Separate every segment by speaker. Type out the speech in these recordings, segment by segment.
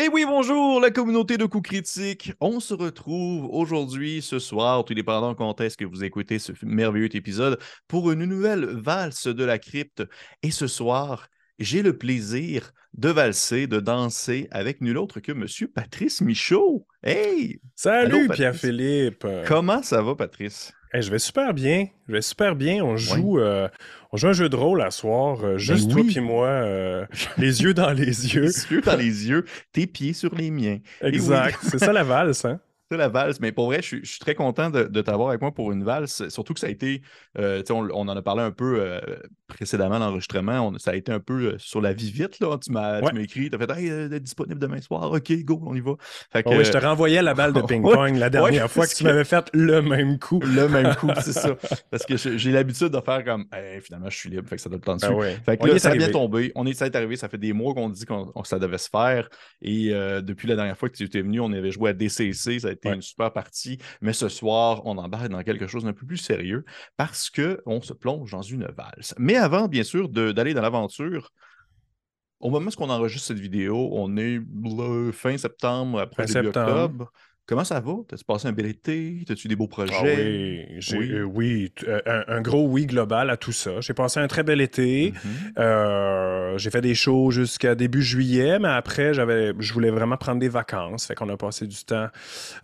Speaker 1: Et oui, bonjour, la communauté de coups critiques. On se retrouve aujourd'hui, ce soir, tout dépendant quand est-ce que vous écoutez ce merveilleux épisode, pour une nouvelle valse de la crypte. Et ce soir, j'ai le plaisir de valser, de danser avec nul autre que Monsieur Patrice Michaud. Hey!
Speaker 2: Salut Pierre-Philippe!
Speaker 1: Comment ça va, Patrice?
Speaker 2: Je vais super bien. Je vais super bien. On joue, euh, on joue un jeu de rôle à soir, euh, juste ben toi et moi, euh, les yeux dans les yeux.
Speaker 1: les yeux dans les yeux, tes pieds sur les miens.
Speaker 2: Exact. C'est ça la valse, hein?
Speaker 1: La valse, mais pour vrai, je suis, très content de, t'avoir avec moi pour une valse. Surtout que ça a été, euh, on, on, en a parlé un peu euh, précédemment l'enregistrement, ça a été un peu euh, sur la vie vite. Là. Tu m'as écrit, tu as fait Hey, disponible demain soir, ok, go, on y va.
Speaker 2: Fait que, je te renvoyais la balle de ping-pong la dernière fois que tu m'avais fait le même coup.
Speaker 1: Le même coup, c'est ça. Parce que j'ai l'habitude de faire comme finalement, je suis libre, fait que ça doit le temps dessus. Ben fait que là, ça a bien tombé. On est, ça est arrivé, ça fait des mois qu'on dit que ça devait se faire. Et depuis la dernière fois que tu étais venu, on avait joué à DCC, ça a été une super partie, mais ce soir, on embarque dans quelque chose d'un peu plus sérieux parce qu'on se plonge dans une valse. Mais avant, bien sûr, d'aller dans l'aventure, au moment où on enregistre cette vidéo, on est fin septembre, après début octobre. Comment ça va? T'as-tu passé un bel été? T'as-tu des beaux ah projets?
Speaker 2: oui, oui. Euh, euh, un, gros oui global à tout ça. J'ai passé un très bel été. Mm-hmm. Euh, j'ai fait des shows jusqu'à début juillet, mais après, j'avais, je voulais vraiment prendre des vacances. Fait qu'on a passé du temps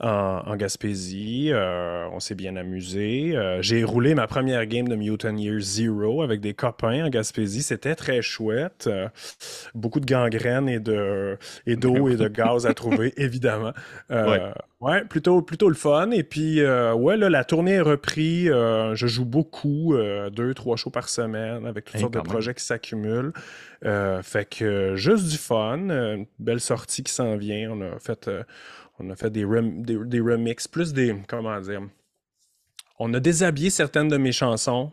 Speaker 2: en, Gaspésie. on s'est bien amusé. j'ai roulé ma première game de Mutant Year Zero avec des copains en Gaspésie. C'était très chouette. beaucoup de gangrènes et, de, et d'eau et de gaz à trouver, évidemment. Ouais, plutôt, plutôt le fun. Et puis, euh, ouais, là, la tournée est reprise. Euh, je joue beaucoup, euh, deux, trois shows par semaine, avec toutes sortes de projets qui s'accumulent. fait que juste du fun, une belle sortie qui s'en vient. On a fait, on a fait des, des, remixes, plus des, comment dire, on a déshabillé certaines de mes chansons.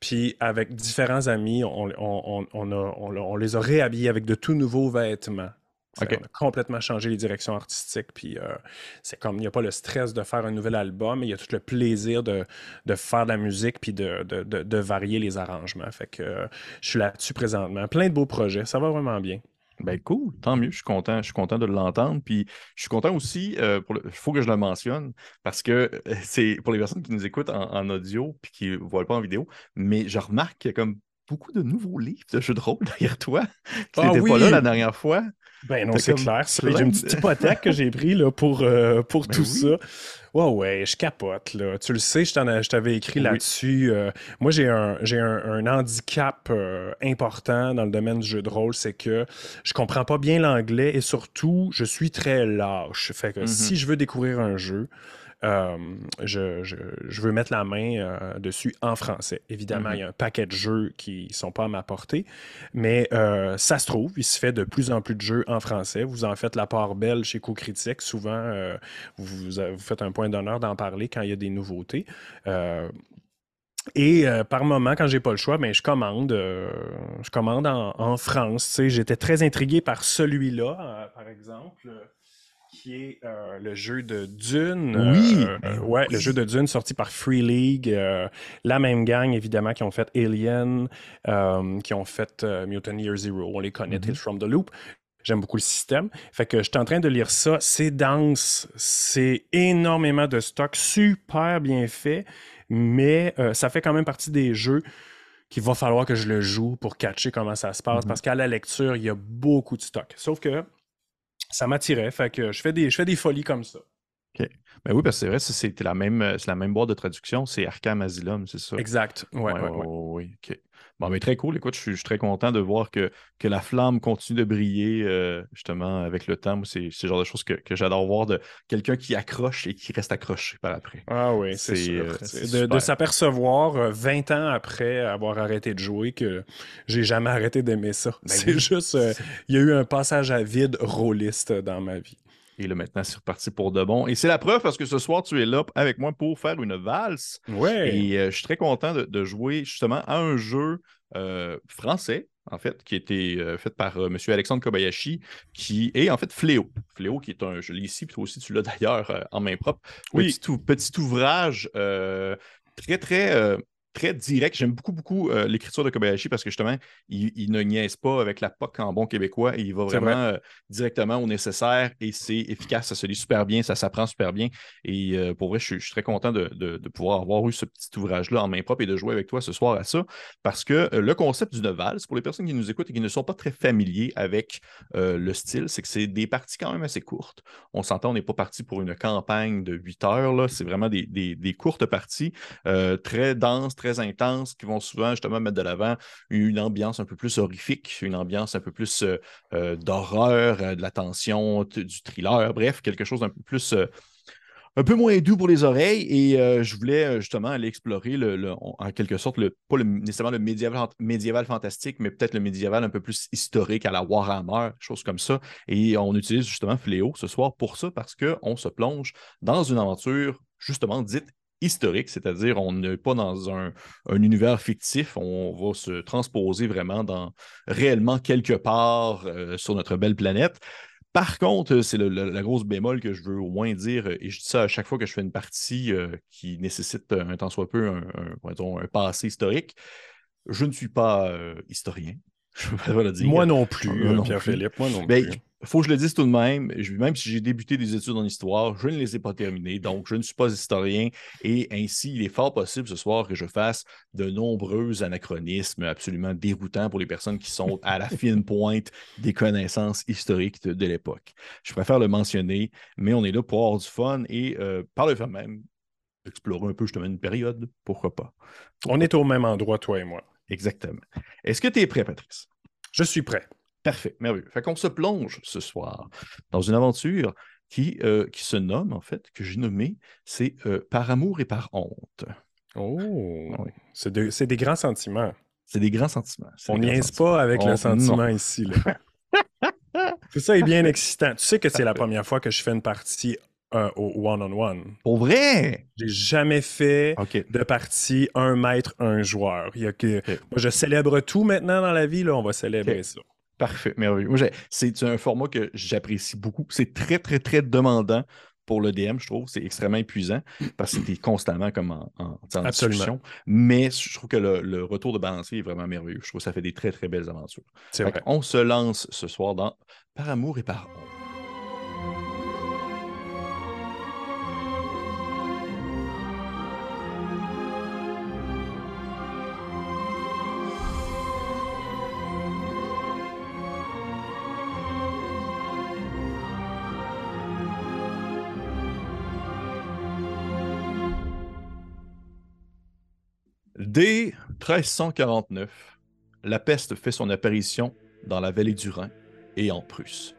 Speaker 2: Puis avec différents amis, on, on, on les a réhabillés avec de tout nouveaux vêtements. On a complètement changé les directions artistiques. Puis euh, c'est comme, il n'y a pas le stress de faire un nouvel album, mais il y a tout le plaisir de, faire de la musique puis de, varier les arrangements. Fait que euh, je suis là-dessus présentement. Plein de beaux projets. Ça va vraiment bien.
Speaker 1: Ben cool, tant mieux, je suis content, je suis content de l'entendre. Puis je suis content aussi, il euh, faut que je le mentionne, parce que c'est pour les personnes qui nous écoutent en, audio puis qui ne voient pas en vidéo, mais je remarque qu'il y a comme beaucoup de nouveaux livres de jeux de rôle derrière toi. Tu n'étais ah pas là la dernière fois.
Speaker 2: Ben non, c'est clair. J'ai une petite hypothèque que j'ai pris là, pour, euh, pour ben tout ça. Ouais, ouais, je capote. Là. Tu le sais, je t'avais écrit là-dessus. Euh, moi, j'ai un, un, un, handicap euh, important dans le domaine du jeu de rôle, c'est que je comprends pas bien l'anglais et surtout, je suis très lâche. Fait que mm-hmm. si je veux découvrir un jeu, euh, je, veux mettre la main euh, dessus en français. Évidemment, il y a mhm. un paquet de jeux qui ne sont pas à ma portée, mais euh, ça se trouve, il se fait de plus en plus de jeux en français. Vous en faites la part belle chez Co-Critique. Souvent, vous, faites un point d'honneur d'en parler quand il y a des nouveautés. Et par moment, quand j'ai pas le choix, ben, je commande, je commande en, en France. J'étais très intrigué par celui-là, par exemple qui est euh, le jeu de Dune.
Speaker 1: Oui.
Speaker 2: Euh, ben ouais, le jeu de Dune sorti par Free League. Euh, la même gang, évidemment, qui ont fait Alien, qui ont fait Mutant Year Zero. On les connaît, Tales mm-hmm. from the Loop. J'aime beaucoup le système. Fait que je suis en train de lire ça. C'est dense. C'est énormément de stock. Super bien fait. Mais ça fait quand même partie des jeux qu'il va falloir que je le joue pour catcher comment ça se passe. Mm-hmm. Parce qu'à la lecture, il y a beaucoup de stock. Sauf que ça m'attirait. Fait que je fais des, je fais des folies comme ça.
Speaker 1: OK. Ben oui, parce que c'est vrai, c'était la même, c'est la même boîte de traduction, c'est Arkham Asylum, c'est ça?
Speaker 2: Exact. Ouais, ouais,
Speaker 1: ouais, oui, OK. Bon, mais très cool. Écoute, je suis, très content de voir que, que la flamme continue de briller euh, justement avec le temps. C'est le genre de choses que, j'adore voir de quelqu'un qui accroche et qui reste accroché par après.
Speaker 2: Ah oui, c'est euh, de, s'apercevoir 20 euh, ans après avoir arrêté de jouer que j'ai jamais arrêté d'aimer ça. Ben c'est juste, il y a eu un passage à vide rôliste dans ma vie.
Speaker 1: Et là, maintenant, c'est reparti pour de bon. Et c'est la preuve parce que ce soir, tu es là avec moi pour faire une valse.
Speaker 2: Ouais.
Speaker 1: Et euh, je suis très content de, jouer justement à un jeu euh, français, en fait, qui a été euh, fait par M. Alexandre Kobayashi, qui est en fait Fléau. Fléau, qui est un, je l'ai ici, puis toi aussi, tu l'as d'ailleurs en main propre. Oui. Petit, petit ouvrage très, très très direct. J'aime beaucoup, beaucoup euh, l'écriture de Kobayashi parce que justement, il, ne niaise pas avec la POC en bon québécois. il va vraiment euh, directement au nécessaire et c'est efficace. Ça se lit super bien, ça s'apprend super bien. Et euh, pour vrai, je suis, très content de, pouvoir avoir eu ce petit ouvrage-là en main propre et de jouer avec toi ce soir à ça parce que le concept du Noval, c'est pour les personnes qui nous écoutent et qui ne sont pas très familiers avec le style, c'est que c'est des parties quand même assez courtes. On s'entend, on n'est pas parti pour une campagne de 8 heures. C'est vraiment des, des courtes parties très denses, très intenses qui vont souvent justement mettre de l'avant une ambiance un peu plus horrifique, une ambiance un peu plus euh, euh, d'horreur, euh, de la tension, du thriller, bref, quelque chose d'un peu plus un peu moins doux pour les oreilles et je voulais justement aller explorer le, en quelque sorte, le, pas nécessairement le médiéval, médiéval fantastique, mais peut-être le médiéval un peu plus historique à la Warhammer, chose comme ça. Et on utilise justement Fléau ce soir pour ça parce qu'on se plonge dans une aventure justement dite historique, c'est-à-dire on n'est pas dans un, univers fictif, on va se transposer vraiment dans réellement quelque part euh, sur notre belle planète. Par contre, c'est la grosse bémol que je veux au moins dire, et je dis ça à chaque fois que je fais une partie euh, qui nécessite un tant soit peu un, un, passé historique. Je ne suis pas euh, historien.
Speaker 2: Moi non plus, Pierre-Philippe, moi non ben, plus
Speaker 1: faut que je le dise tout de même, même si j'ai débuté des études en histoire, je ne les ai pas terminées, donc je ne suis pas historien et ainsi, il est fort possible ce soir que je fasse de nombreux anachronismes absolument déroutants pour les personnes qui sont à la fine pointe des connaissances historiques de, l'époque. Je préfère le mentionner, mais on est là pour avoir du fun et euh, par le fait même, explorer un peu justement une période, pourquoi pas.
Speaker 2: on est au même endroit, toi et moi.
Speaker 1: Exactement. Est-ce que tu es prêt, Patrice?
Speaker 2: Je suis prêt.
Speaker 1: Parfait, merveilleux. Fait qu'on se plonge ce soir dans une aventure qui, euh, qui se nomme, en fait, que j'ai nommé, c'est euh, Par amour et par honte.
Speaker 2: Oh, c'est des grands sentiments.
Speaker 1: C'est des grands sentiments.
Speaker 2: On n'y pas avec le sentiment ici. c'est ça est bien excitant. Tu sais que c'est la première fois que je fais une partie euh, au one-on-one.
Speaker 1: Pour vrai?
Speaker 2: J'ai jamais fait de partie un maître, un joueur. Il y a que... Moi, je célèbre tout maintenant dans la vie, là, on va célébrer ça.
Speaker 1: Parfait, merveilleux. c'est un format que j'apprécie beaucoup. C'est très, très, très demandant pour le DM, je trouve. C'est extrêmement épuisant parce que tu constamment comme en, en, discussion. Mais je trouve que le, retour de balancier est vraiment merveilleux. Je trouve que ça fait des très, très belles aventures. On se lance ce soir dans Par amour et par honte. Dès 1349, la peste fait son apparition dans la vallée du Rhin et en Prusse.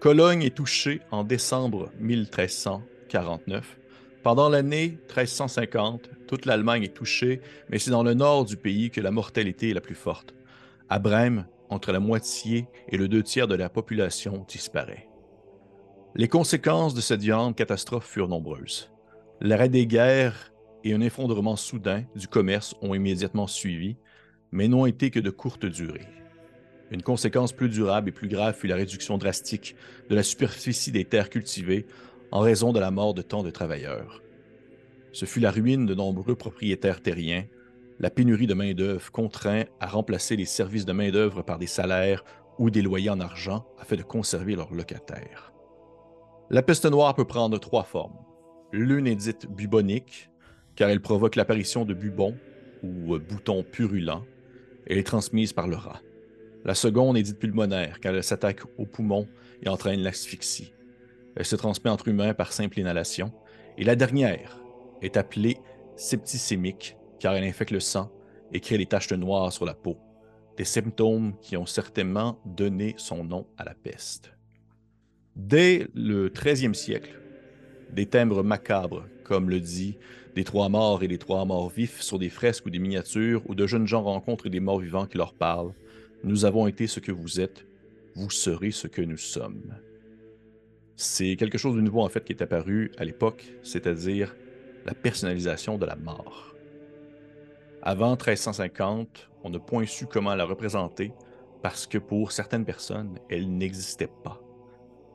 Speaker 1: Cologne est touchée en décembre 1349. Pendant l'année 1350, toute l'Allemagne est touchée, mais c'est dans le nord du pays que la mortalité est la plus forte. À Brême, entre la moitié et le deux tiers de la population disparaît. Les conséquences de cette violente catastrophe furent nombreuses. L'arrêt des guerres et un effondrement soudain du commerce ont immédiatement suivi, mais n'ont été que de courte durée. Une conséquence plus durable et plus grave fut la réduction drastique de la superficie des terres cultivées en raison de la mort de tant de travailleurs. Ce fut la ruine de nombreux propriétaires terriens, la pénurie de main-d'œuvre contraint à remplacer les services de main-d'œuvre par des salaires ou des loyers en argent afin de conserver leurs locataires. La peste noire peut prendre trois formes. L'une est dite bubonique, car elle provoque l'apparition de bubons ou boutons purulents. Elle est transmise par le rat. La seconde est dite pulmonaire, car elle s'attaque aux poumons et entraîne l'asphyxie. Elle se transmet entre humains par simple inhalation. Et la dernière est appelée septicémique, car elle infecte le sang et crée des taches noires sur la peau, des symptômes qui ont certainement donné son nom à la peste. Dès le 13e siècle, des timbres macabres, comme le dit des trois morts et des trois morts vifs sur des fresques ou des miniatures où de jeunes gens rencontrent des morts vivants qui leur parlent. Nous avons été ce que vous êtes, vous serez ce que nous sommes. C'est quelque chose de nouveau en fait qui est apparu à l'époque, c'est-à-dire la personnalisation de la mort. Avant 1350, on n'a point su comment la représenter parce que pour certaines personnes, elle n'existait pas.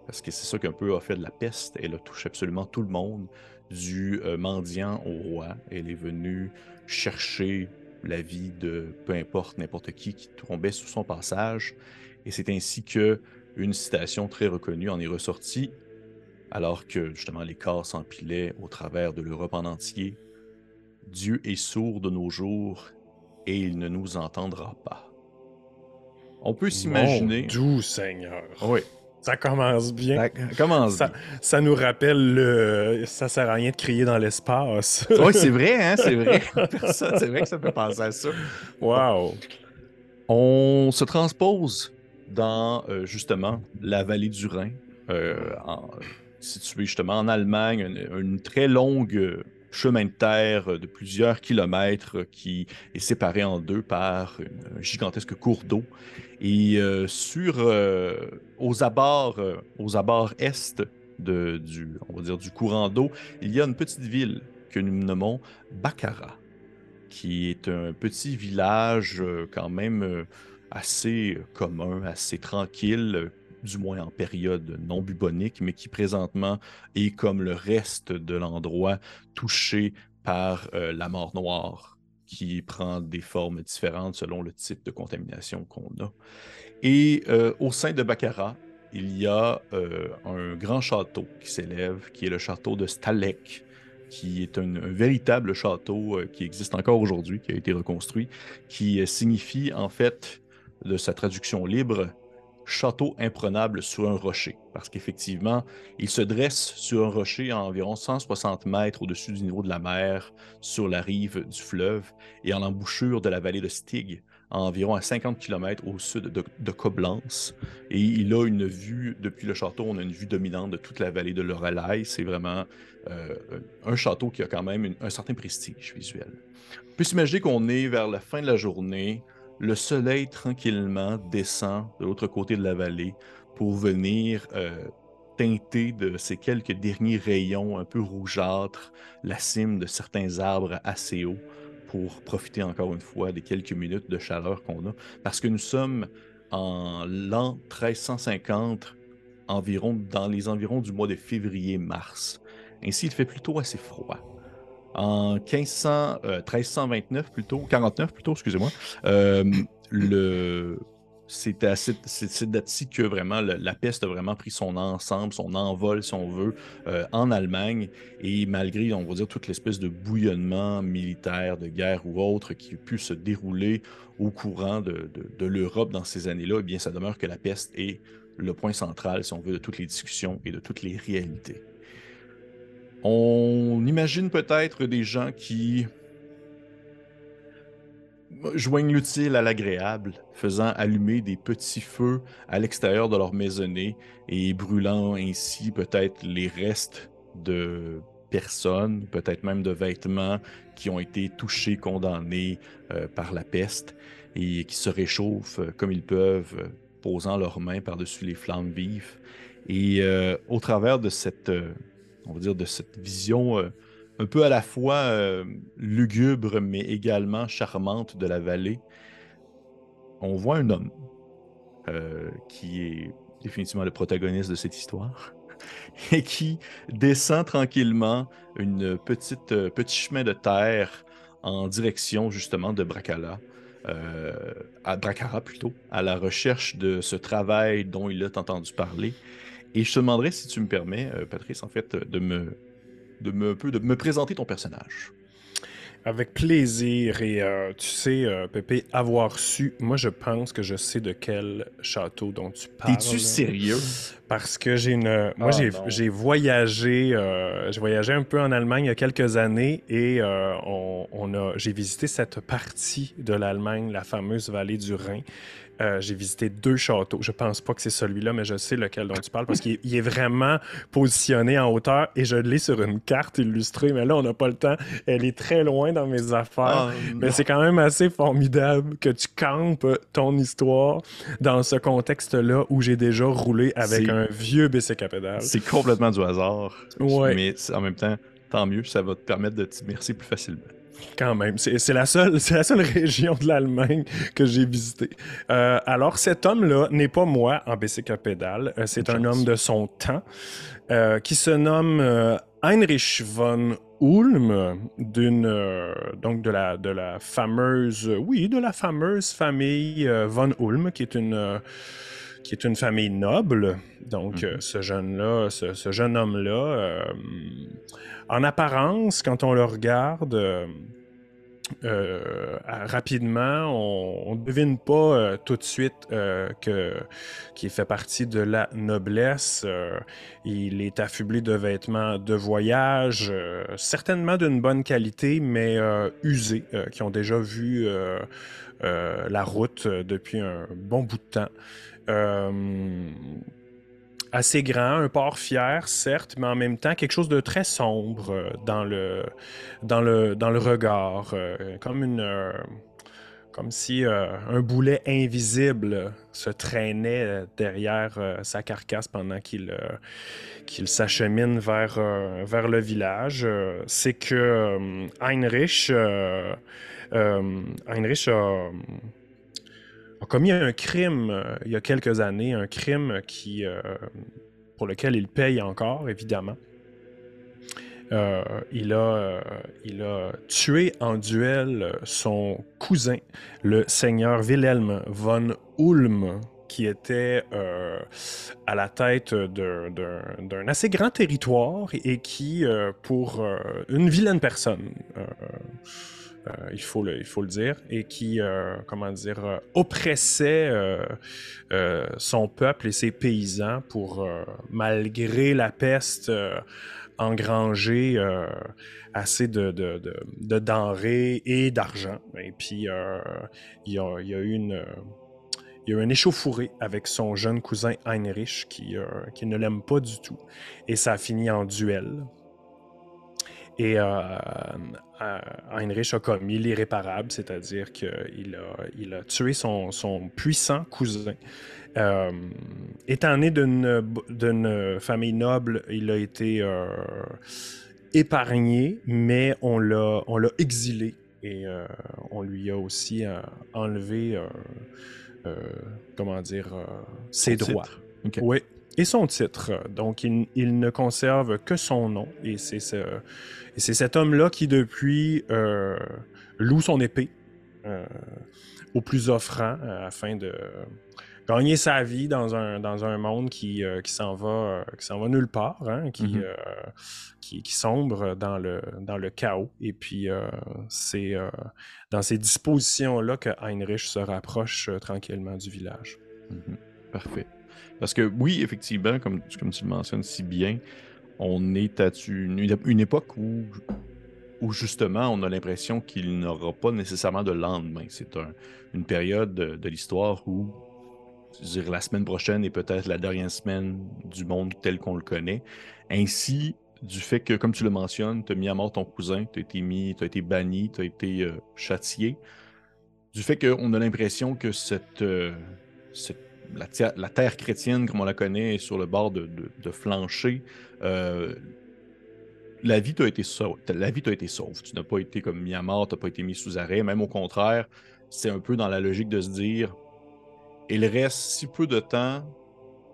Speaker 1: parce que c'est ça qu'un peu a fait de la peste. Elle a touché absolument tout le monde, du euh, mendiant au roi. Elle est venue chercher la vie de peu importe, n'importe qui qui tombait sous son passage. Et c'est ainsi que une citation très reconnue en est ressortie, alors que justement les corps s'empilaient au travers de l'Europe en entier. Dieu est sourd de nos jours et il ne nous entendra pas. On peut s'imaginer.
Speaker 2: Doux Seigneur.
Speaker 1: Oui.
Speaker 2: Ça commence bien.
Speaker 1: Ça commence
Speaker 2: ça, Ça nous rappelle le. Ça sert à rien de crier dans l'espace.
Speaker 1: oui, c'est vrai, hein, c'est vrai. c'est vrai que ça peut penser à ça.
Speaker 2: Wow.
Speaker 1: On se transpose dans euh, justement la vallée du Rhin, euh, située justement en Allemagne, une très longue chemin de terre de plusieurs kilomètres qui est séparé en deux par un gigantesque cours d'eau. Et euh, sur, euh, aux abords, euh, aux abords est de, du, on va dire, du courant d'eau, il y a une petite ville que nous nommons Baccara, qui est un petit village quand même assez commun, assez tranquille, du moins en période non bubonique, mais qui présentement est comme le reste de l'endroit touché par euh, la mort noire, qui prend des formes différentes selon le type de contamination qu'on a. Et euh, au sein de Baccarat, il y a euh, un grand château qui s'élève, qui est le château de Stalek, qui est un, un véritable château qui existe encore aujourd'hui, qui a été reconstruit, qui signifie en fait de sa traduction libre château imprenable sur un rocher, parce qu'effectivement, il se dresse sur un rocher à environ 160 mètres au-dessus du niveau de la mer, sur la rive du fleuve, et en l'embouchure de la vallée de Stig, à environ à 50 km au sud de, de Coblence. Et il a une vue, depuis le château, on a une vue dominante de toute la vallée de Lorelai. C'est vraiment euh, un château qui a quand même un certain prestige visuel. On peut s'imaginer qu'on est vers la fin de la journée, le soleil tranquillement descend de l'autre côté de la vallée pour venir euh, teinter de ces quelques derniers rayons un peu rougeâtres la cime de certains arbres assez hauts pour profiter encore une fois des quelques minutes de chaleur qu'on a. Parce que nous sommes en l'an 1350, environ dans les environs du mois de février-mars. Ainsi, il fait plutôt assez froid en 1500, 1329 euh, plutôt, 49 plutôt, excusez-moi, euh, c'est à cette, date-ci que vraiment la peste a vraiment pris son ensemble, son envol, si on veut, euh, en Allemagne. Et malgré, on va dire, toute l'espèce de bouillonnement militaire, de guerre ou autre qui a pu se dérouler au courant de, de l'Europe dans ces années-là, eh bien, ça demeure que la peste est le point central, si on veut, de toutes les discussions et de toutes les réalités. On imagine peut-être des gens qui joignent l'utile à l'agréable, faisant allumer des petits feux à l'extérieur de leur maisonnée et brûlant ainsi peut-être les restes de personnes, peut-être même de vêtements qui ont été touchés, condamnés euh, par la peste et qui se réchauffent euh, comme ils peuvent, euh, posant leurs mains par-dessus les flammes vives. Et au travers de cette on va dire, de cette vision euh, un peu à la fois euh, lugubre, mais également charmante de la vallée, on voit un homme euh, qui est définitivement le protagoniste de cette histoire et qui descend tranquillement une petite petit chemin de terre en direction justement de Bracala. à Bracara plutôt, à la recherche de ce travail dont il a entendu parler et je te demanderais, si tu me permets, euh, Patrice, en fait, de me, de me, peu, de me présenter ton personnage.
Speaker 2: Avec plaisir. Et euh, tu sais, euh, Pépé, avoir su, moi je pense que je sais de quel château dont tu parles.
Speaker 1: Es-tu sérieux?
Speaker 2: Parce que j'ai une. Moi, ah, j'ai voyagé. j'ai voyagé un peu en Allemagne il y a quelques années et on, on, a, j'ai visité cette partie de l'Allemagne, la fameuse vallée du Rhin. Euh, j'ai visité deux châteaux. Je pense pas que c'est celui-là, mais je sais lequel dont tu parles parce qu'il est vraiment positionné en hauteur et je l'ai sur une carte illustrée. Mais là, on n'a pas le temps. Elle est très loin dans mes affaires. Oh, mais c'est quand même assez formidable que tu campes ton histoire dans ce contexte-là où j'ai déjà roulé avec un vieux pédale.
Speaker 1: C'est complètement du hasard.
Speaker 2: Ouais.
Speaker 1: Mais en même temps, tant mieux, ça va te permettre de t'immerser plus facilement.
Speaker 2: Quand même, c'est la, seule, la seule région de l'Allemagne que j'ai visitée. Euh, alors, cet homme-là n'est pas moi en bicycle à pédale, euh, c'est un homme de son temps euh, qui se nomme Heinrich von Ulm, d'une donc de la, de la fameuse, oui, de la fameuse famille von Ulm, qui est une qui est une famille noble. Donc, mhm. ce jeune-là, ce, jeune homme-là, en apparence, quand on le regarde, euh, rapidement, on ne devine pas euh, tout de suite euh, que qu'il fait partie de la noblesse. il est affublé de vêtements de voyage, certainement d'une bonne qualité, mais usés, qui ont déjà vu la route depuis un bon bout de temps assez grand, un port fier, certes, mais en même temps quelque chose de très sombre euh, dans le, regard, euh, comme une. Euh, si un boulet invisible se traînait derrière sa carcasse pendant qu'il s'achemine vers, vers le village. C'est que Heinrich, Heinrich a a commis un crime euh, il y a quelques années, un crime euh, pour lequel il paye encore, évidemment. Euh, il, a, tué en duel son cousin, le seigneur Wilhelm von Ulm, qui était à la tête d'un assez grand territoire et qui, pour une vilaine personne, il, faut le, il faut le dire, et qui, euh, comment dire, euh, oppressait son peuple et ses paysans pour, malgré la peste, engranger assez de, de, denrées et d'argent. Et puis, il y, a, eu une il y a un échauffouré avec son jeune cousin Heinrich qui, qui ne l'aime pas du tout. Et ça a fini en duel. Et euh, euh, Heinrich a commis l'irréparable, c'est-à-dire qu'il a, il a tué son, puissant cousin. Euh, étant né d'une famille noble, il a été épargné, mais on l'a exilé et on lui a aussi enlevé, comment dire, ses droits. Oui, et son titre. Donc, il, ne conserve que son nom. Et c'est cet homme-là qui, depuis, euh, loue son épée euh, au plus offrant euh, afin de gagner sa vie dans un, dans un monde qui, qui s'en va, va nulle part, hein, qui, mm-hmm. qui, qui, sombre dans le, dans le chaos. Et puis, c'est dans ces dispositions-là que Heinrich se rapproche tranquillement du village.
Speaker 1: Mm-hmm. Parfait. Parce que oui, effectivement, comme, tu le mentionnes si bien, on est à une, époque où, où justement on a l'impression qu'il n'aura pas nécessairement de lendemain. C'est une période de, l'histoire où dire, la semaine prochaine est peut-être la dernière semaine du monde tel qu'on le connaît. Ainsi, du fait que, comme tu le mentionnes, tu as mis à mort ton cousin, tu as été as été banni, tu as été euh, châtié. Du fait qu'on a l'impression que cette, euh, cette la, terre chrétienne, comme on la connaît, est sur le bord de, flancher. Euh, la vie t'a été sauve. La vie été sauve. Tu n'as pas été comme mis à mort, tu n'as pas été mis sous arrêt. Même au contraire, c'est un peu dans la logique de se dire il reste si peu de temps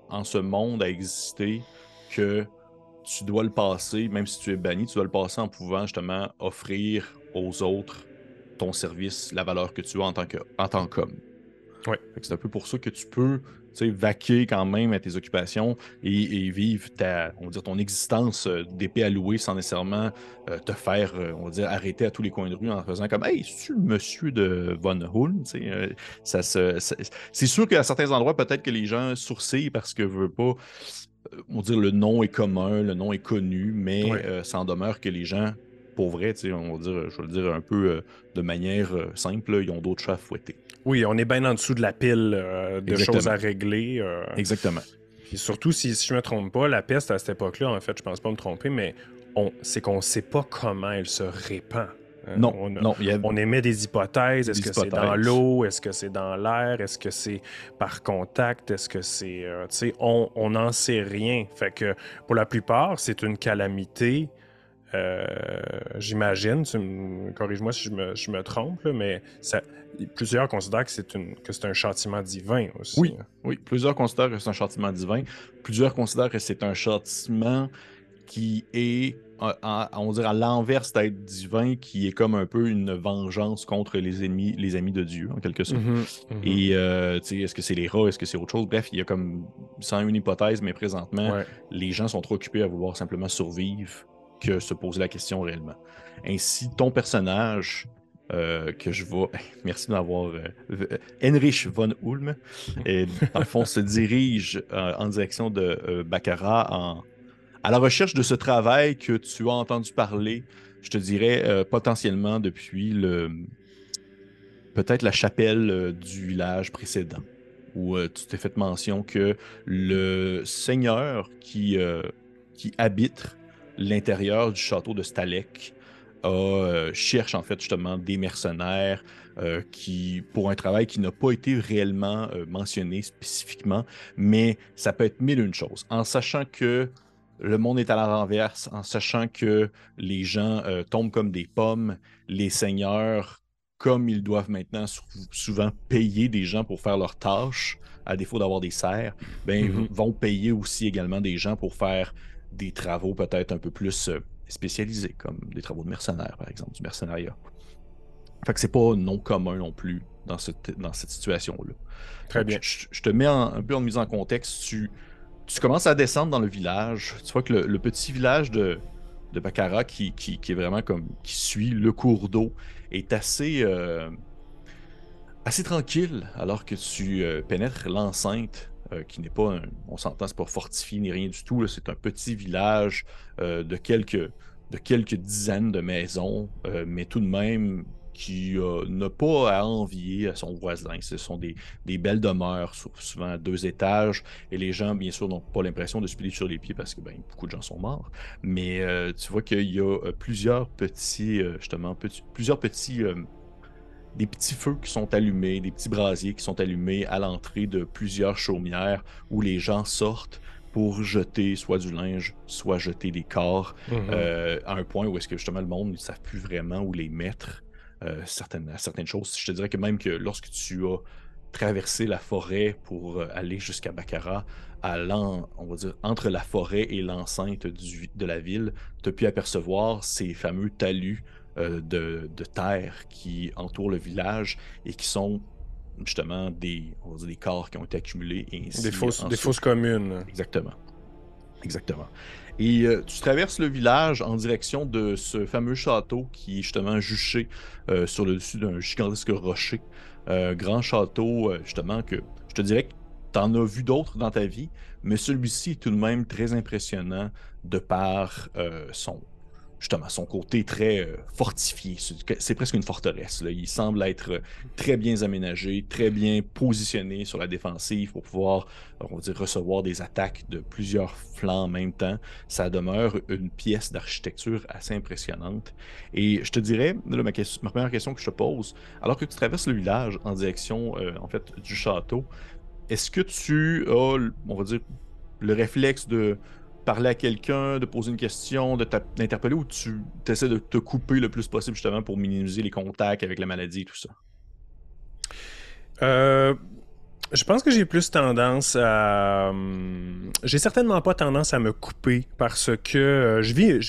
Speaker 1: en ce monde à exister que tu dois le passer, même si tu es banni, tu dois le passer en pouvant justement offrir aux autres ton service, la valeur que tu as en tant qu'homme.
Speaker 2: Ouais.
Speaker 1: C'est un peu pour ça que tu peux vaquer quand même à tes occupations et, vivre ta, on va dire, ton existence euh, d'épée à louer sans nécessairement euh, te faire, euh, on va dire, arrêter à tous les coins de rue en faisant comme Hey, le monsieur de Von Hull? ça, c'est sûr qu'à certains endroits, peut-être que les gens sourcillent parce que veut pas. On va dire le nom est commun, le nom est connu, mais ça en demeure que les gens pour vrai, on va dire, je vais le dire un peu de manière simple, ils ont d'autres chats à fouetter.
Speaker 2: Oui, on est bien en dessous de la pile euh, de choses à régler. Euh.
Speaker 1: Exactement.
Speaker 2: Et surtout, si, je ne me trompe pas, la peste à cette époque-là, en fait, je pense pas me tromper, mais c'est qu'on ne sait pas comment elle se répand.
Speaker 1: Hein. Non, on, non
Speaker 2: on émet des hypothèses. Est-ce que c'est dans l'eau? Est-ce que c'est dans l'air? Est-ce que c'est par contact? Est-ce que c'est... Euh, tu sais, on n'en sait rien. Fait que pour la plupart, c'est une calamité J'imagine, corrige-moi si je me, trompe, mais ça, plusieurs considèrent que c'est un châtiment divin aussi.
Speaker 1: Oui, oui, plusieurs considèrent que c'est un châtiment divin. Plusieurs considèrent que c'est un châtiment qui est on dirait à l'inverse d'être divin, qui est comme un peu une vengeance contre les ennemis, les amis de Dieu, en quelque sorte. Mhm, mhm. Et euh, est-ce que c'est les rats, est-ce que c'est autre chose? Bref, il y a comme, sans une hypothèse, mais présentement, les gens sont trop occupés à vouloir simplement survivre que se poser la question réellement. Ainsi, ton personnage, euh, que je vois. Merci d'avoir. Euh, Heinrich von Ulm, et, dans le fond, se dirige en direction de Baccarat en à la recherche de ce travail que tu as entendu parler, je te dirais euh, potentiellement depuis le peut-être la chapelle euh, du village précédent, où euh, tu t'es fait mention que le seigneur qui, qui habite l'intérieur du château de Stalek cherche en fait justement des mercenaires qui, pour un travail qui n'a pas été réellement mentionné spécifiquement, mais ça peut être mille une choses. En sachant que le monde est à la renverse en sachant que les gens euh, tombent comme des pommes, les seigneurs, comme ils doivent maintenant souvent payer des gens pour faire leurs tâches, à défaut d'avoir des serfs, ben, mm-hmm. vont payer aussi également des gens pour faire des travaux peut-être un peu plus euh, spécialisés, comme des travaux de mercenaires, par exemple, du mercenariat. Fait que c'est pas non commun non plus dans cette, dans cette situation-là.
Speaker 2: Très bien.
Speaker 1: Je, te mets un peu en mise en contexte. Tu, tu commences à descendre dans le village. Tu vois que le, petit village de, de Baccarat, qui, qui, est vraiment comme qui suit le cours d'eau, est assez, euh, assez tranquille alors que tu euh, pénètres l'enceinte. Euh, qui n'est pas, un, on s'entend, c'est pas fortifié ni rien du tout. C'est un petit village de quelques de quelques dizaines de maisons, mais tout de même qui euh, n'a pas à envier à son voisin. Ce sont des, belles demeures, souvent à deux étages, et les gens, bien sûr, n'ont pas l'impression de se plier sur les pieds parce que ben, beaucoup de gens sont morts. Mais euh, tu vois qu'il y a euh, plusieurs petits, justement, plusieurs petits des petits feux qui sont allumés, des petits brasiers qui sont allumés à l'entrée de plusieurs chaumières où les gens sortent pour jeter soit du linge, soit jeter des corps, mm-hmm. à un point où est-ce que justement le monde ne savent plus vraiment où les mettre. Euh, certaines, certaines choses. Je te dirais que même que lorsque tu as traversé la forêt pour euh, aller jusqu'à Baccarat, allant, on va dire, entre la forêt et l'enceinte de la ville, tu as pu apercevoir ces fameux talus euh, de, terre qui entourent le village et qui sont justement des, on va dire, des corps qui ont été accumulés. Et
Speaker 2: des, fausses, des fausses communes.
Speaker 1: Exactement. Exactement. Et euh, tu traverses le village en direction de ce fameux château qui est justement juché euh, sur le dessus d'un gigantesque rocher. Euh, grand château, justement, que je te dirais que tu en as vu d'autres dans ta vie, mais celui-ci est tout de même très impressionnant de par son, justement son côté très euh, fortifié. C'est presque une forteresse. Là. Il semble être euh, très bien aménagé, très bien positionné sur la défensive pour pouvoir, on va dire, recevoir des attaques de plusieurs flancs en même temps. Ça demeure une pièce d'architecture assez impressionnante. Et je te dirais, ma, ma, première question que je te pose, alors que tu traverses le village en direction, euh, en fait, du château, est-ce que tu as, on va dire, le réflexe de parler à quelqu'un, de poser une question, d'interpeller ou tu essaies de te couper le plus possible justement pour minimiser les contacts avec la maladie et tout ça?
Speaker 2: Euh, je pense que j'ai plus tendance à. Hum, j'ai certainement pas tendance à me couper parce que euh, je vis.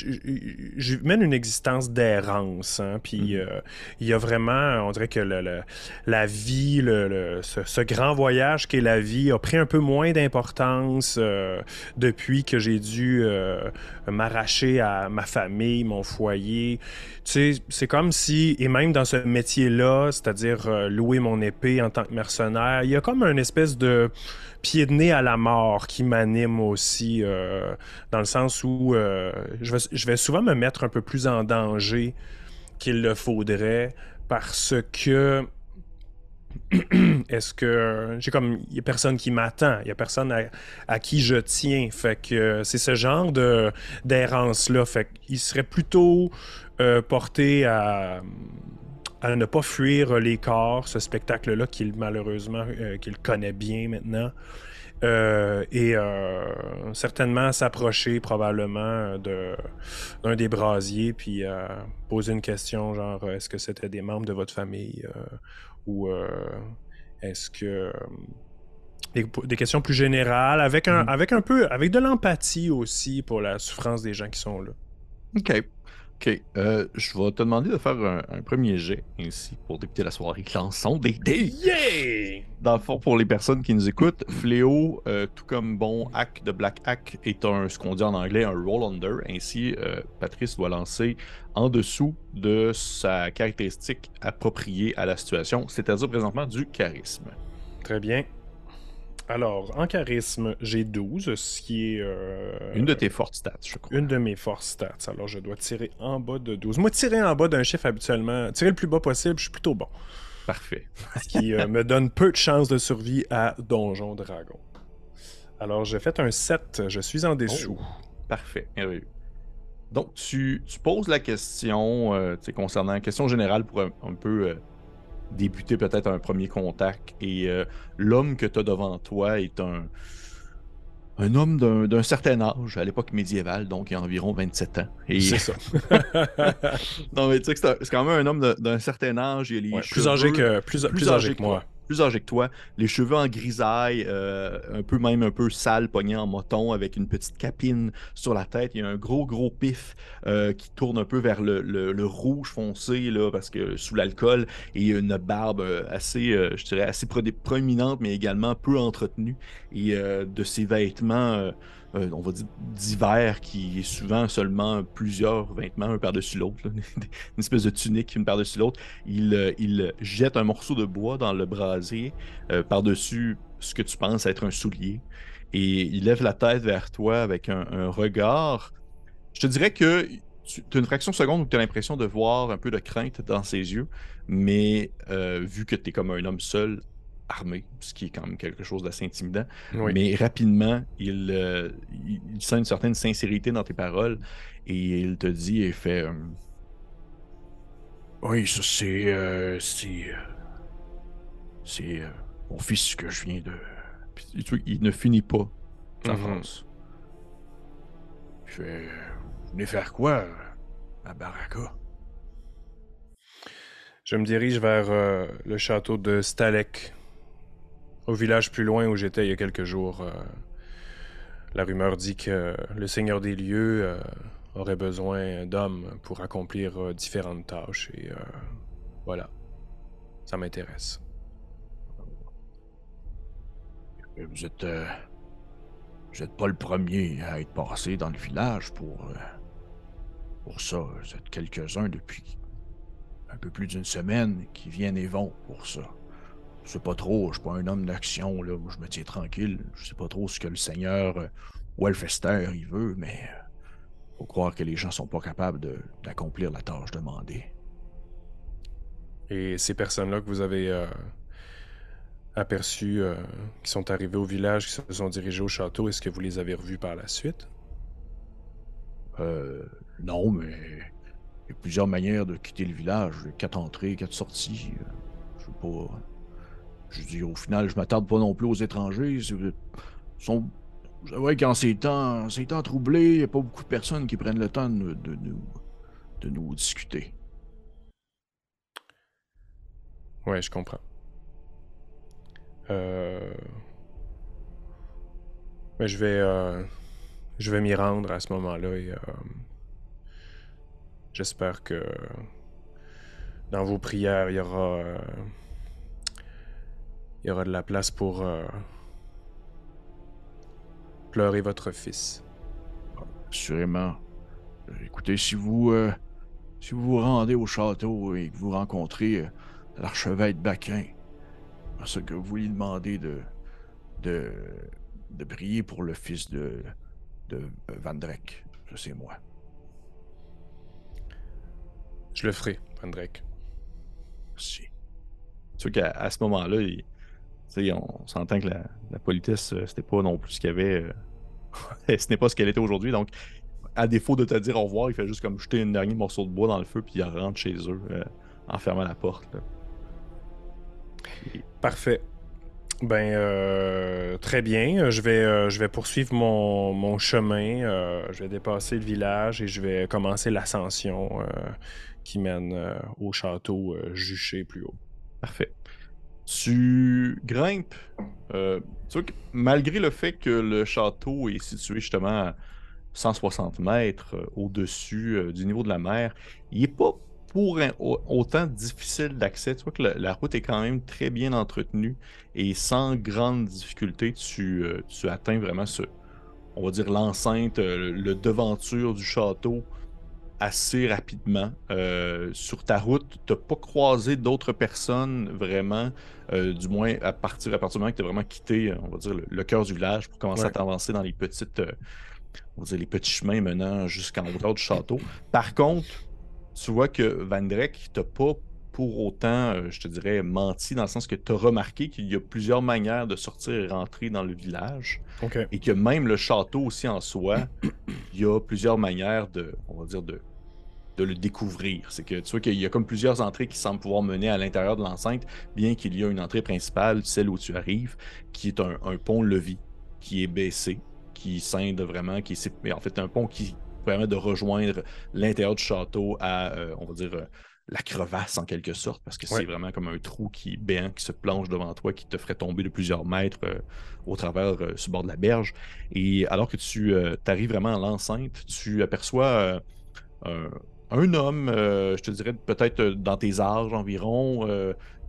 Speaker 2: Je, mène une existence d'errance. Hein, puis mhm. euh, il y a vraiment. On dirait que la vie, le, ce, grand voyage qu'est la vie a pris un peu moins d'importance euh, depuis que j'ai dû m'arracher à ma famille, mon foyer. Tu sais, c'est comme si. Et même dans ce métier-là, c'est-à-dire louer mon épée en tant que mercenaire, il y a comme un une espèce de pied de nez à la mort qui m'anime aussi, euh, dans le sens où euh, je, vais, souvent me mettre un peu plus en danger qu'il le faudrait parce que est-ce que j'ai comme il y a personne qui m'attend, il y a personne à, qui je tiens, fait que c'est ce genre de d'errance là, fait qu'il serait plutôt euh, porté à à ne pas fuir les corps, ce spectacle-là qu'il malheureusement euh, qu'il connaît bien maintenant. et certainement s'approcher probablement d'un des brasiers, puis poser une question genre est-ce que c'était des membres de votre famille ou est-ce que des, questions plus générales, avec un, mm-hmm. avec un peu, avec de l'empathie aussi pour la souffrance des gens qui sont là.
Speaker 1: OK. OK. Euh, je vais te demander de faire un, premier jet ainsi pour débuter la soirée. Lançons des dés.
Speaker 2: Yeah!
Speaker 1: Dans le fond, pour les personnes qui nous écoutent, Fléau, euh, tout comme bon hack de Black Hack, est un, ce qu'on dit en anglais, un roll under. Ainsi, euh, Patrice doit lancer en dessous de sa caractéristique appropriée à la situation, c'est-à-dire présentement du charisme.
Speaker 2: Très bien. Alors, en charisme, j'ai 12, ce qui est. Euh,
Speaker 1: une de tes fortes stats, je crois.
Speaker 2: Une de mes fortes stats. Alors, je dois tirer en bas de 12. Moi, tirer en bas d'un chiffre habituellement, tirer le plus bas possible, je suis plutôt bon.
Speaker 1: Parfait.
Speaker 2: ce qui euh, me donne peu de chances de survie à Donjon Dragon. Alors, j'ai fait un 7, je suis en dessous. Oh,
Speaker 1: parfait, Donc, tu, poses la question euh, concernant la question générale pour un, peu débuter peut-être un premier contact. Et euh, l'homme que tu as devant toi est un, un homme d'un certain âge, à l'époque médiévale, donc il a environ 27 ans.
Speaker 2: C'est ça.
Speaker 1: non, mais tu sais c'est quand même un homme d'un certain âge. Il
Speaker 2: plus âgé que, plus, plus, âgé que moi
Speaker 1: plus âgé que toi, les cheveux en grisaille, euh, un peu même un peu sale, pogné en moton, avec une petite capine sur la tête. Il y a un gros, gros pif euh, qui tourne un peu vers le, rouge foncé, là, parce que sous l'alcool, et une barbe euh, assez, je dirais, assez proéminente, mais également peu entretenue. Et de ses vêtements euh, on va dire, d'hiver qui est souvent seulement plusieurs vêtements, un par-dessus l'autre, une espèce de tunique, une par-dessus l'autre. Il, euh, il, jette un morceau de bois dans le brasier euh, par-dessus ce que tu penses être un soulier. Et il lève la tête vers toi avec un, regard. Je te dirais que tu as une fraction de seconde où tu as l'impression de voir un peu de crainte dans ses yeux, mais vu que tu es comme un homme seul, armé, ce qui est quand même quelque chose d'assez intimidant. Mais rapidement, euh, il, il, sent une certaine sincérité dans tes paroles et il te dit et fait euh, Oui, ça c'est. Euh, c'est. c'est mon fils que je viens de. il ne finit pas sa France. Mm-hmm. Il fait Vous venez faire quoi à Baraka
Speaker 2: je me dirige vers le château de Stalek, au village plus loin où j'étais il y a quelques jours, euh, la rumeur dit que le seigneur des lieux euh, aurait besoin d'hommes pour accomplir euh, différentes tâches. Et voilà, ça m'intéresse.
Speaker 1: Vous êtes, vous êtes pas le premier à être passé dans le village pour, pour ça. Vous êtes quelques-uns depuis un peu plus d'une semaine qui viennent et vont pour ça. Je sais pas trop, je suis pas un homme d'action, là. je me tiens tranquille. Je sais pas trop ce que le seigneur euh, Welfester il veut, mais euh, faut croire que les gens sont pas capables d'accomplir la tâche demandée.
Speaker 2: Et ces personnes-là que vous avez euh, aperçues, qui sont arrivées au village, qui se sont dirigées au château, est-ce que vous les avez revues par la suite?
Speaker 1: Euh, non, mais il y a plusieurs manières de quitter le village. Quatre entrées, quatre sorties. Je sais pas. Je dis, au final, je m'attarde pas non plus aux étrangers. Sont... Vrai qu'en ces temps, ces temps troublés, il n'y a pas beaucoup de personnes qui prennent le temps de, nous, de nous discuter.
Speaker 2: Ouais, je comprends. Euh... Mais je vais, euh... vais m'y rendre à ce moment-là et euh... j'espère que dans vos prières, il y aura il y aura de la place pour euh, pleurer votre fils.
Speaker 1: Assurément. Euh, écoutez, si vous, euh, si vous vous rendez au château et que vous rencontrez l'archevêque Baquin, parce que vous lui demandez de, de, de prier pour le fils de, de Van Drek. Ça, c'est moi.
Speaker 2: Je le ferai, Van Drek.
Speaker 1: Merci. Tu vois qu'à ce moment-là, il, on s'entend que la, politesse, euh, c'était pas non plus ce qu'il y avait. Euh, ce n'est pas ce qu'elle était aujourd'hui. Donc, à défaut de te dire au revoir, il fait juste comme jeter un dernier morceau de bois dans le feu, puis il rentre chez eux euh, en fermant la porte.
Speaker 2: Parfait. Ben, euh, très bien. Je vais, euh, je vais poursuivre mon, mon chemin. Je vais dépasser le village et je vais commencer l'ascension qui mène au château juché plus haut.
Speaker 1: Parfait. Tu grimpes. tu vois malgré le fait que le château est situé justement à 160 mètres au-dessus du niveau de la mer, il n'est pas pour autant difficile d'accès. Tu vois que la, route est quand même très bien entretenue et sans grande difficulté, tu, euh, atteins vraiment ce, dire l'enceinte, euh, le devanture du château assez rapidement. Euh, sur ta route, tu n'as pas croisé d'autres personnes vraiment, du moins à partir, à partir du moment que tu as vraiment quitté, on va dire, le, cœur du village pour commencer à t'avancer dans les petites, on va dire, les petits chemins menant jusqu'en hauteur du château. Par contre, tu vois que Van Drek t'a pas pour autant, euh, je te dirais, menti dans le sens que tu as remarqué qu'il y a plusieurs manières de sortir et rentrer dans le village. Et que même le château aussi en soi, il y a plusieurs manières de, on va dire, de, de le découvrir. C'est que tu vois qu'il y a comme plusieurs entrées qui semblent pouvoir mener à l'intérieur de l'enceinte, bien qu'il y a une entrée principale, celle où tu arrives, qui est un, pont-levis qui est baissé, qui scinde vraiment, qui est en fait un pont qui permet de rejoindre l'intérieur du château à, euh, on va dire, euh, la crevasse en quelque sorte, parce que c'est vraiment comme un trou qui béant, qui se plonge devant toi, qui te ferait tomber de plusieurs mètres euh, au travers ce bord de la berge. Et alors que tu arrives vraiment à l'enceinte, tu aperçois un homme, je te dirais peut-être dans tes âges environ,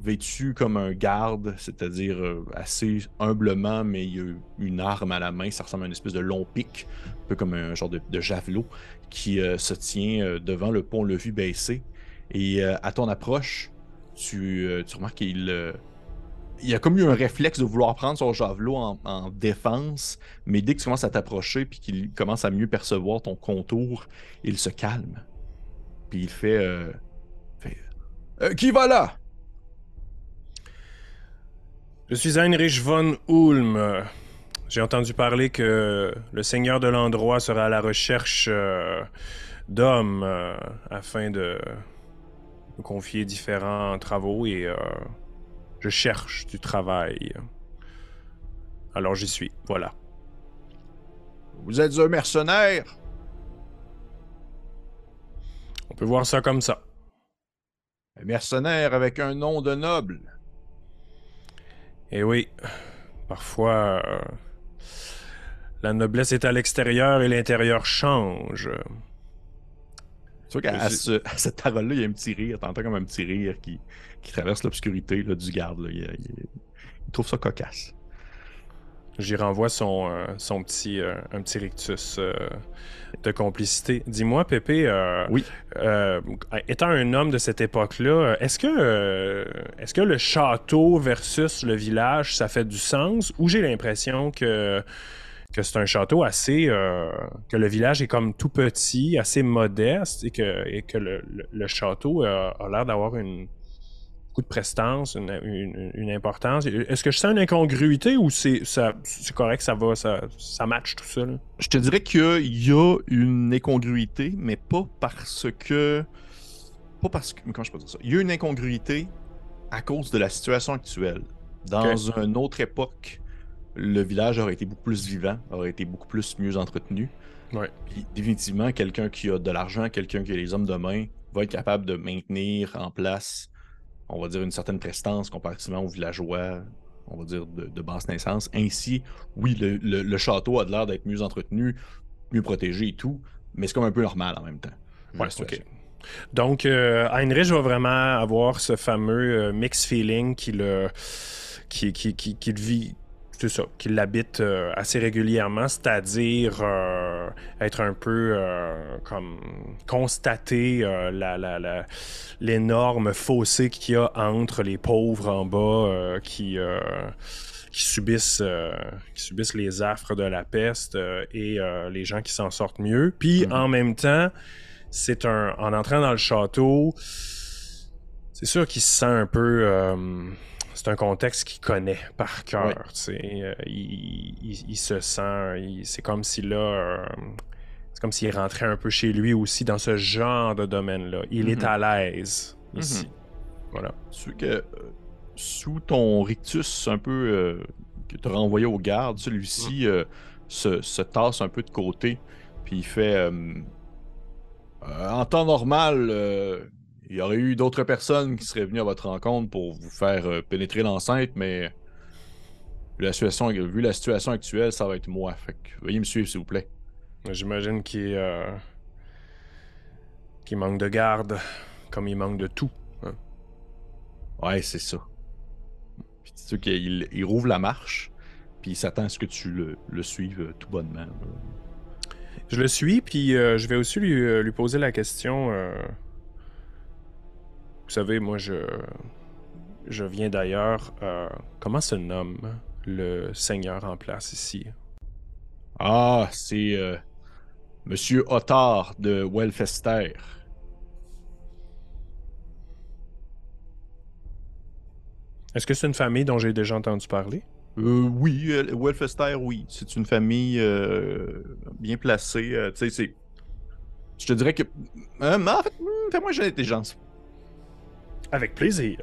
Speaker 1: vêtu comme un garde, c'est-à-dire assez humblement, mais il a une arme à la main, ça ressemble à une espèce de long pic, un peu comme un genre de, javelot, qui se tient devant le pont-levis baissé. Et à ton approche, tu, remarques qu'il il a comme eu un réflexe de vouloir prendre son javelot en, défense, mais dès que tu commences à t'approcher puis qu'il commence à mieux percevoir ton contour, il se calme. Puis il fait, fait Qui va là?
Speaker 2: Je suis Heinrich von Ulm. J'ai entendu parler que le seigneur de l'endroit sera à la recherche euh, d'hommes euh, afin de me confier différents travaux et euh, je cherche du travail. Alors j'y suis, voilà.
Speaker 1: Vous êtes un mercenaire?
Speaker 2: On peut voir ça comme ça.
Speaker 1: Un mercenaire avec un nom de noble.
Speaker 2: Eh oui, parfois, euh, la noblesse est à l'extérieur et l'intérieur change.
Speaker 1: Tu vois qu'à cette parole-là, il y a un petit rire. T'entends comme un petit rire qui, traverse l'obscurité du garde. Il, il, trouve ça cocasse.
Speaker 2: J'y renvoie son, euh, son petit, euh, un petit rictus euh, de complicité. Dis-moi, Pépé,
Speaker 1: oui.
Speaker 2: étant un homme de cette époque-là, est-ce que, est-ce que le château versus le village, ça fait du sens? Ou j'ai l'impression que, que c'est un château assez... que le village est comme tout petit, assez modeste, et que, et que le, le château a l'air d'avoir une beaucoup de prestance, une, importance. Est-ce que je sens une incongruité ou c'est correct, ça va, ça, ça match tout ça?
Speaker 1: Je te dirais qu'il y a une incongruité, mais pas parce que. Pas parce que. Comment je peux dire ça? Il y a une incongruité à cause de la situation actuelle. Dans une autre époque, le village aurait été beaucoup plus vivant, aurait été beaucoup plus mieux entretenu.
Speaker 2: Ouais.
Speaker 1: Puis définitivement, quelqu'un qui a de l'argent, quelqu'un qui a les hommes de main, va être capable de maintenir en place on va dire, une certaine prestance comparativement aux villageois, on va dire, de, basse naissance. Ainsi, oui, le, château a l'air d'être mieux entretenu, mieux protégé et tout, mais c'est comme un peu normal en même temps.
Speaker 2: Ouais, ok. Donc, euh, Heinrich va vraiment avoir ce fameux euh, mix feeling qui le, qui, qui, qui, qui, vit, c'est ça, qu'il habite euh, assez régulièrement, c'est-à-dire euh, être un peu euh, comme constater la, l'énorme fossé qu'il y a entre les pauvres en bas qui, qui, subissent, qui subissent les affres de la peste et les gens qui s'en sortent mieux. Puis mm-hmm. en même temps, c'est un en entrant dans le château, c'est sûr qu'il se sent un peu c'est un contexte qu'il connaît par cœur. Euh, il, se sent. C'est comme si là. Euh, c'est comme s'il rentrait un peu chez lui aussi dans ce genre de domaine-là. Il est mhm. à l'aise ici. Mhm. Voilà.
Speaker 1: Que, euh, sous ton rictus un peu que tu as renvoyé au garde, celui-ci mm. se, se, tasse un peu de côté. Puis il fait En temps normal, il y aurait eu d'autres personnes qui seraient venues à votre rencontre pour vous faire pénétrer l'enceinte, mais Vu la, situation, vu la situation actuelle, ça va être moi. Fait que veuillez me suivre, s'il vous plaît.
Speaker 2: J'imagine qu'il euh, manque de garde, comme il manque de tout. Hein.
Speaker 1: Ouais, c'est ça. Puis tu sais qu'il il rouvre la marche, puis il s'attend à ce que tu le, le suives euh, tout bonnement.
Speaker 2: Je le suis, puis euh, je vais aussi lui, lui, poser la question. Vous savez, moi, je, je viens d'ailleurs. comment se nomme le seigneur en place ici?
Speaker 1: Ah, c'est euh, Monsieur Otard de Welfester.
Speaker 2: Est-ce que c'est une famille dont j'ai déjà entendu parler?
Speaker 1: Euh, oui, euh, Welfester, oui. C'est une famille bien placée. tu sais, c'est. Je te dirais que. en fait, hmm, fais-moi j'ai l'intelligence.
Speaker 2: Avec plaisir.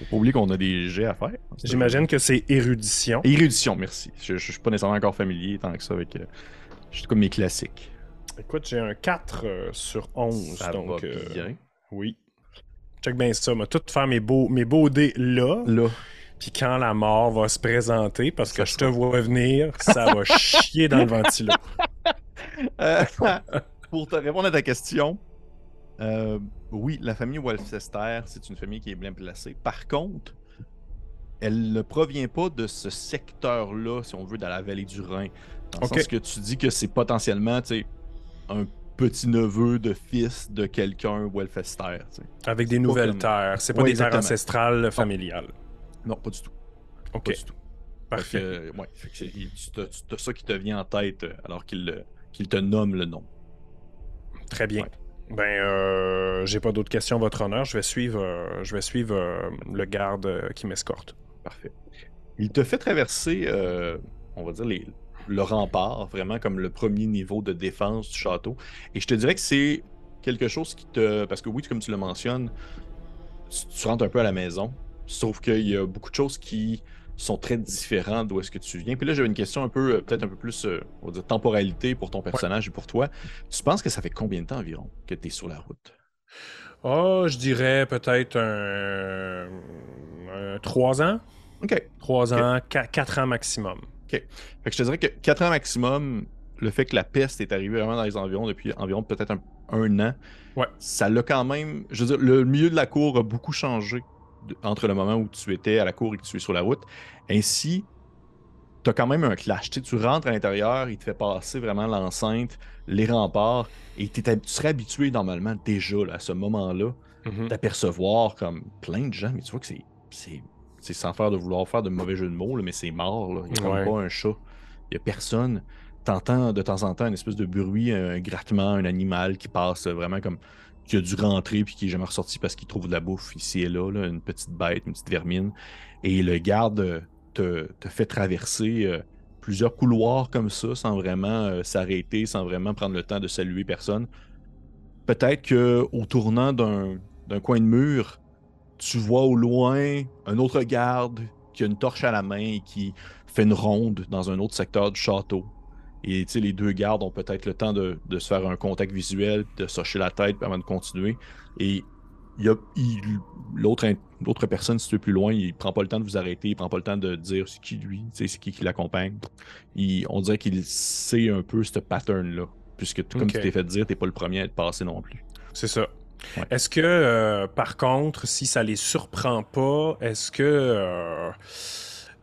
Speaker 1: Faut pas oublier qu'on a des jets à faire.
Speaker 2: J'imagine que c'est érudition.
Speaker 1: Érudition, merci. Je, je, suis pas nécessairement encore familier tant que ça avec. Euh, je suis comme mes classiques.
Speaker 2: Écoute, j'ai un 4 euh, sur 11.
Speaker 1: Ça
Speaker 2: donc,
Speaker 1: va euh, bien.
Speaker 2: Oui. Check bien ça. M'a tout faire mes beaux, mes beaux dés là.
Speaker 1: Là.
Speaker 2: Puis quand la mort va se présenter, parce que je te vois venir, ça va chier dans le ventilo.
Speaker 1: pour te répondre à ta question, euh, oui, la famille Wolfester, c'est une famille qui est bien placée. Par contre, elle ne provient pas de ce secteur-là, si on veut, dans la vallée du Rhin. Dans le sens que tu dis que c'est potentiellement un petit-neveu de fils de quelqu'un Wolfester.
Speaker 2: Avec des nouvelles terres. C'est pas des terres ancestrales familiales.
Speaker 1: Non, pas du tout.
Speaker 2: Ok.
Speaker 1: Pas du tout.
Speaker 2: Parfait.
Speaker 1: ouais, tu as, ça qui te vient en tête euh, alors qu'il te nomme le nom.
Speaker 2: Très bien. Ben, euh, j'ai pas d'autres questions, votre honneur. Je vais suivre, euh, je vais suivre euh, le garde euh, qui m'escorte.
Speaker 1: Parfait. Il te fait traverser, on va dire, le rempart, vraiment comme le premier niveau de défense du château. Et je te dirais que c'est quelque chose qui te. Parce que oui, comme tu le mentionnes, tu rentres un peu à la maison. Sauf qu'il y a beaucoup de choses qui sont très différents d'où est-ce que tu viens. Puis là, j'avais une question un peu, euh, peut-être un peu plus, euh, on va dire, temporalité pour ton personnage et pour toi. Tu penses que ça fait combien de temps environ que tu es sur la route?
Speaker 2: Oh, je dirais peut-être un... trois ans.
Speaker 1: OK.
Speaker 2: Trois ans, quatre ans maximum.
Speaker 1: OK. Fait que je te dirais que quatre ans maximum, le fait que la peste est arrivée vraiment dans les environs depuis environ peut-être un, un, an,
Speaker 2: ouais.
Speaker 1: ça l'a quand même. Je veux dire, le milieu de la cour a beaucoup changé entre le moment où tu étais à la cour et que tu es sur la route. Ainsi, tu as quand même un clash. Tu, tu rentres à l'intérieur, il te fait passer vraiment l'enceinte, les remparts, et tu serais habitué normalement déjà à ce moment-là mm-hmm. d'apercevoir comme plein de gens, mais tu vois que c'est. C'est sans faire de vouloir faire de mauvais jeux de mots, mais c'est mort. Là. Il n'y a pas un chat. Il n'y a personne. T'entends de temps en temps une espèce de bruit, un grattement, un animal qui passe vraiment comme qui a dû rentrer puis qui est jamais ressorti parce qu'il trouve de la bouffe ici et là, une petite bête, une petite vermine. Et le garde te, fait traverser euh, plusieurs couloirs comme ça sans vraiment euh, s'arrêter, sans vraiment prendre le temps de saluer personne. Peut-être qu'au tournant d'un coin de mur, tu vois au loin un autre garde qui a une torche à la main et qui fait une ronde dans un autre secteur du château. Et les deux gardes ont peut-être le temps de, se faire un contact visuel, de socher la tête avant de continuer. Et l'autre personne, si tu es plus loin, il prend pas le temps de vous arrêter, il prend pas le temps de dire c'est qui lui, c'est qui qui l'accompagne. On dirait qu'il sait un peu ce pattern-là. Puisque tout comme tu t'es fait dire, t'es pas le premier à être passé non plus.
Speaker 2: C'est ça. Est-ce que, euh, par contre, si ça les surprend pas, est-ce que euh,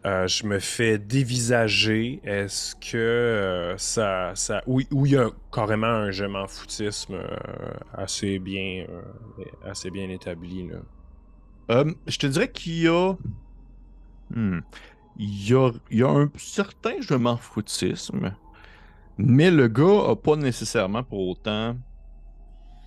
Speaker 2: euh, je me fais dévisager. Est-ce que euh, ça, ça. Oui, il y a carrément un je m'en foutisme euh, assez bien assez bien établi.
Speaker 1: Là. je te dirais qu'il y a. Hmm. Il, y a, il y a un certain je m'en foutisme. Mais le gars a pas nécessairement pour autant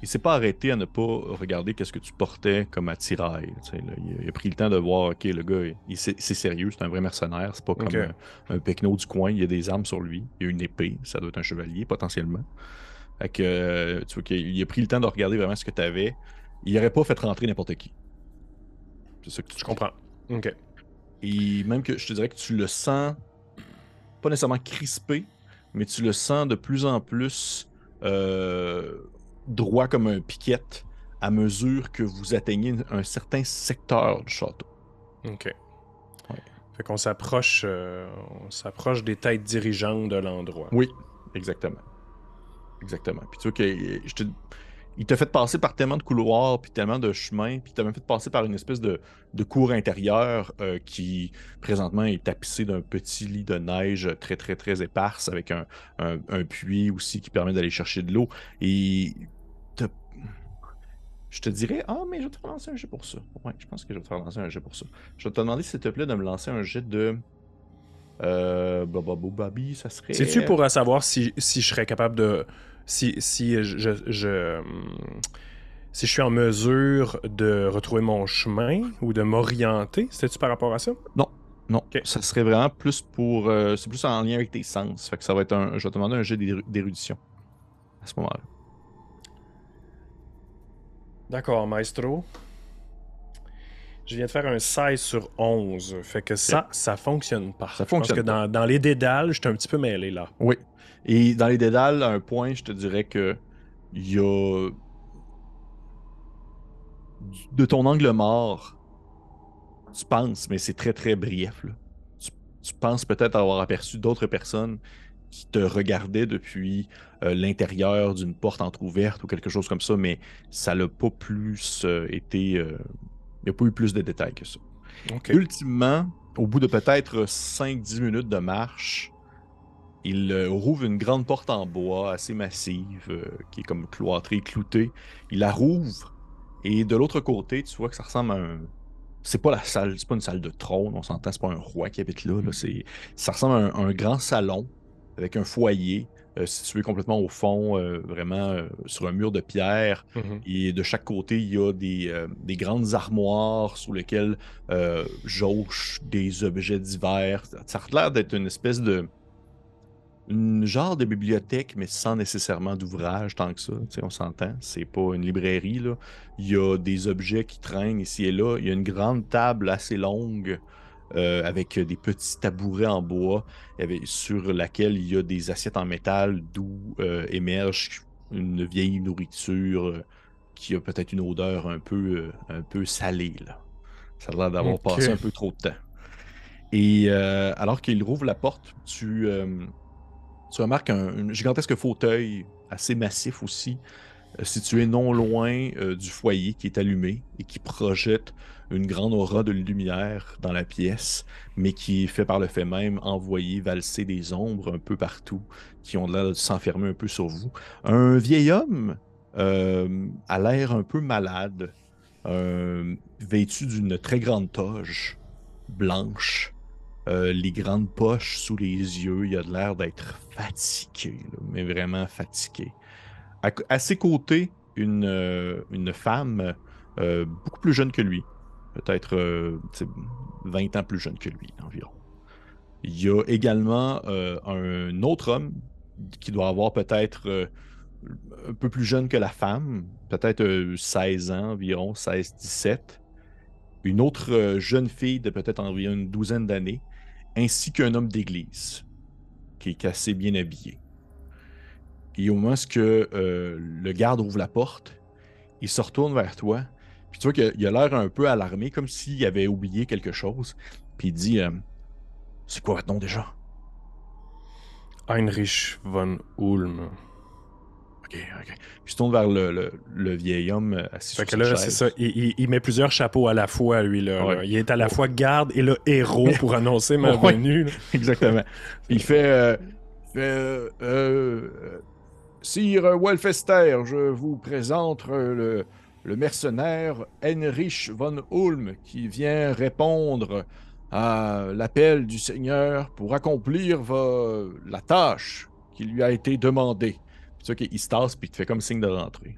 Speaker 1: il s'est pas arrêté à ne pas regarder qu'est-ce que tu portais comme attirail. il, a, pris le temps de voir, ok, le gars, c'est sérieux, c'est un vrai mercenaire, c'est pas comme un, un du coin, il y a des armes sur lui, il y a une épée, ça doit être un chevalier potentiellement. Fait que, euh, tu vois qu'il a pris le temps de regarder vraiment ce que tu avais. Il n'aurait pas fait rentrer n'importe qui. C'est ça que tu
Speaker 2: Je comprends. OK.
Speaker 1: Et même que je te dirais que tu le sens pas nécessairement crispé, mais tu le sens de plus en plus euh, droit comme un piquette à mesure que vous atteignez un certain secteur du château.
Speaker 2: OK. Fait qu'on s'approche, euh, on s'approche des têtes dirigeantes de l'endroit.
Speaker 1: Oui, exactement. Exactement. Puis tu vois que je te, il t'a fait passer par tellement de couloirs, puis tellement de chemins, puis il t'a même fait passer par une espèce de, cour intérieure euh, qui, présentement, est tapissée d'un petit lit de neige très, très, très éparse, avec un, puits aussi qui permet d'aller chercher de l'eau. Et je te dirais, ah, mais je vais te faire lancer un jet pour ça. Ouais, je pense que je vais te faire lancer un jet pour ça. Je vais te demander, s'il te plaît, de me lancer un jet de. Euh, Babi, ça serait.
Speaker 2: C'est-tu pour savoir si, si je serais capable de si, si je, je, si je suis en mesure de retrouver mon chemin ou de m'orienter, c'était-tu par rapport à ça?
Speaker 1: Non. Non, ça serait vraiment plus pour. Euh, c'est plus en lien avec tes sens. Fait que ça va être un. Je vais te demander un jet d'érudition à ce moment-là.
Speaker 2: D'accord, maestro. Je viens de faire un 16 sur 11. Fait que ça, ça fonctionne pas.
Speaker 1: Ça fonctionne.
Speaker 2: Parce que dans, dans les dédales, je suis un petit peu mêlé là.
Speaker 1: Oui. Et dans les dédales, à un point, je te dirais que il y a. De ton angle mort, tu penses, mais c'est très très brief. Tu, penses peut-être avoir aperçu d'autres personnes qui te regardaient depuis euh, l'intérieur d'une porte entr'ouverte ou quelque chose comme ça, mais ça n'a pas plus euh, été. Euh, il n'y a pas eu plus de détails que ça. Ultimement, au bout de peut-être 5-10 minutes de marche, il euh, rouvre une grande porte en bois assez massive, euh, qui est comme cloîtrée, cloutée. Il la rouvre et de l'autre côté, tu vois que ça ressemble à un. C'est pas la salle, c'est pas une salle de trône, on s'entend, c'est pas un roi qui habite là. là c'est... Ça ressemble à un, grand salon avec un foyer euh, situé complètement au fond, vraiment sur un mur de pierre. Mm-hmm. Et de chaque côté, il y a des, des grandes armoires sous lesquelles jauchent des objets divers. Ça a l'air d'être une espèce de une genre de bibliothèque, mais sans nécessairement d'ouvrage tant que ça. On s'entend. C'est pas une librairie. Là. Il y a des objets qui traînent ici et là. Il y a une grande table assez longue euh, avec des petits tabourets en bois sur laquelle il y a des assiettes en métal d'où euh, émerge une vieille nourriture euh, qui a peut-être une odeur un peu, un peu salée. Là. Ça a l'air d'avoir passé un peu trop de temps. Et alors qu'il rouvre la porte, tu tu remarques un, gigantesque fauteuil assez massif aussi, euh, situé non loin euh, du foyer qui est allumé et qui projette une grande aura de lumière dans la pièce, mais qui fait par le fait même envoyer valser des ombres un peu partout, qui ont l'air de s'enfermer un peu sur vous. Un vieil homme euh, a l'air un peu malade, vêtu d'une très grande toge blanche, euh, les grandes poches sous les yeux. Il a l'air d'être fatigué, mais vraiment fatigué. À, ses côtés, une, euh, femme euh, beaucoup plus jeune que lui. Peut-être 20 ans plus jeune que lui, environ. Il y a également un autre homme qui doit avoir peut-être un peu plus jeune que la femme, peut-être 16 ans environ, 16-17. Une autre jeune fille de peut-être environ une douzaine d'années ainsi qu'un homme d'église qui est assez bien habillé. Et au moment où euh, le garde ouvre la porte, il se retourne vers toi. Puis tu vois qu'il a l'air un peu alarmé, comme s'il avait oublié quelque chose. Puis il dit euh, C'est quoi votre nom déjà
Speaker 2: Heinrich von Ulm.
Speaker 1: OK, OK. Puis se tourne vers le, vieil homme euh, assis
Speaker 2: fait que là, c'est ça. Il, met plusieurs chapeaux à la fois, lui. Là, Il est à la fois garde et le héros pour annoncer ma venue.
Speaker 1: Exactement. il fait... Euh, fait euh, Sire Wolfester, je vous présente le, le mercenaire Heinrich von Ulm qui vient répondre à l'appel du Seigneur pour accomplir la tâche qui lui a été demandée. Tu vois qu'il se tasse puis il te fait comme signe de rentrer.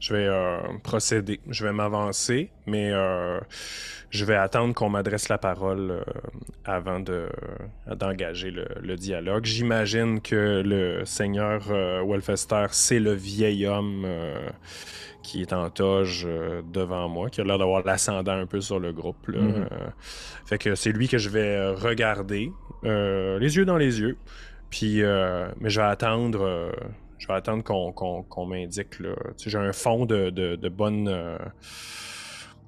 Speaker 2: Je vais euh, procéder. Je vais m'avancer, mais euh, je vais attendre qu'on m'adresse la parole euh, avant d'engager le, dialogue. J'imagine que le seigneur Welfester, c'est le vieil homme qui est en toge devant moi, qui a l'air d'avoir l'ascendant un peu sur le groupe. Mm-hmm. fait que c'est lui que je vais regarder, les yeux dans les yeux. Puis, mais je vais attendre je vais attendre qu'on m'indique. J'ai un fond de, de, bonne. Euh,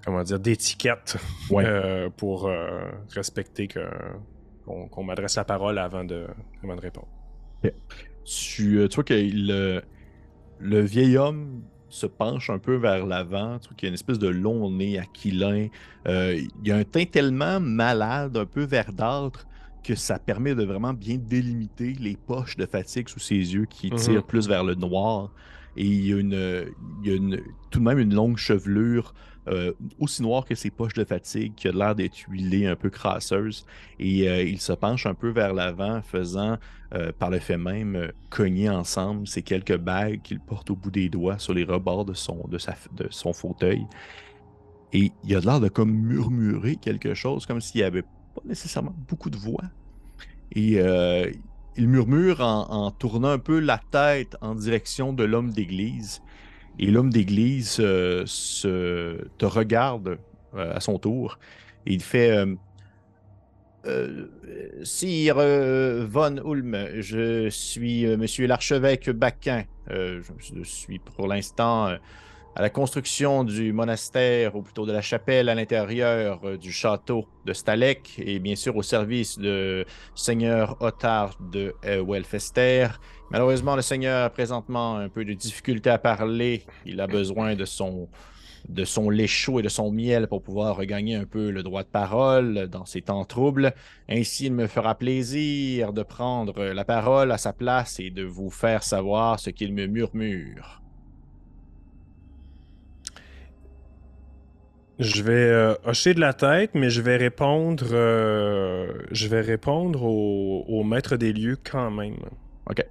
Speaker 2: comment dire, d'étiquette euh, pour euh, respecter qu'on m'adresse la parole avant de, de répondre.
Speaker 1: Tu, vois que le, le vieil homme se penche un peu vers l'avant. Tu vois qu'il y a une espèce de long nez aquilin. il y a un teint tellement malade, un peu verdâtre, que ça permet de vraiment bien délimiter les poches de fatigue sous ses yeux qui mhm. tirent plus vers le noir. Et il y a, une, il tout de même une longue chevelure euh, aussi noire que ses poches de fatigue, qui a l'air d'être huilée, un peu crasseuse. Et euh, il se penche un peu vers l'avant, faisant, euh, par le fait même, cogner ensemble ces quelques bagues qu'il porte au bout des doigts sur les rebords de son, de sa, de son fauteuil. Et il a l'air de comme murmurer quelque chose, comme s'il y avait pas nécessairement beaucoup de voix. Et euh, il murmure en, tournant un peu la tête en direction de l'homme d'église. Et l'homme d'église euh, se, te regarde euh, à son tour. Et il fait Sire von Ulm, je suis monsieur l'archevêque Baquin. je suis pour l'instant à la construction du monastère, ou plutôt de la chapelle à l'intérieur euh, du château de Stalek, et bien sûr au service de Seigneur Otard de euh, Welfester. Malheureusement, le Seigneur a présentement un peu de difficulté à parler. Il a besoin de son, de son lait chaud et de son miel pour pouvoir regagner un peu le droit de parole dans ces temps troubles. Ainsi, il me fera plaisir de prendre la parole à sa place et de vous faire savoir ce qu'il me murmure.
Speaker 2: Je vais euh, hocher de la tête, mais je vais répondre, euh, je vais répondre au, maître des lieux quand même.
Speaker 1: Ok,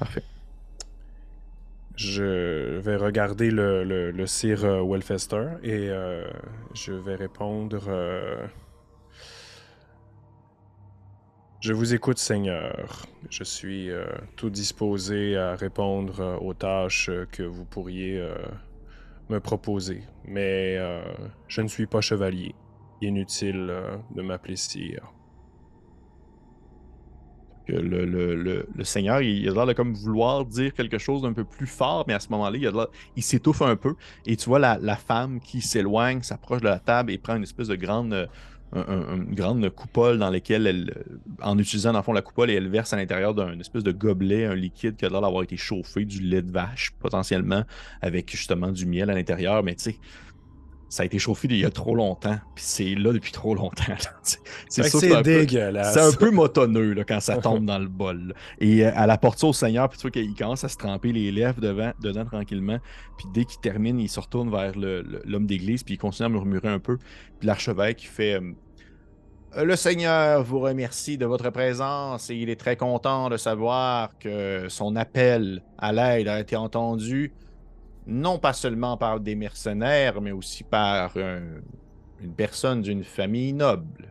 Speaker 1: parfait.
Speaker 2: Je vais regarder le, le, sire euh, Welfester et je vais répondre. Je vous écoute, Seigneur. Je suis tout disposé à répondre aux tâches que vous pourriez me proposer, mais euh, je ne suis pas chevalier. Inutile euh, de m'appeler.
Speaker 1: Le, le, le, le, Seigneur, il, a l'air de comme vouloir dire quelque chose d'un peu plus fort, mais à ce moment-là, il, il s'étouffe un peu. Et tu vois la, la femme qui s'éloigne, s'approche de la table et prend une espèce de grande une grande coupole dans laquelle elle, en utilisant dans le fond la coupole, elle verse à l'intérieur d'un espèce de gobelet un liquide qui a l'air d'avoir été chauffé, du lait de vache potentiellement, avec justement du miel à l'intérieur. Mais tu sais, ça a été chauffé il y a trop longtemps, puis c'est là depuis trop longtemps.
Speaker 2: C'est dégueulasse.
Speaker 1: C'est un peu motonneux là, quand ça tombe dans le bol. Et euh, elle apporte ça au Seigneur, puis tu vois qu'il commence à se tremper les lèvres devant, dedans tranquillement. Puis dès qu'il termine, il se retourne vers l'homme d'église, puis il continue à murmurer un peu. Puis l'archevêque, il fait euh, Le Seigneur vous remercie de votre présence et il est très content de savoir que son appel à l'aide a été entendu non pas seulement par des mercenaires, mais aussi par une personne d'une famille noble.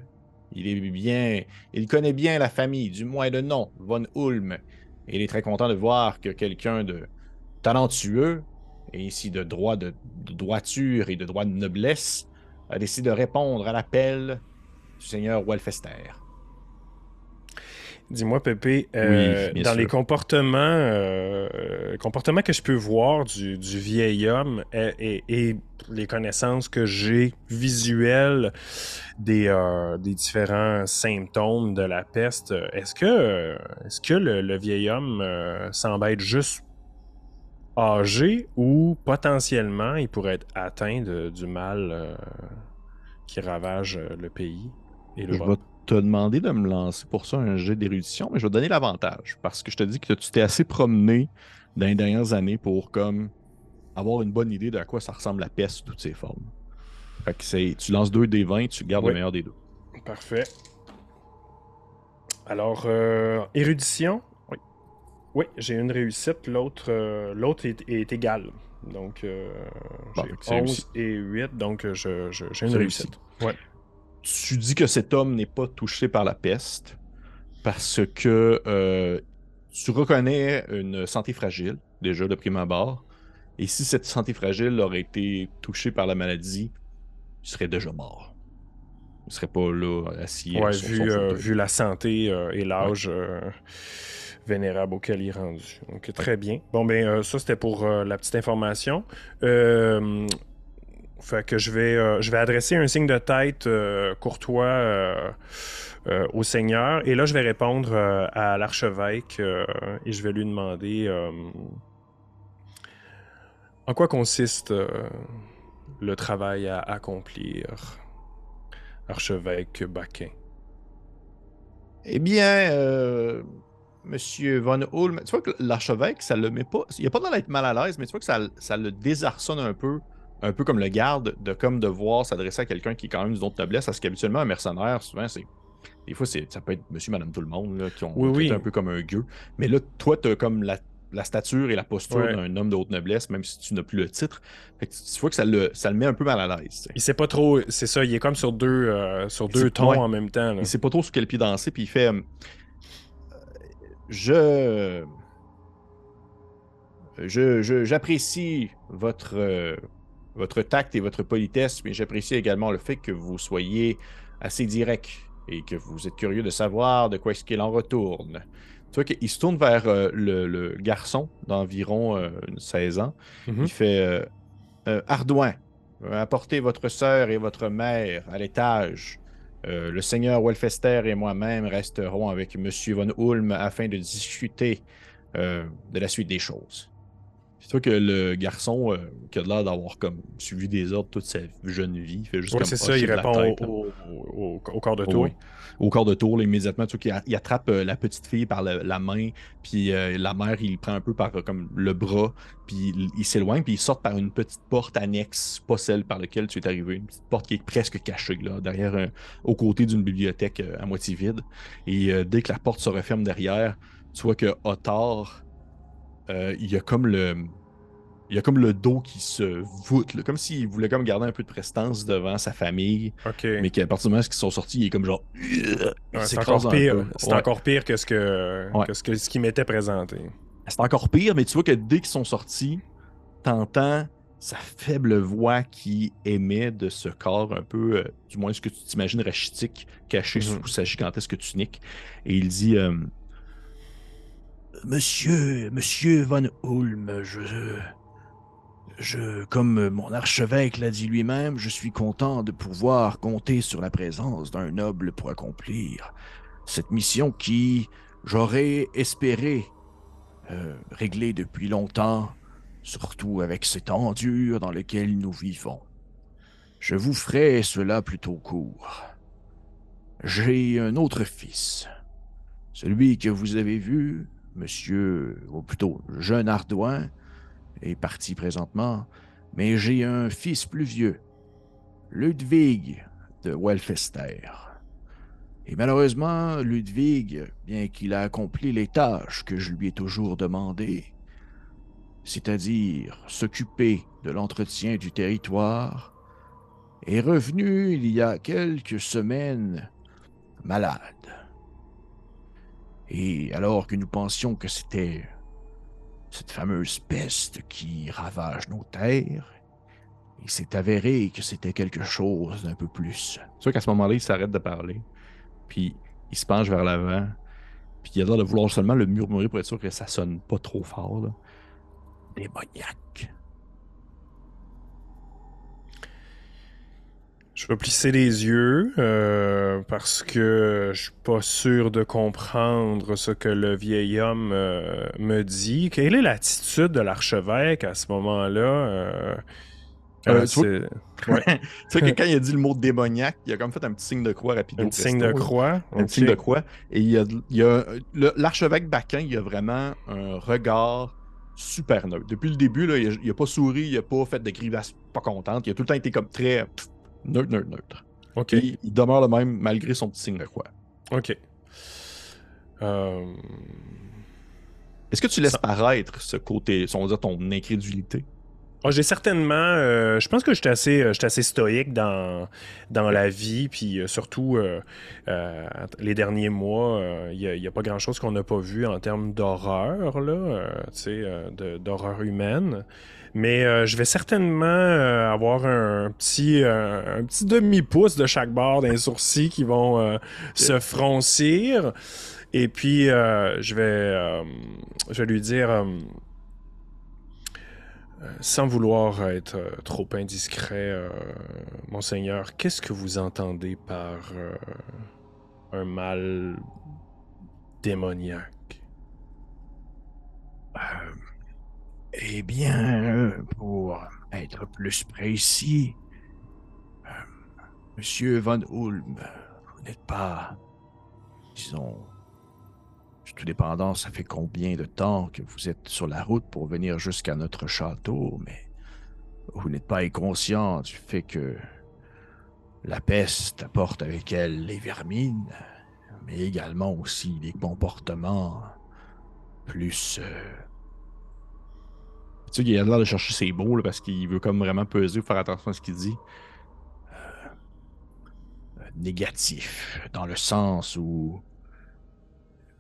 Speaker 1: Il est bien, il connaît bien la famille, du moins de nom, von Ulm. Et il est très content de voir que quelqu'un de talentueux, et ici de droit de, droiture et de droit de noblesse, a décidé de répondre à l'appel du seigneur Welfester.
Speaker 2: Dis-moi, Pépé, euh, dans les comportements, euh, comportements que je peux voir du, vieil homme et, les connaissances que j'ai visuelles des, euh, des, différents symptômes de la peste, est-ce que, est-ce que le, vieil homme semble être juste âgé ou potentiellement il pourrait être atteint du mal qui ravage le pays et le
Speaker 1: te demander de me lancer pour ça un jeu d'érudition, mais je vais te donner l'avantage parce que je te dis que tu t'es assez promené dans les dernières années pour comme avoir une bonne idée de à quoi ça ressemble la peste toutes ses formes. Fait que c'est, tu lances deux des 20, tu gardes le meilleur des deux.
Speaker 2: Parfait. Alors, euh, érudition? Oui. Oui, j'ai une réussite, l'autre, euh, l'autre est, est égale. Donc, euh, j'ai 11 et 8, donc euh, j'ai une réussite. Ouais.
Speaker 1: Tu dis que cet homme n'est pas touché par la peste parce que euh, tu reconnais une santé fragile, déjà de prime abord. Et si cette santé fragile aurait été touchée par la maladie, il serait déjà mort. Il serait pas là assis.
Speaker 2: Ouais, vu, vu, la santé et l'âge vénérable auquel il est rendu. Donc, très bien. Bon, ben, euh, ça, c'était pour euh, la petite information. Euh, que je vais, je vais adresser un signe de tête courtois au Seigneur. Et là, je vais répondre à l'archevêque et je vais lui demander en quoi consiste le travail à accomplir, archevêque Baquin?
Speaker 1: Eh bien, Monsieur Von Ulm, tu vois que l'archevêque, ça le met pas. Il a pas l'air d'être mal à l'aise, mais tu vois que ça, ça, le désarçonne un peu, un peu comme le garde, de comme devoir s'adresser à quelqu'un qui est quand même d'une autre noblesse, parce qu'habituellement, un mercenaire, souvent, c'est. Des fois, ça peut être monsieur, madame, tout le monde, là, qui ont oui, un peu comme un gueux. Mais là, toi, tu as comme la, stature et la posture d'un homme de haute noblesse, même si tu n'as plus le titre. Fait que tu vois que ça le, ça le met un peu mal à l'aise.
Speaker 2: Il sait pas trop, c'est ça, il est comme sur deux, euh, sur deux tons en même temps. Là.
Speaker 1: Il sait pas trop sur quel pied danser, puis il fait. Je. J'apprécie votre, euh, votre tact et votre politesse, mais j'apprécie également le fait que vous soyez assez direct et que vous êtes curieux de savoir de quoi est-ce qu'il en retourne. Tu vois qu'il se tourne vers euh, le, garçon d'environ 16 euh, ans. Mm-hmm. Il fait Ardouin, apportez votre sœur et votre mère à l'étage. Euh, le seigneur Welfester et moi-même resterons avec M. Von Ulm afin de discuter euh, de la suite des choses. C'est toi que le garçon euh, qui a l'air d'avoir comme suivi des ordres toute sa jeune vie,
Speaker 2: fait juste c'est ça, il répond au, corps de tour.
Speaker 1: Au corps de tour, immédiatement, tu vois, il, attrape la petite fille par la, main, puis la mère, il prend un peu par comme le bras, puis il, s'éloigne, puis il sort par une petite porte annexe, pas celle par laquelle tu es arrivé, une petite porte qui est presque cachée, là, derrière, un, aux côtés d'une bibliothèque à moitié vide. Et dès que la porte se referme derrière, tu vois que Ottar, il y a comme le il y a comme le dos qui se voûte, comme s'il voulait comme garder un peu de prestance devant sa famille. Mais qu'à partir du moment où ils sont sortis, il est comme genre.
Speaker 2: c'est encore pire. C'est encore pire que ce que, ce que ce qui m'était présenté.
Speaker 1: C'est encore pire, mais tu vois que dès qu'ils sont sortis, t'entends sa faible voix qui émet de ce corps un peu, euh, du moins ce que tu t'imagines rachitique, caché mhm. sous sa gigantesque tunique. Et il dit euh, Monsieur, monsieur Von Ulm, je, je, comme mon archevêque l'a dit lui-même, je suis content de pouvoir compter sur la présence d'un noble pour accomplir cette mission qui, j'aurais espéré euh, régler depuis longtemps, surtout avec ces temps durs dans lesquels nous vivons. Je vous ferai cela plutôt court. J'ai un autre fils, celui que vous avez vu, monsieur, ou plutôt jeune Ardouin, est parti présentement, mais j'ai un fils plus vieux, Ludwig de Welfester. Et malheureusement, Ludwig, bien qu'il a accompli les tâches que je lui ai toujours demandées, c'est-à-dire s'occuper de l'entretien du territoire, est revenu il y a quelques semaines malade. Et alors que nous pensions que c'était cette fameuse peste qui ravage nos terres. Il s'est avéré que c'était quelque chose d'un peu plus. C'est qu'à ce moment-là, il s'arrête de parler, puis il se penche vers l'avant, puis il a l'air de vouloir seulement le murmurer pour être sûr que ça sonne pas trop fort. Démoniaque.
Speaker 2: Je vais plisser les yeux euh, parce que je suis pas sûr de comprendre ce que le vieil homme euh, me dit. Quelle est l'attitude de l'archevêque à ce moment-là? Euh,
Speaker 1: tu, vois... que quand il a dit le mot démoniaque, il a comme fait un petit signe de croix rapide.
Speaker 2: Un petit signe de croix.
Speaker 1: Un signe de croix. Et il y a, l'archevêque Baquin, il a vraiment un regard super neutre. Depuis le début, là, il, a, pas souri, il a pas fait de grimaces pas contente. Il a tout le temps été comme très neutre, neutre, neutre.
Speaker 2: OK.
Speaker 1: il demeure le même malgré son petit signe de croix.
Speaker 2: OK. Euh,
Speaker 1: Est-ce que tu laisses paraître ce côté, on va dire ton incrédulité?
Speaker 2: Ah, j'ai certainement. Euh, je pense que j'étais assez, euh, assez stoïque dans, dans la vie, puis euh, surtout les derniers mois, il n'y a, pas grand-chose qu'on n'a pas vu en termes d'horreur, là, d'horreur humaine. Mais je vais certainement avoir un petit, un petit demi-pouce de chaque bord d'un sourcil qui vont se froncir. Et puis, je, vais, je vais lui dire euh, sans vouloir être euh, trop indiscret, euh, monseigneur, qu'est-ce que vous entendez par un mal démoniaque?
Speaker 1: Eh bien, pour être plus précis, Monsieur Van Ulm, vous n'êtes pas, disons, tout dépendant, ça fait combien de temps que vous êtes sur la route pour venir jusqu'à notre château, mais vous n'êtes pas inconscient du fait que la peste apporte avec elle les vermines, mais également aussi des comportements plus... Euh,
Speaker 3: tu sais, il a l'air de chercher ses mots parce qu'il veut comme vraiment peser, faire attention à ce qu'il dit.
Speaker 1: Euh, négatif, dans le sens où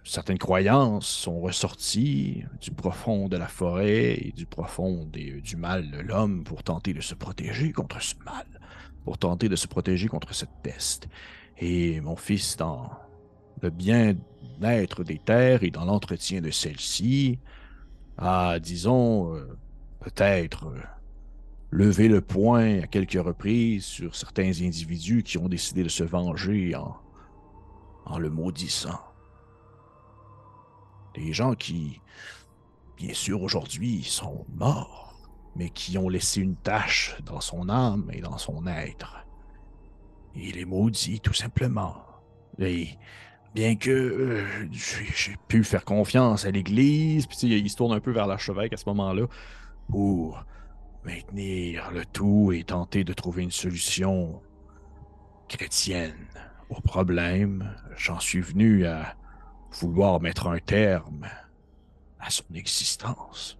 Speaker 1: certaines croyances sont ressorties du profond de la forêt et du profond du mal de l'homme pour tenter de se protéger contre ce mal, pour tenter de se protéger contre cette peste. Et mon fils, dans le bien-être des terres et dans l'entretien de celles-ci, a, disons, euh, peut-être euh, levé le poing à quelques reprises sur certains individus qui ont décidé de se venger en, en le maudissant. Des gens qui, bien sûr, aujourd'hui sont morts, mais qui ont laissé une tache dans son âme et dans son être. Il est maudit, tout simplement. Et bien que euh, j'ai pu faire confiance à l'Église, puis il se tourne un peu vers l'archevêque à ce moment-là pour maintenir le tout et tenter de trouver une solution chrétienne au problème, j'en suis venu à vouloir mettre un terme à son existence.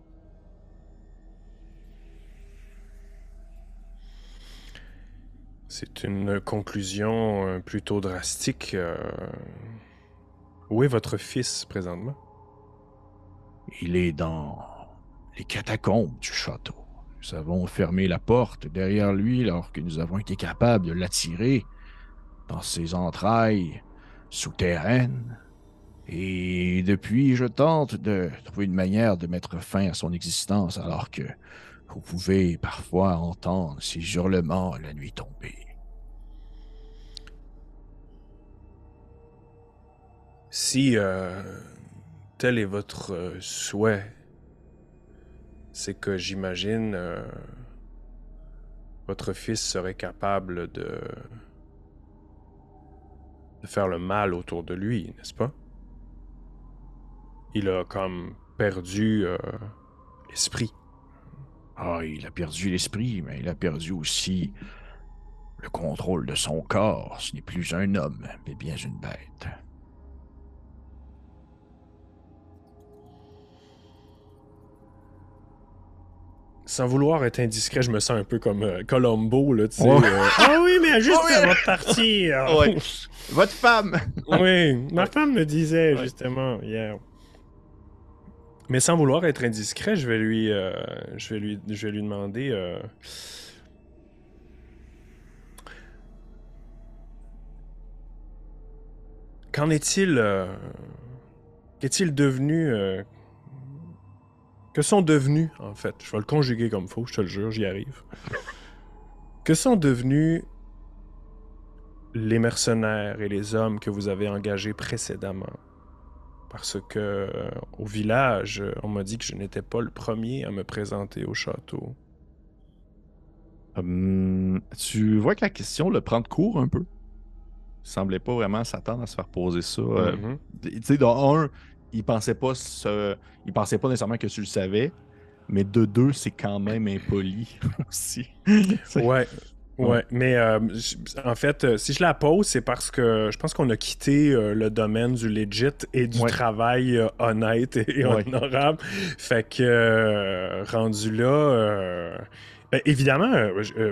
Speaker 2: C'est une conclusion euh, plutôt drastique. Euh. Où est votre fils présentement?
Speaker 1: Il est dans les catacombes du château. Nous avons fermé la porte derrière lui alors que nous avons été capables de l'attirer dans ses entrailles souterraines et depuis, je tente de trouver une manière de mettre fin à son existence alors que vous pouvez parfois entendre ses hurlements la nuit tombée.
Speaker 2: Si euh, tel est votre euh, souhait, c'est que j'imagine euh, votre fils serait capable de, de faire le mal autour de lui, n'est-ce pas? il a comme perdu l'esprit.
Speaker 1: Ah, il a perdu l'esprit, mais il a perdu aussi le contrôle de son corps. Ce n'est plus un homme, mais bien une bête.
Speaker 2: Sans vouloir être indiscret, je me sens un peu comme euh, Colombo, là, tu sais. Euh, ah oui, mais juste oh, avant de partir.
Speaker 3: Votre femme.
Speaker 2: oui, ma femme me disait, justement, hier. Mais sans vouloir être indiscret, je vais lui, euh, je vais lui, je vais lui demander. Euh, qu'en est-il euh, Qu'est-il devenu Que sont devenus, en fait Je vais le conjuguer comme faut, je te le jure, j'y arrive. Que sont devenus les mercenaires et les hommes que vous avez engagés précédemment? Parce que euh, au village, on m'a dit que je n'étais pas le premier à me présenter au château.
Speaker 3: Hum, tu vois que la question le prend de court un peu. Il semblait pas vraiment s'attendre à se faire poser ça. Euh, mm-hmm. Tu sais, dans un, il pensait pas il pensait pas nécessairement que tu le savais, mais de deux, c'est quand même impoli aussi.
Speaker 2: ouais. Ouais, mais euh, en fait, euh, si je la pose, c'est parce que je pense qu'on a quitté euh, le domaine du legit et du travail honnête et, honorable. Fait que rendu là, ben, évidemment,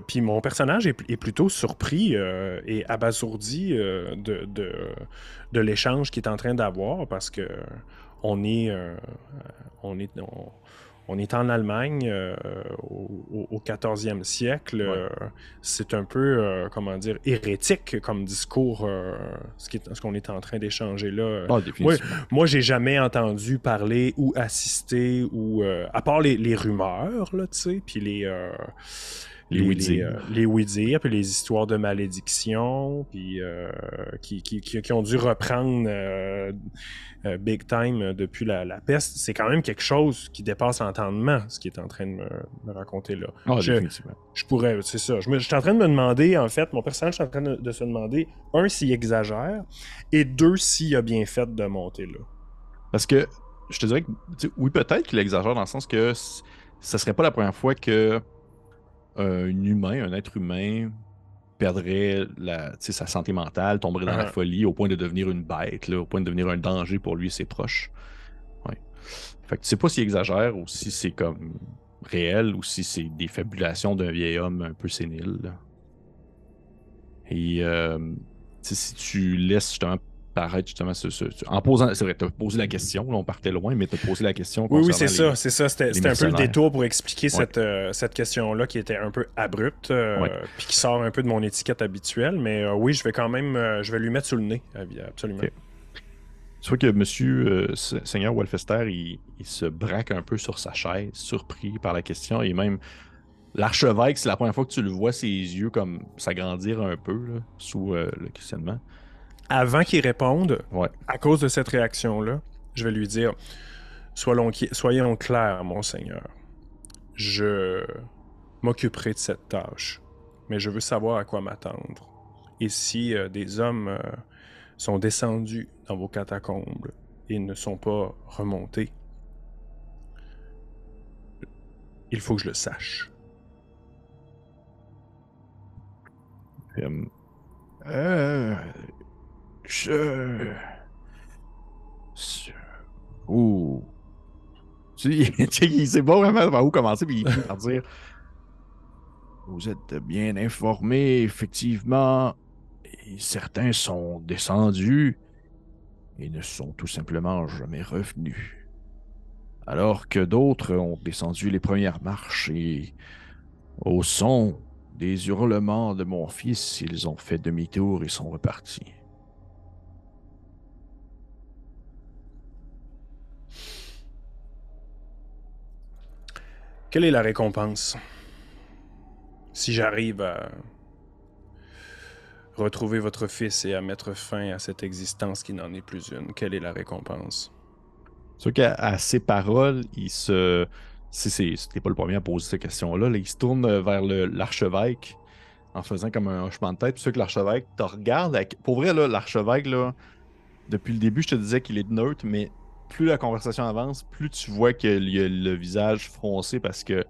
Speaker 2: puis mon personnage est, plutôt surpris et abasourdi de, de, l'échange qu'il est en train d'avoir parce que on est, est en Allemagne euh, au, 14e siècle. Euh, c'est un peu, euh, comment dire, hérétique comme discours, ce qu'on est en train d'échanger là.
Speaker 1: Ah,
Speaker 2: moi, j'ai jamais entendu parler ou assister, ou à part les, les rumeurs, là, tu sais, puis les
Speaker 1: les,
Speaker 2: les, les, puis les histoires de malédiction, puis qui, qui, qui, ont dû reprendre euh, big time euh, depuis la, peste, c'est quand même quelque chose qui dépasse l'entendement, ce qui est en train de me, raconter là.
Speaker 1: Ah,
Speaker 2: je, je, pourrais, c'est ça. Je, suis en train de me demander, en fait, mon personnage est en train de, se demander, un, s'il exagère, et deux, s'il a bien fait de monter là.
Speaker 1: Parce que je te dirais que, oui, peut-être qu'il exagère dans le sens que ce serait pas la première fois que euh, un humain, un être humain, perdrait la, sa santé mentale, tomberait dans la uh-huh. folie au point de devenir une bête, là, au point de devenir un danger pour lui et ses proches. Ouais. Fait que tu sais pas s'il exagère ou si c'est comme réel ou si c'est des fabulations d'un vieil homme un peu sénile. Et euh, si tu laisses justement paraître justement en posant, c'est vrai, tu as posé la question, on partait loin, mais tu as posé la question.
Speaker 2: Oui, oui, c'est ça, c'est ça. C'était un peu le détour pour expliquer cette, euh, cette question-là qui était un peu abrupte, euh, puis qui sort un peu de mon étiquette habituelle, mais euh, oui, je vais quand même, je vais lui mettre sous le nez, absolument.
Speaker 1: Tu vois que Monsieur Seigneur Wolfester, il, se braque un peu sur sa chaise, surpris par la question, et même l'archevêque, c'est la première fois que tu le vois, ses yeux comme s'agrandir un peu sous le questionnement
Speaker 2: avant qu'il réponde, à cause de cette réaction-là, je vais lui dire Soyons, soyons clairs, monseigneur. Je m'occuperai de cette tâche, mais je veux savoir à quoi m'attendre. Et si euh, des hommes euh, sont descendus dans vos catacombes et ne sont pas remontés, il faut que je le sache.
Speaker 4: Euh, je. Ouh.
Speaker 1: il sait pas vraiment par où commencer, puis il finit par dire
Speaker 4: Vous êtes bien informé, effectivement. Certains sont descendus et ne sont tout simplement jamais revenus. Alors que d'autres ont descendu les premières marches et, au son des hurlements de mon fils, ils ont fait demi-tour et sont repartis.
Speaker 2: Quelle est la récompense? Si j'arrive à retrouver votre fils et à mettre fin à cette existence qui n'en est plus une? Quelle est la récompense?
Speaker 1: C'est qu'à ses paroles, il se. C'était pas le premier à poser cette question-là. il se tourne vers l'archevêque en faisant comme un hochement de tête. Puis que l'archevêque te regarde. Pour vrai, l'archevêque, là, depuis le début, je te disais qu'il est neutre, mais plus la conversation avance, plus tu vois qu'il y a le visage froncé parce que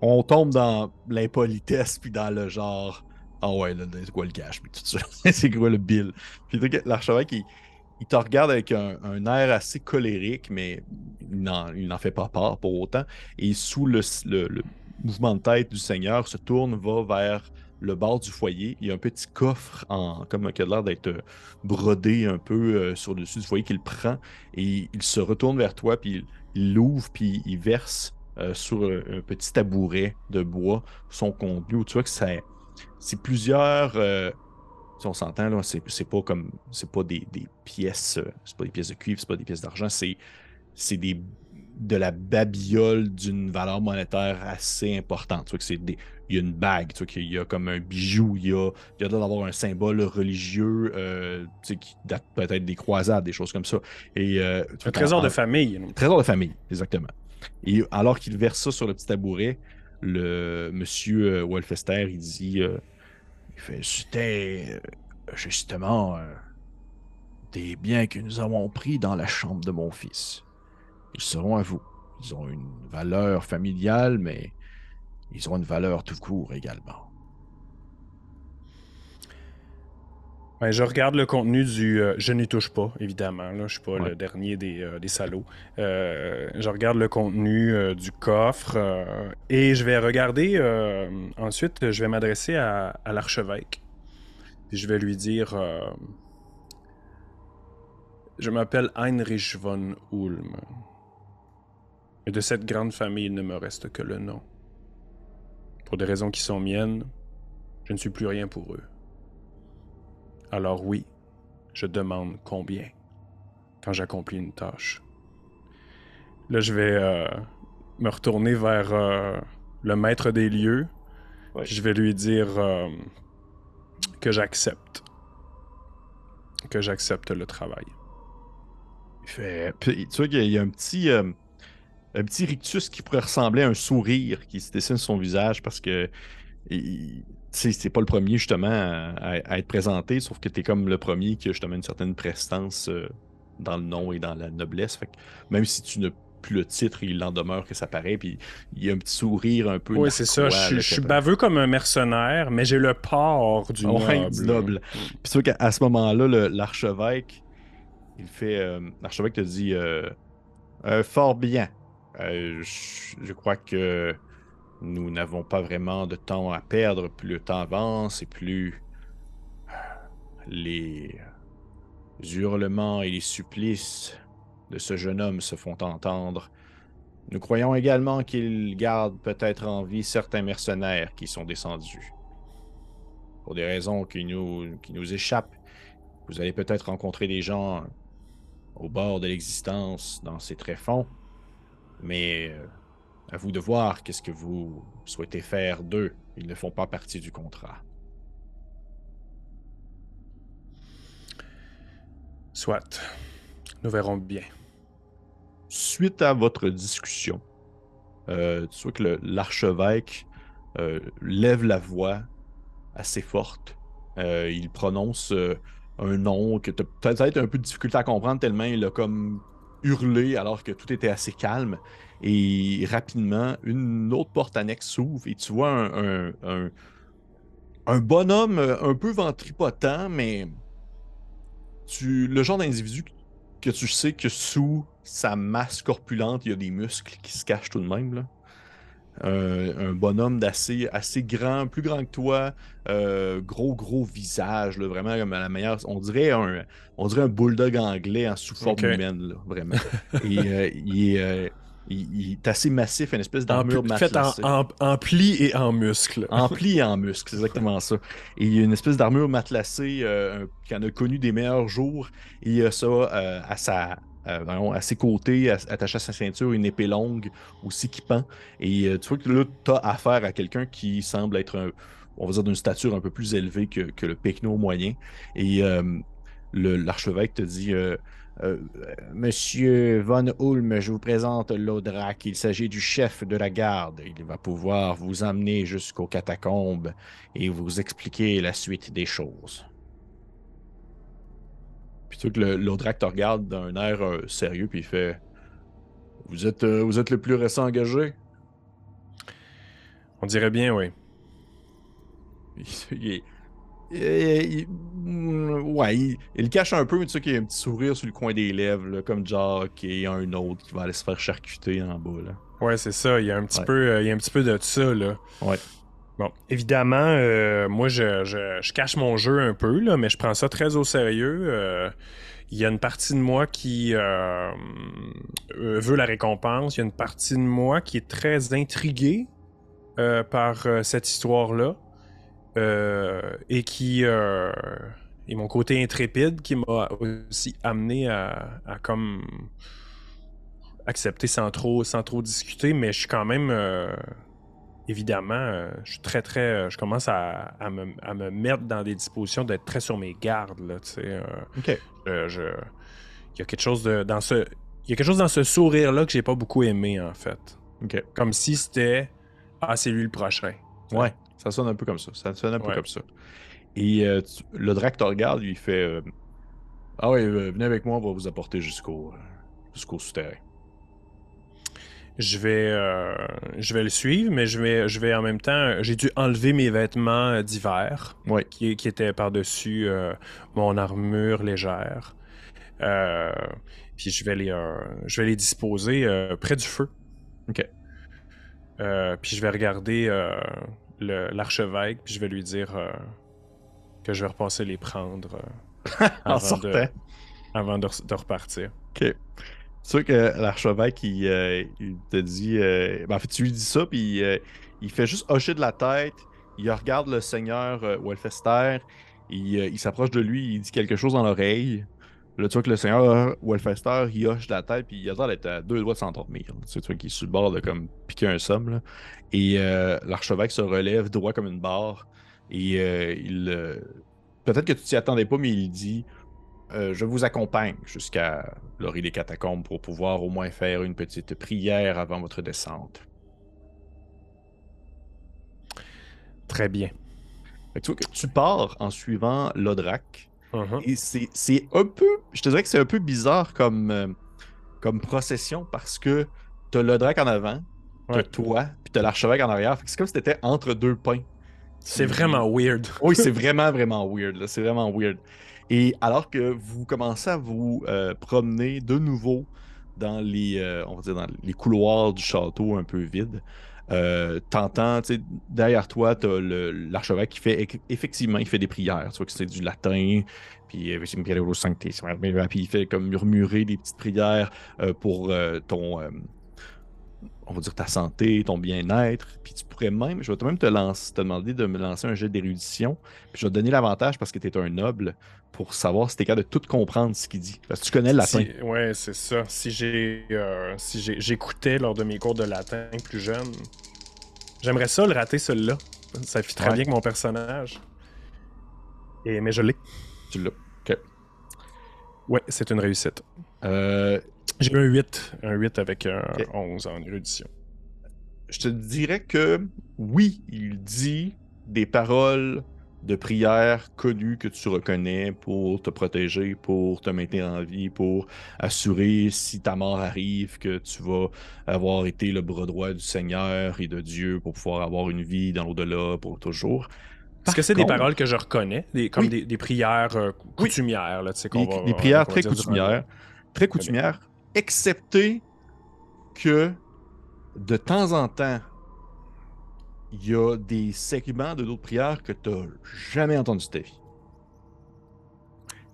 Speaker 1: on tombe dans l'impolitesse puis dans le genre ah ouais là, c'est quoi le cash puis tout ça. C'est quoi le bill? Puis l'archevêque il, il, te regarde avec un, air assez colérique mais il n'en fait pas part pour autant. Et sous le, le, mouvement de tête du seigneur se tourne va vers le bord du foyer. Il y a un petit coffre en, comme qui a l'air d'être euh, brodé un peu euh, sur le dessus du foyer qu'il prend et il se retourne vers toi, puis il l'ouvre, puis il verse euh, sur un, petit tabouret de bois son contenu. Tu vois que c'est, plusieurs. si on s'entend, là, c'est, pas comme. C'est pas des, pièces. c'est pas des pièces de cuivre, c'est pas des pièces d'argent, c'est, c'est des de la babiole d'une valeur monétaire assez importante. Tu vois que c'est des, il y a une bague, tu vois, il y a comme un bijou, il y a, il y a d'avoir un symbole religieux euh, tu sais, qui date peut-être des croisades, des choses comme ça. Et, euh,
Speaker 2: un trésor de famille.
Speaker 1: Un trésor de famille, exactement. Et alors qu'il verse ça sur le petit tabouret, le monsieur euh, Wolfester, il dit il fait C'était justement des biens que nous avons pris dans la chambre de mon fils. Ils seront à vous. Ils ont une valeur familiale, mais ils ont une valeur tout court également.
Speaker 2: Ben, je regarde le contenu du. Euh, je n'y touche pas, évidemment. Là, je suis pas le dernier des, euh, salauds. Euh, je regarde le contenu du coffre et je vais regarder. ensuite, je vais m'adresser à, l'archevêque. je vais lui dire Je m'appelle Heinrich von Ulm. Et de cette grande famille, il ne me reste que le nom. Pour des raisons qui sont miennes, je ne suis plus rien pour eux. Alors oui, je demande combien quand j'accomplis une tâche. Là, je vais euh, me retourner vers euh, le maître des lieux. Je vais lui dire euh, que j'accepte. Que j'accepte le travail.
Speaker 1: Fait... tu vois qu'il y a un petit, un petit rictus qui pourrait ressembler à un sourire qui se dessine sur son visage parce que c'est pas le premier justement à, être présenté, sauf que tu es comme le premier qui a justement une certaine prestance euh, dans le nom et dans la noblesse. Fait même si tu n'as plus le titre, il en demeure que ça paraît, puis il y a un petit sourire un peu.
Speaker 2: Oui, c'est ça. Je, suis baveux comme un mercenaire, mais j'ai le port du
Speaker 1: noble. Mm. Puis c'est qu'à ce moment-là, l'archevêque, il fait. Euh, l'archevêque te dit euh, Fort bien. Je crois que nous n'avons pas vraiment de temps à perdre. Plus le temps avance et plus les hurlements et les supplices de ce jeune homme se font entendre. Nous croyons également qu'il garde peut-être en vie certains mercenaires qui sont descendus. Pour des raisons qui nous, qui nous échappent, vous allez peut-être rencontrer des gens au bord de l'existence dans ces tréfonds, mais euh, à vous de voir qu'est-ce que vous souhaitez faire d'eux. Ils ne font pas partie du contrat.
Speaker 2: Soit. Nous verrons bien.
Speaker 1: Suite à votre discussion, euh, tu vois que l'archevêque euh, lève la voix assez forte. Euh, il prononce un nom que tu as peut-être un peu de difficulté à comprendre tellement il a comme hurlé alors que tout était assez calme. Et rapidement, une autre porte annexe s'ouvre et tu vois un, bonhomme un peu ventripotent, mais tu, le genre d'individu que tu sais que sous sa masse corpulente, il y a des muscles qui se cachent tout de même. Un bonhomme d'assez assez grand, plus grand que toi, euh, gros gros visage, là, vraiment comme à la meilleure. On dirait un, on dirait un bulldog anglais en sous forme humaine, là, vraiment. Et euh, il est euh, il, est assez massif, une espèce d'armure.
Speaker 2: Fait en, en, pli et en muscle.
Speaker 1: en pli et en muscle, c'est exactement ça. Et il y a une espèce d'armure matelassée euh, qui en a connu des meilleurs jours. Et il y a ça euh, à, sa, euh, à ses côtés, attaché à sa ceinture, une épée longue aussi qui pend. Et tu vois que là, tu as affaire à quelqu'un qui semble être, on va dire, d'une stature un peu plus élevée que, le Pecno moyen. Et l'archevêque te dit euh, Monsieur Von Ulm, je vous présente l'Audrak. Il s'agit du chef de la garde. Il va pouvoir vous emmener jusqu'aux catacombes et vous expliquer la suite des choses. Plutôt que l'Audrak te regarde d'un air euh, sérieux, puis il fait vous êtes, euh, vous êtes le plus récent engagé?
Speaker 2: On dirait bien, oui.
Speaker 1: il, il, mm, ouais, il, cache un peu, mais tu sais qu'il y a un petit sourire sur le coin des lèvres, comme genre qu'il y a un autre qui va aller se faire charcuter en bas. Là.
Speaker 2: Ouais, c'est ça. Il y a un petit peu, euh, il y a un petit peu de ça là.
Speaker 1: Ouais.
Speaker 2: Bon, évidemment, euh, moi je, je, cache mon jeu un peu là, mais je prends ça très au sérieux. Euh, il y a une partie de moi qui veut la récompense. Il y a une partie de moi qui est très intriguée par cette histoire-là. Euh, et qui euh, et mon côté intrépide qui m'a aussi amené à, comme accepter sans trop sans trop discuter mais je suis quand même euh, évidemment je suis très très je commence à, me, mettre dans des dispositions d'être très sur mes gardes là tu sais
Speaker 1: ok
Speaker 2: je, il y a quelque chose de dans ce il y a quelque chose dans ce sourire là que j'ai pas beaucoup aimé en fait comme si c'était ah c'est lui le prochain
Speaker 1: ouais ça sonne un peu comme ça. Ça sonne un peu comme ça. Et euh, le drac te regarde, lui, il fait euh, Ah oui, euh, venez avec moi, on va vous apporter jusqu'au jusqu'au souterrain.
Speaker 2: Je vais, euh, je vais le suivre, mais je vais, je vais en même temps. J'ai dû enlever mes vêtements d'hiver qui, qui, étaient par-dessus mon armure légère. puis je vais les, je vais les disposer près du feu.
Speaker 1: OK.
Speaker 2: puis je vais regarder l'archevêque, puis je vais lui dire que je vais repasser les prendre avant, de, avant de, repartir.
Speaker 1: Ok. Sûr que l'archevêque, il, euh, te dit. Euh, ben, en fait, tu lui dis ça, puis euh, il fait juste hocher de la tête. Il regarde le seigneur Welfester. Il, s'approche de lui, il dit quelque chose dans l'oreille. Là, tu vois que le seigneur Welfester, il hoche de la tête, puis il a l'air d'être à deux doigts de s'endormir. Tu vois qu'il est sur le bord de comme piquer un somme. Et l'archevêque se relève droit comme une barre. Et il. Peut-être que tu t'y attendais pas, mais il dit euh, je vous accompagne jusqu'à l'orée des catacombes pour pouvoir au moins faire une petite prière avant votre descente.
Speaker 2: Très bien.
Speaker 1: Tu vois que tu pars en suivant l'Odrak. Uh-huh. Et c'est un peu. Je te dirais que c'est un peu bizarre comme, euh, comme procession parce que t'as l'Odrak en avant, t'as toi, puis t'as l'archevêque en arrière. C'est comme si t'étais entre deux pains.
Speaker 2: C'est vraiment weird.
Speaker 1: oui, c'est vraiment, vraiment weird. C'est vraiment weird. Et alors que vous commencez à vous euh, promener de nouveau dans les, euh, on va dire dans les couloirs du château un peu vide, euh, t'entends, derrière toi, t'as l'archevêque qui fait effectivement, il fait des prières. Tu vois que c'est du latin, puis, puis il fait comme murmurer des petites prières pour ton on va dire ta santé, ton bien-être. Puis tu pourrais même, je vais même te, lancer, te demander de me lancer un jet d'érudition. Puis je vais te donner l'avantage parce que tu es un noble pour savoir si tu es capable de tout comprendre ce qu'il dit. Parce que tu connais le latin.
Speaker 2: ouais, c'est ça. Si j'ai euh, si j'écoutais lors de mes cours de latin plus jeune, j'aimerais ça le rater celui-là. Ça fit très bien avec mon personnage. Et, mais je l'ai.
Speaker 1: Tu l'as. Ok.
Speaker 2: Ouais, c'est une réussite.
Speaker 1: Euh,
Speaker 2: j'ai eu un 8. Un 8 avec un 11 en érudition.
Speaker 1: Je te dirais que oui, il dit des paroles de prière connues que tu reconnais pour te protéger, pour te maintenir en vie, pour assurer si ta mort arrive que tu vas avoir été le bras droit du Seigneur et de Dieu pour pouvoir avoir une vie dans l'au-delà pour toujours.
Speaker 2: Est-ce que c'est des paroles que je reconnais, des, comme des, prières euh, coutumières? Là,
Speaker 1: des, des prières très coutumières. Très coutumières excepté que de temps en temps, il y a des segments de d'autres prières que tu n'as jamais entendu de ta vie.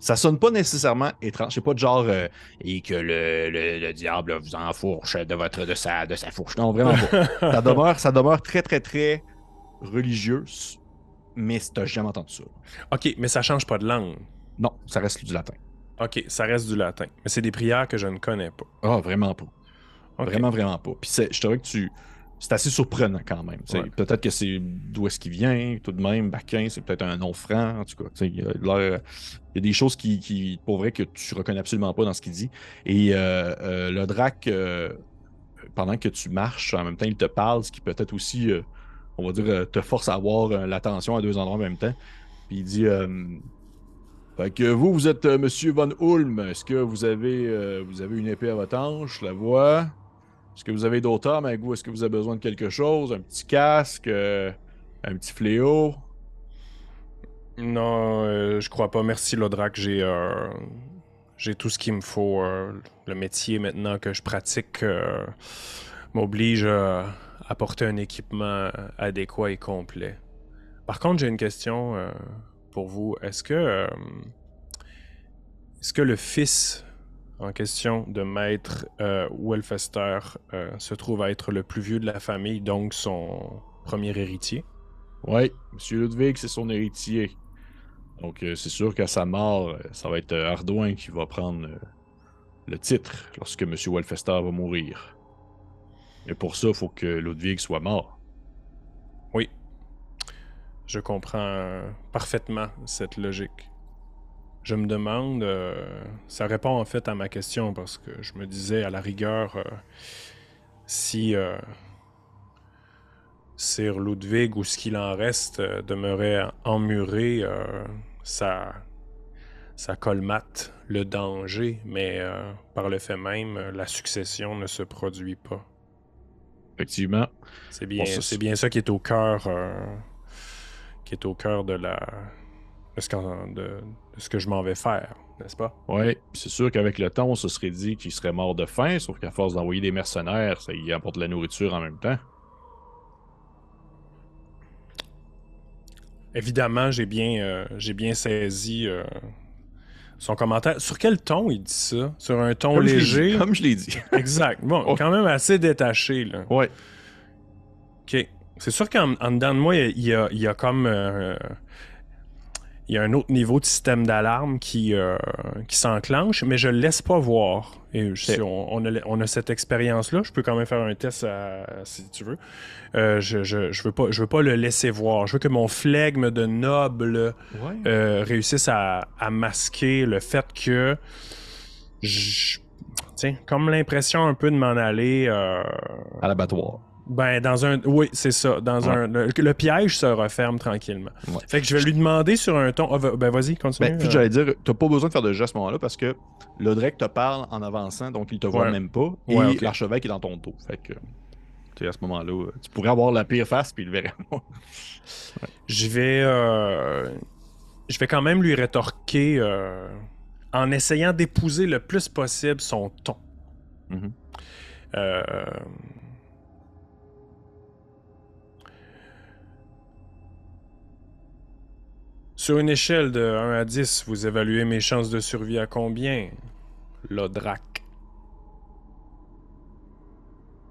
Speaker 1: Ça sonne pas nécessairement étrange. C'est pas de genre euh, et que le, le, diable vous enfourche de votre de sa de sa fourche. Non, vraiment pas. ça demeure, ça demeure très très très religieux, mais tu n'as jamais entendu ça.
Speaker 2: Ok, mais ça change pas de langue.
Speaker 1: Non, ça reste du latin.
Speaker 2: OK, ça reste du latin. Mais c'est des prières que je ne connais pas.
Speaker 1: Ah, vraiment pas. Vraiment, vraiment pas. Puis je te que tu. C'est assez surprenant quand même. Peut-être que c'est d'où est-ce qu'il vient, tout de même. Baquin, c'est peut-être un nom franc, en tout cas. Il y, a, des choses qui, qui, pour vrai, que tu reconnais absolument pas dans ce qu'il dit. Et euh, euh, le drac, euh, pendant que tu marches, en même temps, il te parle, ce qui peut-être aussi, on va dire, te force à avoir l'attention à deux endroits en même temps. Puis il dit fait que vous, vous êtes euh, Monsieur Von Ulm. Est-ce que vous avez, euh, vous avez une épée à votre hanche, la vois? Est-ce que vous avez d'autres armes avec vous? Est-ce que vous avez besoin de quelque chose? Un petit casque? Euh, un petit fléau?
Speaker 2: Non, je crois pas. Merci, Lodrak. J'ai, j'ai tout ce qu'il me faut. le métier maintenant que je pratique m'oblige à apporter un équipement adéquat et complet. Par contre, j'ai une question pour vous. Est-ce que, euh, est-ce que le fils en question de maître euh, Welfester euh, se trouve à être le plus vieux de la famille, donc son premier héritier?
Speaker 1: Oui, Monsieur Ludwig, c'est son héritier. Donc c'est sûr qu'à sa mort, ça va être Ardouin qui va prendre le titre lorsque Monsieur Welfester va mourir. Et pour ça, il faut que Ludwig soit mort.
Speaker 2: Je comprends parfaitement cette logique. Je me demande, euh, ça répond en fait à ma question parce que je me disais à la rigueur euh, si euh, Sir Ludwig ou ce qu'il en reste demeurait emmuré, ça, ça colmate le danger, mais par le fait même, la succession ne se produit pas.
Speaker 1: effectivement.
Speaker 2: C'est bien, c'est bien ça qui est au cœur, qui est au cœur de la, de ce, que je m'en vais faire, n'est-ce pas?
Speaker 1: Oui, c'est sûr qu'avec le temps, on se serait dit qu'il serait mort de faim, sauf qu'à force d'envoyer des mercenaires, ça y apporte de la nourriture en même temps.
Speaker 2: Évidemment, j'ai bien, euh, j'ai bien saisi euh, son commentaire. Sur quel ton il dit ça? Sur un ton léger?
Speaker 1: Comme je l'ai dit.
Speaker 2: exact. Bon, quand même assez détaché. Là.
Speaker 1: Ouais.
Speaker 2: Ok. C'est sûr qu'en dedans de moi, il y a, il y a comme. Euh, il y a un autre niveau de système d'alarme qui, euh, qui s'enclenche, mais je le laisse pas voir. Et si on, a, cette expérience-là, je peux quand même faire un test si tu veux. Euh, je, je, veux pas, je veux pas le laisser voir. Je veux que mon flegme de noble euh, réussisse à, masquer le fait que tiens, comme l'impression un peu de m'en aller
Speaker 1: à l'abattoir.
Speaker 2: Ben, dans un. Oui, c'est ça. Dans un. Le, piège se referme tranquillement. Fait que je vais lui demander sur un ton. Ah, ben, vas-y, continue.
Speaker 1: Ben, puis j'allais dire, t'as pas besoin de faire de jeu à ce moment-là parce que le Drake te parle en avançant, donc il te voit même pas. Et l'archevêque est dans ton dos. Fait que. à ce moment-là, tu pourrais avoir la pire face, puis il le verrait
Speaker 2: Je vais. Euh, je vais quand même lui rétorquer euh, en essayant d'épouser le plus possible son ton. Mm-hmm. euh Sur une échelle de 1 à 10, vous évaluez mes chances de survie à combien, Lodrak?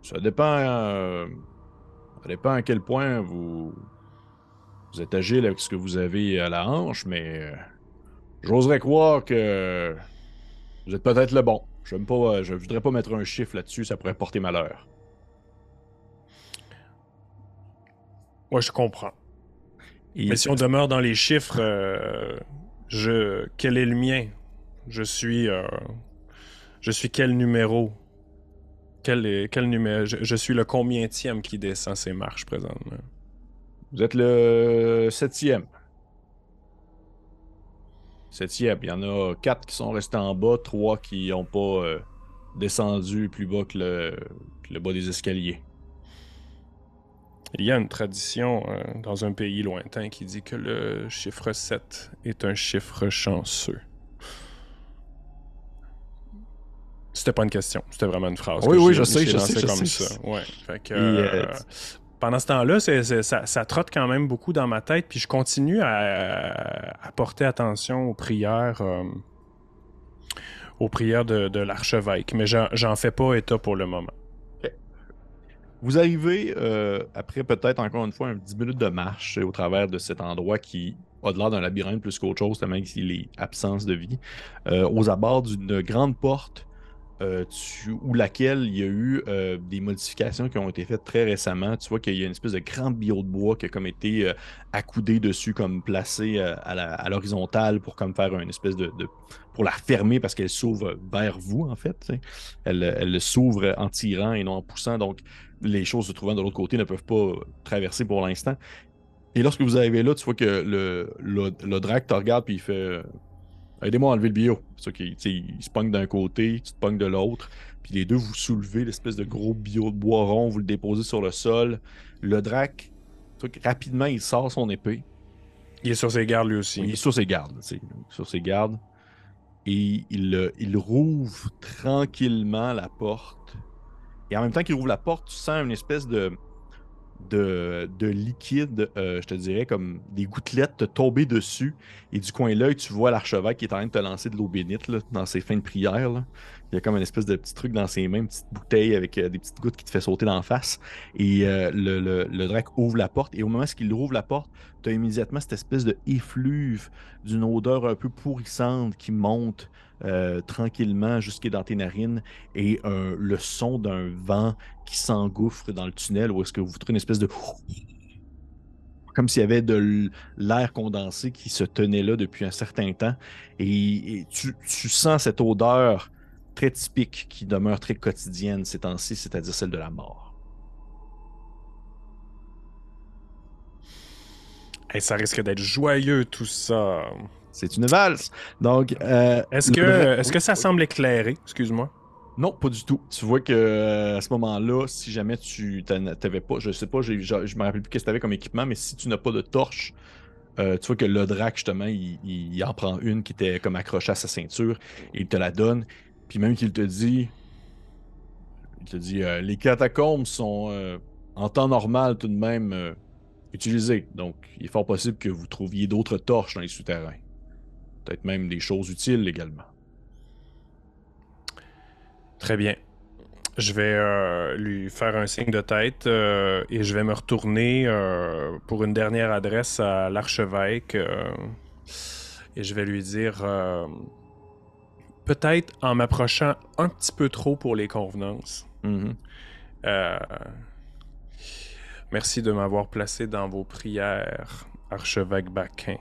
Speaker 1: Ça dépend. Euh, ça dépend à quel point vous, vous êtes agile avec ce que vous avez à la hanche, mais euh, j'oserais croire que vous êtes peut-être le bon. Je ne je voudrais pas mettre un chiffre là-dessus, ça pourrait porter malheur.
Speaker 2: Moi, je comprends. Mais si on demeure dans les chiffres, euh, je... quel est le mien? Je suis. Euh, je suis quel numéro? Quel, est... quel numéro? Je... suis le combienième qui descend ces marches présentement
Speaker 1: Vous êtes le septième. Septième. Il y en a quatre qui sont restés en bas, trois qui n'ont pas euh, descendu plus bas que le bas des escaliers.
Speaker 2: Il y a une tradition euh, dans un pays lointain qui dit que le chiffre 7 est un chiffre chanceux. C'était pas une question, c'était vraiment une phrase.
Speaker 1: Oui, oui, je sais, je sais, comme ça.
Speaker 2: Ouais. Euh, pendant ce temps-là, ça, trotte quand même beaucoup dans ma tête, puis je continue à, porter attention aux prières, euh, aux prières de, de l'archevêque, mais j'en fais pas état pour le moment.
Speaker 1: Vous arrivez, euh, après peut-être encore une fois un 10 minutes de marche au travers de cet endroit qui a de l'air d'un labyrinthe plus qu'autre chose, tellement qu'il est absence de vie, euh, aux abords d'une grande porte euh, où laquelle il y a eu des modifications qui ont été faites très récemment. Tu vois qu'il y a une espèce de grand bio de bois qui a comme été accoudé dessus, comme placé à l'horizontale pour comme faire une espèce de, pour la fermer parce qu'elle s'ouvre vers vous en fait. Elle, elle s'ouvre en tirant et non en poussant. Donc les choses se trouvant de l'autre côté ne peuvent pas traverser pour l'instant. Et lorsque vous arrivez là, tu vois que le, le, le te regarde puis il fait euh, Aidez-moi à enlever le bio. C'est il se pogne d'un côté, tu te pognes de l'autre. Puis les deux, vous soulevez l'espèce de gros bio de bois rond, vous le déposez sur le sol. Le drac, rapidement, il sort son épée.
Speaker 2: Il est sur ses gardes lui aussi.
Speaker 1: Il est sur ses gardes, sur ses gardes. Et il, il rouvre tranquillement la porte et en même temps qu'il ouvre la porte, tu sens une espèce de, de, liquide, euh, je te dirais, comme des gouttelettes te tomber dessus. Et du coin de l'œil, tu vois l'archevêque qui est en train de te lancer de l'eau bénite dans ses fins de prière. Il y a comme une espèce de petit truc dans ses mains, une petite bouteille avec euh, des petites gouttes qui te fait sauter d'en face. Et euh, le, le, drac ouvre la porte. Et au moment où il ouvre la porte, tu as immédiatement cette espèce de effluve d'une odeur un peu pourrissante qui monte euh, tranquillement jusqu'à dans tes narines et le son d'un vent qui s'engouffre dans le tunnel où est-ce que vous trouvez une espèce de comme s'il y avait de l'air condensé qui se tenait là depuis un certain temps et, tu, sens cette odeur très typique qui demeure très quotidienne ces temps-ci, c'est-à-dire celle de la mort.
Speaker 2: Et ça risque d'être joyeux tout ça.
Speaker 1: C'est une valse. Donc, euh,
Speaker 2: est-ce que, est-ce que ça semble éclairé? Excuse-moi.
Speaker 1: Non, pas du tout. Tu vois que euh, à ce moment-là, si jamais tu n'avais pas, je sais pas, je, je, me rappelle plus qu'est-ce que tu avais comme équipement, mais si tu n'as pas de torche, euh, tu vois que le drac, justement, il, en prend une qui était comme accrochée à sa ceinture et il te la donne. Puis même qu'il te dit, il te dit, euh, les catacombes sont en temps normal tout de même utilisées. Donc, il est fort possible que vous trouviez d'autres torches dans les souterrains. Peut-être même des choses utiles également.
Speaker 2: Très bien. Je vais euh, lui faire un signe de tête euh, et je vais me retourner euh, pour une dernière adresse à l'archevêque et je vais lui dire peut-être en m'approchant un petit peu trop pour les convenances.
Speaker 1: Mm-hmm.
Speaker 2: merci de m'avoir placé dans vos prières, archevêque Baquin.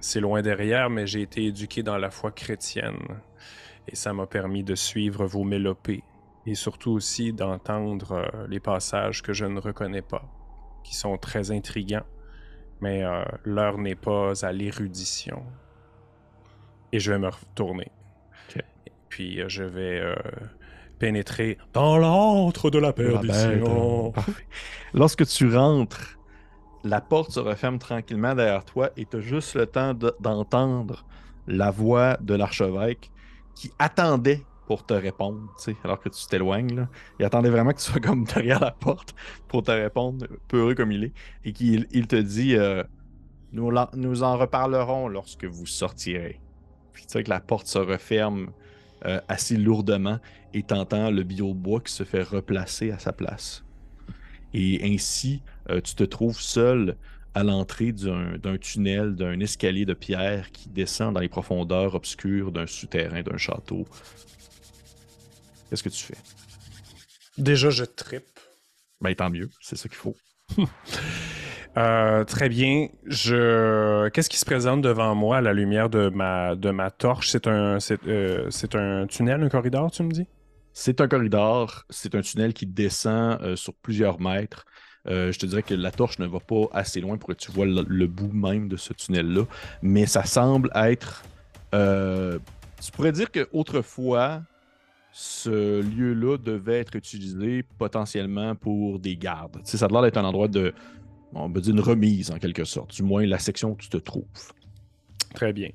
Speaker 2: C'est loin derrière, mais j'ai été éduqué dans la foi chrétienne et ça m'a permis de suivre vos mélopées et surtout aussi d'entendre euh, les passages que je ne reconnais pas, qui sont très intrigants, mais euh, l'heure n'est pas à l'érudition. Et je vais me retourner. puis euh, je vais pénétrer dans l'antre de la perdition.
Speaker 1: Lorsque tu rentres, la porte se referme tranquillement derrière toi et tu as juste le temps d'entendre la voix de l'archevêque qui attendait pour te répondre, alors que tu t'éloignes. Il attendait vraiment que tu sois comme derrière la porte pour te répondre, peureux comme il est, et qu'il il te dit euh, nous, en reparlerons lorsque vous sortirez. Puis tu sais que la porte se referme euh, assez lourdement et t'entends le bio bois qui se fait replacer à sa place. Et ainsi, euh, tu te trouves seul à l'entrée d'un tunnel, d'un escalier de pierre qui descend dans les profondeurs obscures d'un souterrain d'un château. Qu'est-ce que tu fais?
Speaker 2: Déjà, je trippe.
Speaker 1: Ben, tant mieux, c'est ça qu'il faut.
Speaker 2: Euh, très bien. Je... Qu'est-ce qui se présente devant moi à la lumière de ma, de ma torche? C'est un, c'est, euh, un tunnel, un corridor, tu me dis?
Speaker 1: C'est un corridor, c'est un tunnel qui descend euh, sur plusieurs mètres. Euh, je te dirais que la torche ne va pas assez loin pour que tu vois le, bout même de ce tunnel-là. Mais ça semble être. Euh, tu pourrais dire qu'autrefois, ce lieu-là devait être utilisé potentiellement pour des gardes. ça a l'air d'être un endroit de. On va dire une remise en quelque sorte, du moins la section où tu te trouves.
Speaker 2: Très bien.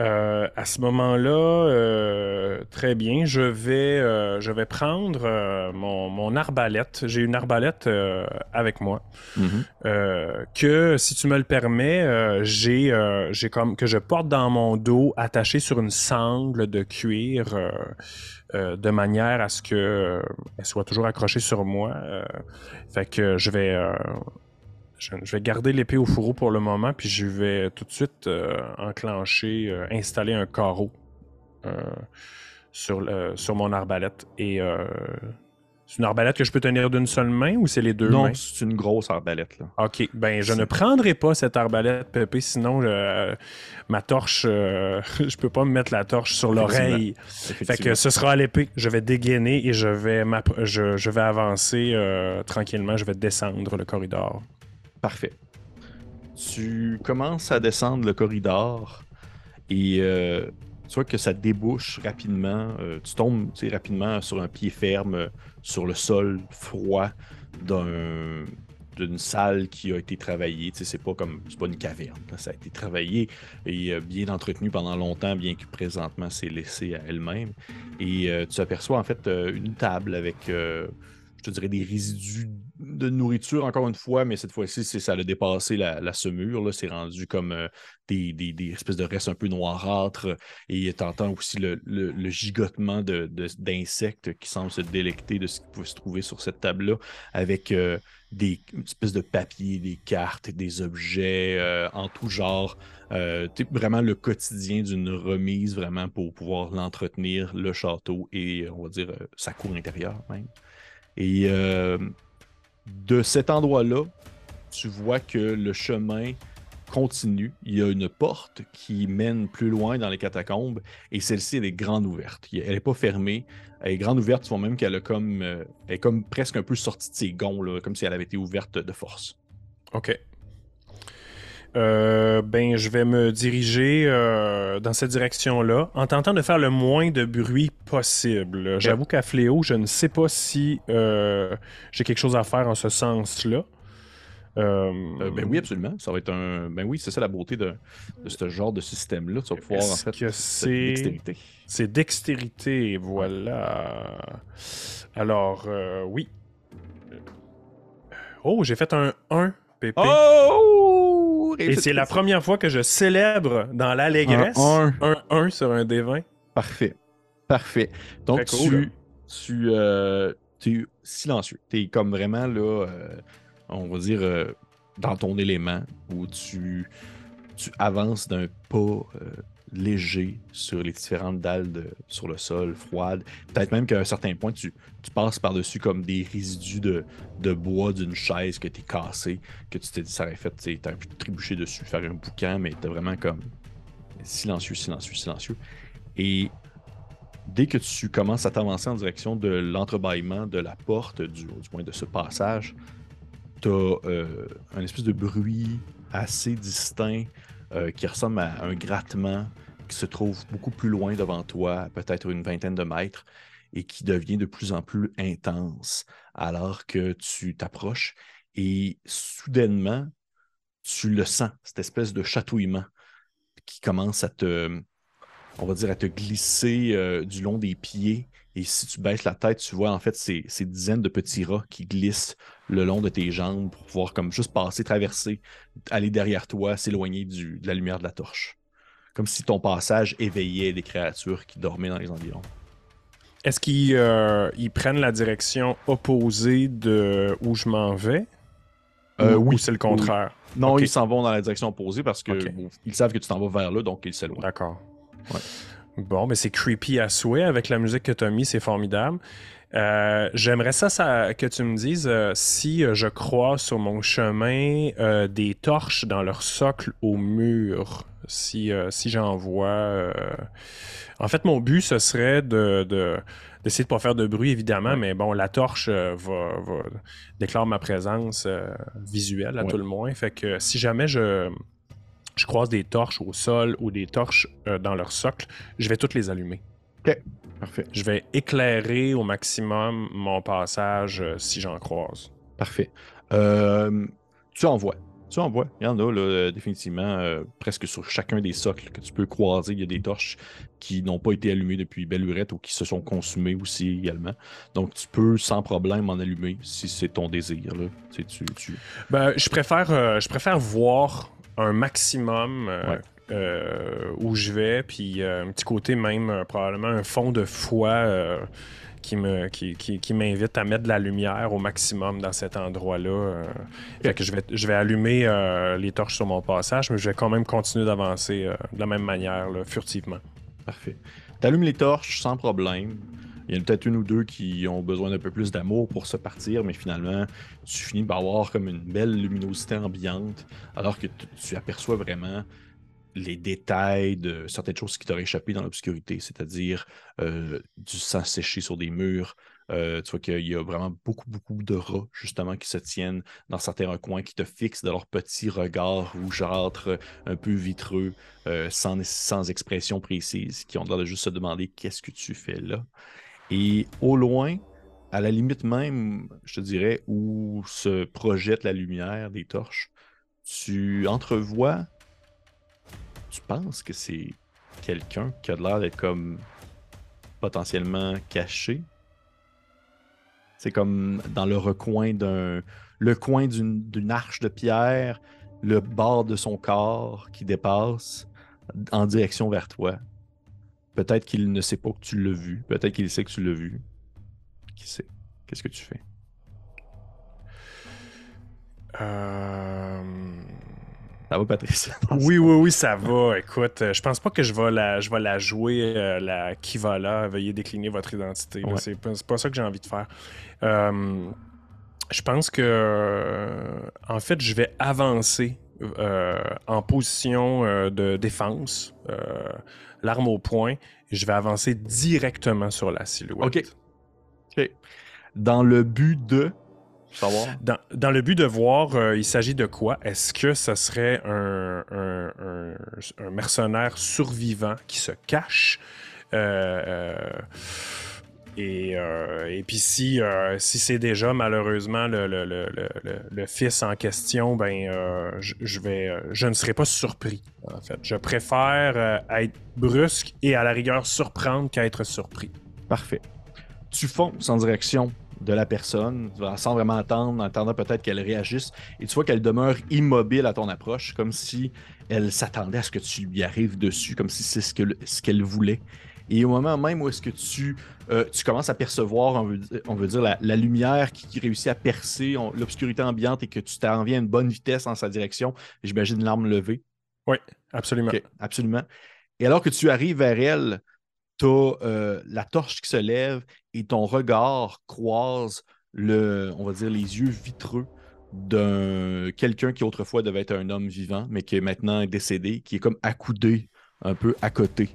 Speaker 2: Euh, à ce moment-là, euh, très bien, je vais, euh, je vais prendre mon, arbalète. J'ai une arbalète avec moi.
Speaker 1: Mm-hmm.
Speaker 2: que, si tu me le permets, j'ai, j'ai comme que je porte dans mon dos, attaché sur une sangle de cuir, de manière à ce que elle soit toujours accrochée sur moi. fait que je vais je, vais garder l'épée au fourreau pour le moment, puis je vais tout de suite euh, enclencher, euh, installer un carreau euh, sur, sur mon arbalète. Et c'est une arbalète que je peux tenir d'une seule main ou c'est les deux
Speaker 1: mains?
Speaker 2: Non,
Speaker 1: c'est une grosse arbalète. Là.
Speaker 2: OK. Ben, je ne prendrai pas cette arbalète, Pépé, sinon ma torche, je peux pas me mettre la torche sur l'oreille. Fait que ce sera à l'épée. Je vais dégainer et je vais, je, je vais avancer tranquillement. Je vais descendre le corridor.
Speaker 1: Parfait. Tu commences à descendre le corridor et euh, tu vois que ça débouche rapidement. Euh, tu tombes rapidement sur un pied ferme, euh, sur le sol froid d'une salle qui a été travaillée. C'est pas comme pas une caverne. Ça a été travaillé et bien entretenu pendant longtemps, bien que présentement c'est laissé à elle-même. Et tu aperçois en fait une table avec je te dirais, des résidus de nourriture, encore une fois, mais cette fois-ci, ça a dépassé la, semure. C'est rendu comme euh, des, espèces de restes un peu noirâtres. Et tu entends aussi le, gigotement d'insectes qui semblent se délecter de ce qui peut se trouver sur cette table-là, avec euh, des espèces de papiers, des cartes, des objets euh, en tout genre. vraiment le quotidien d'une remise, vraiment pour pouvoir l'entretenir, le château et, on va dire, sa cour intérieure même. Et euh, de cet endroit-là, tu vois que le chemin continue. Il y a une porte qui mène plus loin dans les catacombes et celle-ci, elle est grande ouverte. Elle n'est pas fermée. Elle est grande ouverte, tu vois même qu'elle comme, euh, est comme presque un peu sortie de ses gonds, comme si elle avait été ouverte de force.
Speaker 2: OK. Euh, ben, je vais me diriger euh, dans cette direction-là en tentant de faire le moins de bruit possible. J'avoue qu'à Fléau, je ne sais pas si euh, j'ai quelque chose à faire en ce sens-là.
Speaker 1: ben oui, absolument. Ça va être un. Ben oui, c'est ça la beauté de, ce genre de système-là. Tu vas pouvoir en fait.
Speaker 2: C'est dextérité. C'est dextérité, voilà. Alors, oui. Oh, j'ai fait un 1
Speaker 1: Oh!
Speaker 2: Et c'est la première fois que je célèbre dans l'allégresse un 1 sur un D20.
Speaker 1: Parfait. Parfait. Donc, tu, tu, euh, tu, es silencieux. Tu es comme vraiment là, euh, on va dire, euh, dans ton élément où tu, tu avances d'un pas léger sur les différentes dalles sur le sol, froides. Peut-être même qu'à un certain point, tu, passes par-dessus comme des résidus de, bois d'une chaise que tu es cassé, que tu t'es dit ça aurait fait, tu as un peu trébuché dessus, faire un boucan, mais tu vraiment comme silencieux, silencieux, silencieux. Et dès que tu commences à t'avancer en direction de l'entrebâillement de la porte, du, du moins de ce passage, tu as euh, un espèce de bruit assez distinct euh, qui ressemble à un grattement qui se trouve beaucoup plus loin devant toi, peut-être une vingtaine de mètres, et qui devient de plus en plus intense alors que tu t'approches et soudainement, tu le sens, cette espèce de chatouillement qui commence à te, glisser euh, du long des pieds. Et si tu baisses la tête, tu vois en fait ces, ces, dizaines de petits rats qui glissent le long de tes jambes pour pouvoir comme juste passer, traverser, aller derrière toi, s'éloigner de la lumière de la torche. Comme si ton passage éveillait des créatures qui dormaient dans les environs.
Speaker 2: Est-ce qu'ils euh, prennent la direction opposée de où je m'en vais? Euh, ou, oui. c'est le contraire?
Speaker 1: Non, ils s'en vont dans la direction opposée parce qu'ils savent que tu t'en vas vers là, donc ils s'éloignent.
Speaker 2: D'accord. Bon, mais c'est creepy à souhait avec la musique que tu as mis, c'est formidable. Euh, j'aimerais ça, ça, que tu me dises euh, si euh, je crois sur mon chemin des torches dans leur socle au mur. Si, si j'en vois. En fait, mon but, ce serait de, d'essayer de pas faire de bruit, évidemment, mais bon, la torche va, va déclare ma présence visuelle à tout le moins. Fait que si jamais je, je croise des torches au sol ou des torches dans leur socle, je vais toutes les allumer.
Speaker 1: OK. Parfait.
Speaker 2: Je vais éclairer au maximum mon passage euh, si j'en croise.
Speaker 1: Parfait. Euh, tu en Tu en vois. Il y en a là, euh, définitivement presque sur chacun des socles que tu peux croiser. Il y a des torches qui n'ont pas été allumées depuis belle lurette ou qui se sont consumées aussi également. Donc tu peux sans problème en allumer si c'est ton désir. Là. Tu, tu,
Speaker 2: Ben, je, préfère, je préfère voir un maximum euh, où je vais, puis euh, un petit côté même, euh, probablement un fond de foi qui me qui, qui, m'invite à mettre de la lumière au maximum dans cet endroit-là. Fait que je vais, je vais allumer les torches sur mon passage, mais je vais quand même continuer d'avancer de la même manière, furtivement.
Speaker 1: Parfait. Tu allumes les torches sans problème. Il y en a peut-être une ou deux qui ont besoin d'un peu plus d'amour pour se partir, mais finalement, tu finis par avoir comme une belle luminosité ambiante, alors que tu aperçois vraiment les détails de certaines choses qui t'auraient échappé dans l'obscurité, c'est-à-dire euh, du sang séché sur des murs. Euh, tu vois qu'il y a vraiment beaucoup, beaucoup de rats, justement, qui se tiennent dans certains recoins, qui te fixent de leur petit regard rougeâtre, un peu vitreux, euh, sans, sans expression précise, qui ont l'air de juste se demander qu'est-ce que tu fais là. Et au loin, à la limite même, je te dirais, où se projette la lumière des torches, tu entrevois tu penses que c'est quelqu'un qui a l'air d'être comme potentiellement caché? C'est comme dans le recoin d'un. Le coin d'une arche de pierre, le bord de son corps qui dépasse en direction vers toi. Peut-être qu'il ne sait pas que tu l'as vu. Peut-être qu'il sait que tu l'as vu. Qui sait? Qu'est-ce que tu fais?
Speaker 2: Euh...
Speaker 1: Ça va, Patrice?
Speaker 2: oui, oui, oui, ça va. Écoute, euh, je pense pas que je vais la, je vais la jouer, euh, la Kivala. Veuillez décliner votre identité. C'est pas, ça que j'ai envie de faire. Euh, je pense que, en fait, je vais avancer en position de défense, l'arme au poing, et je vais avancer directement sur la silhouette.
Speaker 1: OK. OK. Dans le but de savoir?
Speaker 2: Dans, le but de voir, euh, il s'agit de quoi? Est-ce que ce serait un, un, mercenaire survivant qui se cache? Euh, euh, et, puis si, euh, si c'est déjà malheureusement le, fils en question, ben euh, je, vais, je ne serai pas surpris. En fait, je préfère être brusque et à la rigueur surprendre qu'à être surpris.
Speaker 1: Parfait. Tu fonces en direction de la personne, sans vraiment attendre, en attendant peut-être qu'elle réagisse, et tu vois qu'elle demeure immobile à ton approche, comme si elle s'attendait à ce que tu lui arrives dessus, comme si c'est ce qu'elle ce voulait. Et au moment même où est-ce que tu, euh, tu commences à percevoir, on veut, dire, la, lumière qui, réussit à percer l'obscurité ambiante et que tu t'en viens à une bonne vitesse en sa direction, j'imagine l'arme levée.
Speaker 2: Oui, absolument.
Speaker 1: absolument. Et alors que tu arrives vers elle, tu as euh, la torche qui se lève et ton regard croise le, on va dire, les yeux vitreux d'un quelqu'un qui autrefois devait être un homme vivant, mais qui est maintenant décédé, qui est comme accoudé un peu à côté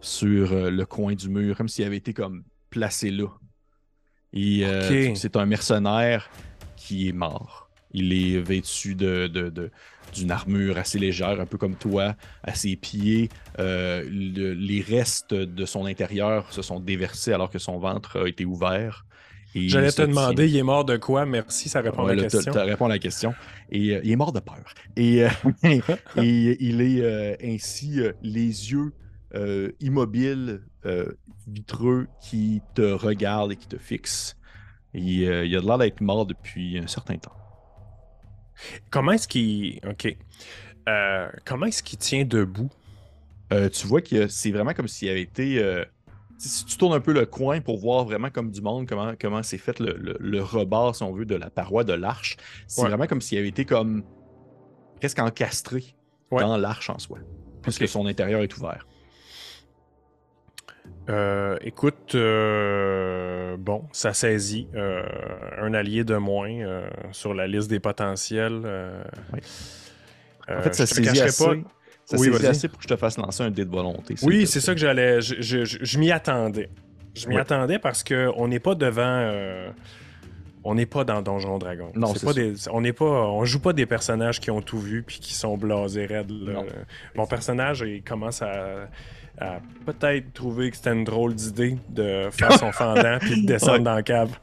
Speaker 1: sur euh, le coin du mur, comme s'il avait été comme placé là. Et euh, c'est un mercenaire qui est mort. Il est vêtu de, d'une armure assez légère, un peu comme toi, à ses pieds. Euh, les restes de son intérieur se sont déversés alors que son ventre a été ouvert.
Speaker 2: J'allais te demander, il est mort de quoi? Merci, ça répond à la question.
Speaker 1: Ça répond à la question. Et il est mort de peur. Et, et il est ainsi les yeux euh, immobile, euh, vitreux, qui te regarde et qui te fixe. Et, euh, il a l'air d'être mort depuis un certain temps.
Speaker 2: Comment est-ce qu'il. OK. comment est-ce qu'il tient debout?
Speaker 1: tu vois que c'est vraiment comme s'il avait été. si tu tournes un peu le coin pour voir vraiment comme du monde, comment, comment c'est fait le, le, rebord, si on veut, de la paroi de l'arche, c'est vraiment comme s'il avait été comme presque encastré dans l'arche en soi, puisque son intérieur est ouvert.
Speaker 2: Euh, écoute, euh, bon, ça saisit euh, un allié de moins sur la liste des potentiels.
Speaker 1: en fait, ça saisit assez, pas. Ça saisit assez pour que je te fasse lancer un dé de volonté.
Speaker 2: Oui, c'est ça que j'allais. Je, m'y attendais. Je m'y attendais parce qu'on n'est pas devant. On n'est pas dans Donjon Dragon. Non, c'est pas des, on n'est pas, on joue pas des personnages qui ont tout vu puis qui sont blasés raides. Mon personnage, il commence à peut-être trouvé que c'était une drôle d'idée de faire son fendant puis de descendre dans la cave.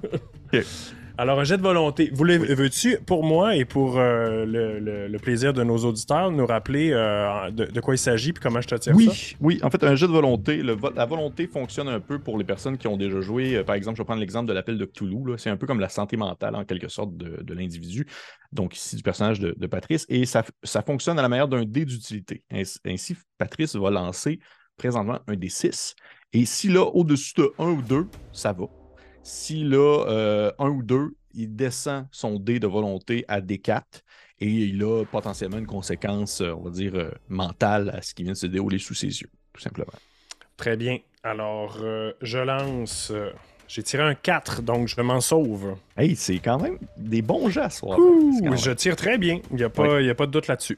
Speaker 2: Alors, un jet de volonté. Veux-tu, pour moi et pour euh, le, plaisir de nos auditeurs, nous rappeler euh, de, quoi il s'agit et comment je te tire
Speaker 1: oui,
Speaker 2: ça?
Speaker 1: Oui, en fait, un jet de volonté. la volonté fonctionne un peu pour les personnes qui ont déjà joué. Euh, par exemple, je vais prendre l'exemple de l'appel de Cthulhu. C'est un peu comme la santé mentale, en quelque sorte, de, l'individu. Donc, ici, du personnage de, Patrice. Et ça, ça, fonctionne à la manière d'un dé d'utilité. Ainsi, Patrice va lancer présentement un des 6. Et si là, au-dessus de 1 ou 2, ça va. Si là, euh, 1 ou 2, il descend son dé de volonté à D4 et il a potentiellement une conséquence, euh, on va dire, euh, mentale à ce qui vient de se dérouler sous ses yeux, tout simplement.
Speaker 2: Très bien. Alors, euh, je lance. J'ai tiré un 4, donc je m'en sauve.
Speaker 1: Hey, c'est quand même des bons gestes.
Speaker 2: je tire très bien. Il n'y a, pas, a pas de doute là-dessus.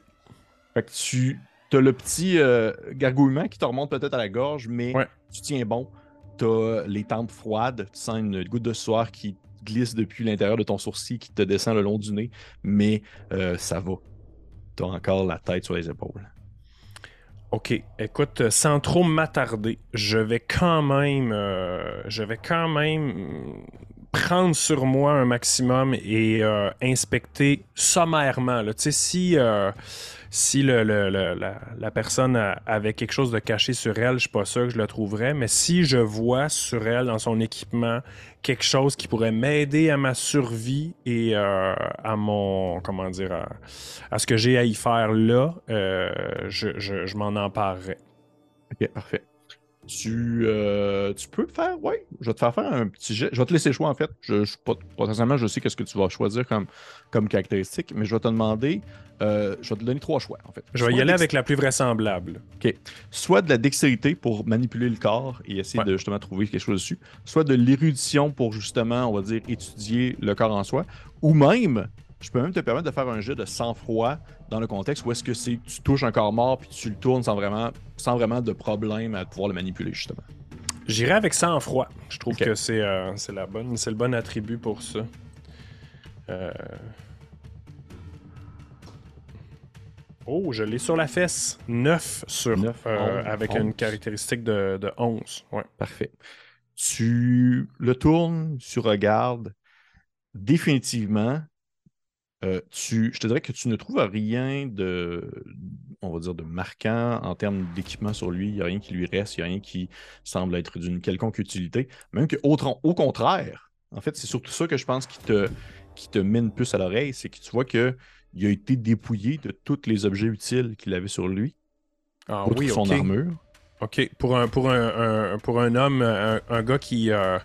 Speaker 1: Fait que tu T'as le petit euh, gargouillement qui te remonte peut-être à la gorge, mais tu tiens bon. T'as les tempes froides, tu sens une goutte de soir qui glisse depuis l'intérieur de ton sourcil, qui te descend le long du nez, mais euh, ça va. T'as encore la tête sur les épaules.
Speaker 2: Ok, écoute, sans trop m'attarder, je vais quand même, euh, je vais quand même prendre sur moi un maximum et inspecter sommairement. Tu sais, si si la, personne avait quelque chose de caché sur elle, je suis pas sûr que je le trouverais. Mais si je vois sur elle, dans son équipement, quelque chose qui pourrait m'aider à ma survie et euh, à mon. Comment dire. À, ce que j'ai à y faire là, euh, je, je m'en emparerais.
Speaker 1: Ok, parfait. Tu, euh, tu peux faire, oui, je vais te faire faire un petit jet. Je vais te laisser le choix en fait. Je, potentiellement, je sais qu'est-ce que tu vas choisir comme, comme caractéristique, mais je vais te demander, euh, je vais te donner trois choix en fait.
Speaker 2: Je vais y aller avec la plus vraisemblable.
Speaker 1: OK. Soit de la dextérité pour manipuler le corps et essayer de justement trouver quelque chose dessus, soit de l'érudition pour justement, on va dire, étudier le corps en soi, ou même je peux même te permettre de faire un jet de sang-froid dans le contexte où est-ce que c'est tu touches un corps mort puis tu le tournes sans vraiment, sans vraiment de problème à pouvoir le manipuler, justement.
Speaker 2: J'irai avec sang-froid. Je trouve que c'est euh, la bonne, le bon attribut pour ça. Oh, je l'ai sur la fesse. 9 sur 9, avec une caractéristique de, de 11. Ouais.
Speaker 1: Parfait. Tu le tournes, tu regardes. Définitivement, euh, tu, je te dirais que tu ne trouves rien de, on va dire, de marquant en termes d'équipement sur lui. Il n'y a rien qui lui reste, il n'y a rien qui semble être d'une quelconque utilité. Même que, au, au contraire, en fait, c'est surtout ça que je pense qui te, qui te mine plus à l'oreille, c'est que tu vois qu'il a été dépouillé de tous les objets utiles qu'il avait sur lui.
Speaker 2: Ah oui, son armure. OK. Pour un, pour un, pour un homme, un, gars qui, euh,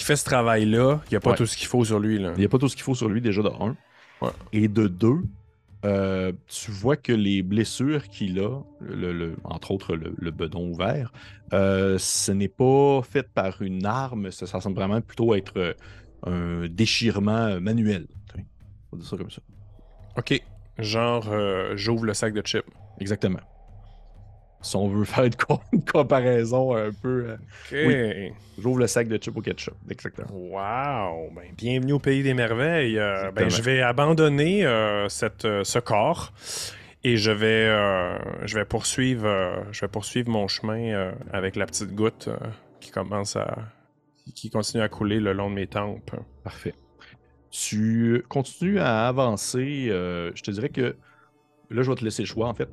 Speaker 2: qui fait ce travail-là, il n'y a pas tout ce qu'il faut sur lui. Il
Speaker 1: n'y a pas tout ce qu'il faut sur lui, déjà, de un. Et de deux, euh, tu vois que les blessures qu'il a, le, entre autres le, bedon ouvert, euh, ce n'est pas fait par une arme, ça, semble vraiment plutôt être un déchirement manuel. On va dire ça comme ça.
Speaker 2: OK. Genre, j'ouvre le sac de chips.
Speaker 1: Exactement si on veut faire une, comparaison un peu.
Speaker 2: Euh,
Speaker 1: j'ouvre le sac de chips au ketchup. Exactement.
Speaker 2: Wow! Ben, bienvenue au pays des merveilles. Euh, ben, je vais abandonner euh, cette, ce corps et je vais, je, vais poursuivre, je vais poursuivre mon chemin avec la petite goutte qui commence à. qui continue à couler le long de mes tempes.
Speaker 1: Parfait. Tu continues à avancer. je te dirais que. Là, je vais te laisser le choix, en fait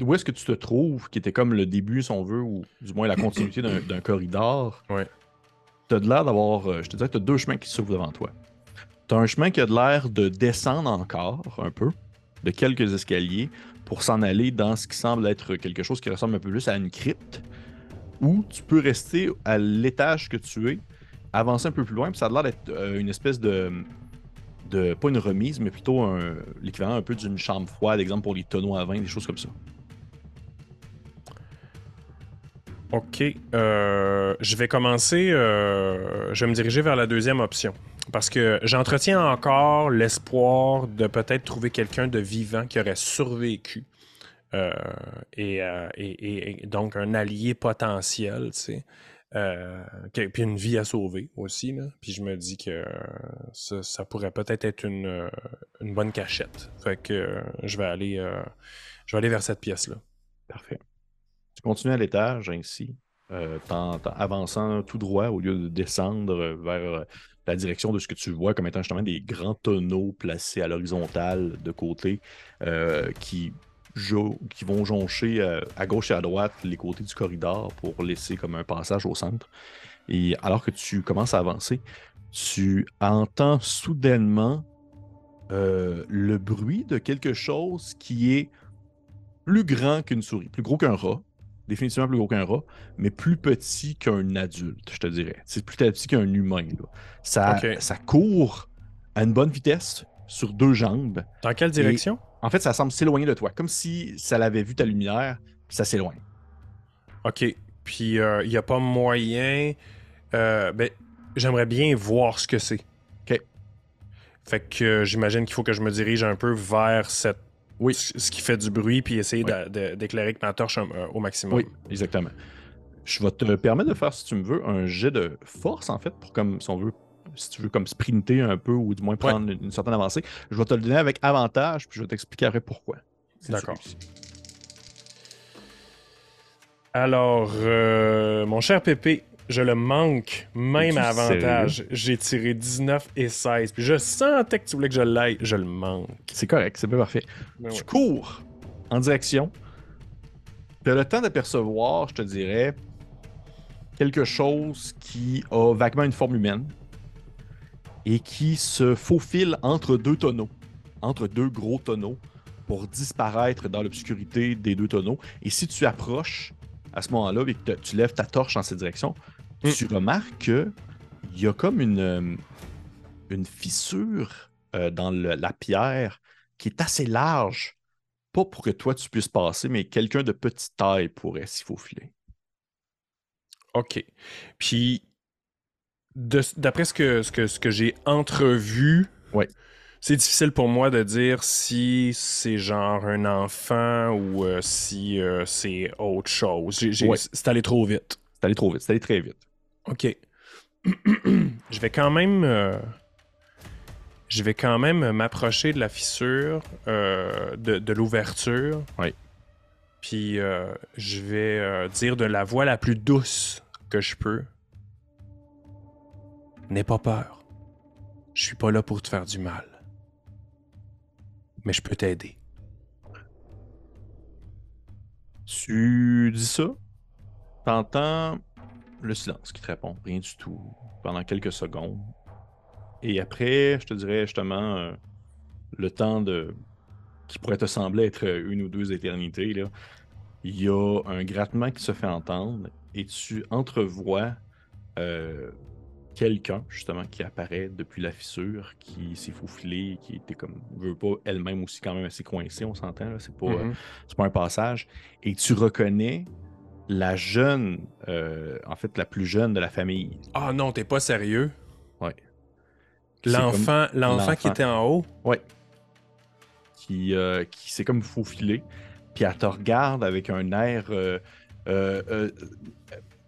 Speaker 1: où est-ce que tu te trouves, qui était comme le début, si on veut, ou du moins la continuité d'un corridor,
Speaker 2: ouais.
Speaker 1: tu as de l'air d'avoir, euh, je te dirais, tu as deux chemins qui s'ouvrent devant toi. Tu as un chemin qui a de l'air de descendre encore un peu, de quelques escaliers, pour s'en aller dans ce qui semble être quelque chose qui ressemble un peu plus à une crypte, ou tu peux rester à l'étage que tu es, avancer un peu plus loin, puis ça a l'air d'être euh, une espèce de, de, pas une remise, mais plutôt l'équivalent un peu d'une chambre froide, exemple pour les tonneaux à vin, des choses comme ça.
Speaker 2: OK. Euh, je vais commencer. Euh, je vais me diriger vers la deuxième option. Parce que j'entretiens encore l'espoir de peut-être trouver quelqu'un de vivant qui aurait survécu. Euh, et, donc un allié potentiel, tu sais. puis une vie à sauver aussi. Là. Puis je me dis que ça, pourrait peut-être être une, bonne cachette. Fait que je vais aller je vais aller vers cette pièce-là.
Speaker 1: Parfait. Tu continues à l'étage ainsi, euh, en, avançant tout droit au lieu de descendre vers euh, la direction de ce que tu vois comme étant justement des grands tonneaux placés à l'horizontale de côté euh, qui, qui vont joncher à gauche et à droite les côtés du corridor pour laisser comme un passage au centre. Et alors que tu commences à avancer, tu entends soudainement le bruit de quelque chose qui est plus grand qu'une souris, plus gros qu'un rat, définitivement plus gros qu'un rat, mais plus petit qu'un adulte, je te dirais. C'est plus petit qu'un humain. Ça, ça court à une bonne vitesse sur deux jambes.
Speaker 2: Dans quelle direction?
Speaker 1: en fait, ça semble s'éloigner de toi, comme si ça l'avait vu ta lumière, puis ça s'éloigne.
Speaker 2: OK. Puis il euh, n'y a pas moyen. Euh, ben, j'aimerais bien voir ce que c'est.
Speaker 1: OK.
Speaker 2: Fait que euh, j'imagine qu'il faut que je me dirige un peu vers cette oui. Ce qui fait du bruit, puis essayer d'éclairer avec ma torche euh, au maximum.
Speaker 1: Oui, exactement. Je vais te permettre de faire, si tu me veux, un jet de force, en fait, pour comme, si on veut, si tu veux, comme sprinter un peu ou du moins prendre une, certaine avancée. Je vais te le donner avec avantage, puis je vais t'expliquer après pourquoi.
Speaker 2: D'accord. Alors, euh, mon cher Pépé, je le manque, même à avantage. J'ai tiré 19 et 16. Puis je sentais que tu voulais que je l'aille. Je le manque.
Speaker 1: C'est correct, c'est bien parfait. Ben tu cours en direction. Tu as le temps d'apercevoir, je te dirais, quelque chose qui a vaguement une forme humaine et qui se faufile entre deux tonneaux, entre deux gros tonneaux, pour disparaître dans l'obscurité des deux tonneaux. Et si tu approches à ce moment-là et que tu lèves ta torche en cette direction, Mm. tu remarques qu'il y a comme une, euh, une fissure euh, dans la pierre qui est assez large. Pas pour que toi tu puisses passer, mais quelqu'un de petite taille pourrait s'y faufiler.
Speaker 2: OK. Puis, d'après ce que, ce que, ce que j'ai entrevu,
Speaker 1: ouais.
Speaker 2: C'est difficile pour moi de dire si c'est genre un enfant ou euh, si c'est autre chose. C'est allé trop vite.
Speaker 1: C'est allé trop vite, c'est allé très vite.
Speaker 2: OK. je vais quand même. Euh, je vais quand même m'approcher de la fissure, euh, de, l'ouverture.
Speaker 1: Oui.
Speaker 2: Puis euh, je vais euh, dire de la voix la plus douce que je peux. N'aie pas peur. Je suis pas là pour te faire du mal. Mais je peux t'aider.
Speaker 1: Tu dis ça, t'entends le silence qui te répond, rien du tout, pendant quelques secondes. Et après, je te dirais justement, euh, le temps de qui pourrait te sembler être une ou deux éternités, il y a un grattement qui se fait entendre et tu entrevois euh, quelqu'un justement qui apparaît depuis la fissure, qui s'est faufilé, qui était comme veut pas elle-même aussi quand même assez coincée, on s'entend, c'est pas, mm-hmm. pas un passage. Et tu reconnais la jeune, euh, en fait la plus jeune de la famille.
Speaker 2: Ah non, t'es pas sérieux?
Speaker 1: Ouais.
Speaker 2: L'enfant, l'enfant qui était en haut?
Speaker 1: Ouais. Qui, euh, qui s'est comme faufilé. Puis elle te regarde avec un air. Euh, euh,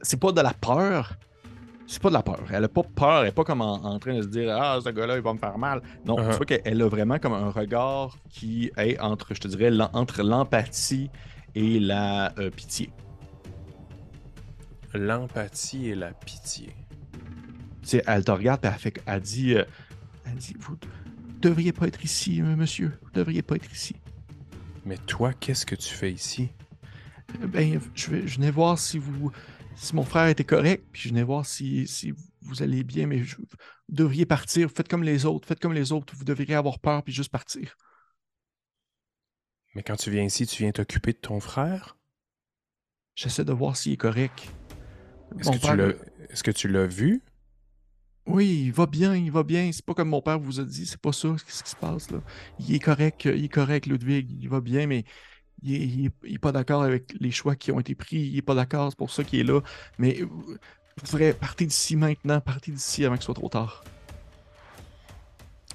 Speaker 1: c'est pas de la peur. C'est pas de la peur. Elle a pas peur. Elle est pas comme en, train de se dire Ah, ce gars-là, il va me faire mal. Non, uh-huh. tu vois qu'elle a vraiment comme un regard qui est entre, je te dirais, entre l'empathie et la pitié.
Speaker 2: L'empathie et la pitié.
Speaker 1: sais, elle te regarde et elle, fait, elle dit elle dit Vous devriez pas être ici, euh, monsieur. Vous devriez pas être ici.
Speaker 2: Mais toi, qu'est-ce que tu fais ici?
Speaker 1: euh, Ben, je, vais, je venais voir si vous. Si mon frère était correct, puis je venais voir si, si vous allez bien, mais vous devriez partir. Faites comme les autres. Faites comme les autres. Vous devriez avoir peur, puis juste partir.
Speaker 2: Mais quand tu viens ici, tu viens t'occuper de ton frère?
Speaker 1: J'essaie de voir s'il est correct.
Speaker 2: Est-ce que tu l'as vu?
Speaker 1: Oui, il va bien, il va bien. C'est pas comme mon père vous a dit, c'est pas ça ce qui se passe là. Il est correct, il est correct, Ludwig, il va bien, mais il est, pas d'accord avec les choix qui ont été pris. Il est pas d'accord, c'est pour ça qu'il est là. Mais vous devrez partir d'ici maintenant, partez d'ici avant ce soit trop tard.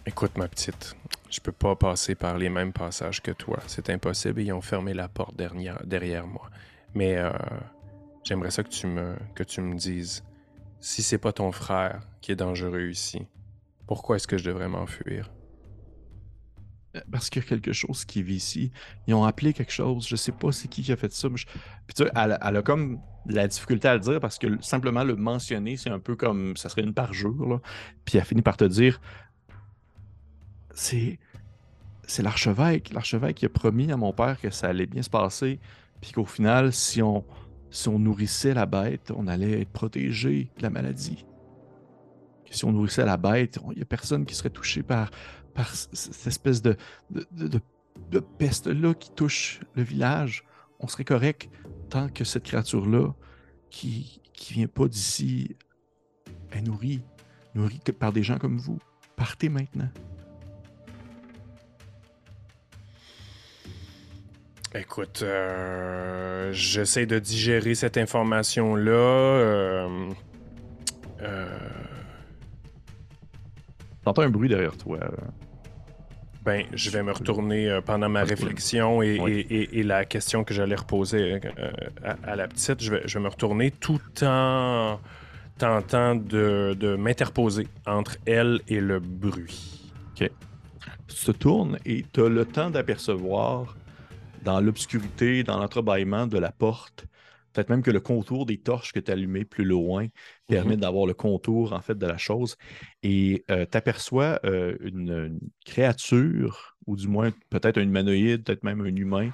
Speaker 2: Écoute, ma petite, je peux pas passer par les mêmes passages que toi. C'est impossible. Ils ont fermé la porte derrière, derrière moi. Mais euh, j'aimerais ça que tu me que tu me dises si c'est pas ton frère qui est dangereux ici, pourquoi est-ce que je devrais m'enfuir?
Speaker 1: Parce qu'il y a quelque chose qui vit ici. Ils ont appelé quelque chose. Je sais pas c'est qui qui a fait ça. Puis tu sais, elle, a comme la difficulté à le dire parce que simplement le mentionner, c'est un peu comme ça serait une par jour. Là. Puis elle finit par te dire c'est c'est l'archevêque. L'archevêque qui a promis à mon père que ça allait bien se passer. Puis qu'au final, si on, si on nourrissait la bête, on allait être protégé de la maladie. Que si on nourrissait la bête, il n'y a personne qui serait touché par, par cette espèce de, de, peste-là qui touche le village. On serait correct tant que cette créature-là, qui ne vient pas d'ici, est nourrie, nourrie par des gens comme vous. Partez maintenant.
Speaker 2: Écoute, euh, j'essaie de digérer cette information-là. Euh, euh...
Speaker 1: T'entends un bruit derrière toi.
Speaker 2: Ben, je vais me retourner euh, pendant ma réflexion et, la question que j'allais reposer à, la petite. Je vais, je vais, me retourner tout en tentant de, de m'interposer entre elle et le bruit.
Speaker 1: OK. Tu te tournes et tu as le temps d'apercevoir dans l'obscurité, dans l'entrebâillement de la porte. Peut-être même que le contour des torches que tu allumées plus loin permet mhm. d'avoir le contour en fait de la chose. Et euh, tu aperçois euh, une, créature, ou du moins peut-être un humanoïde, peut-être même un humain,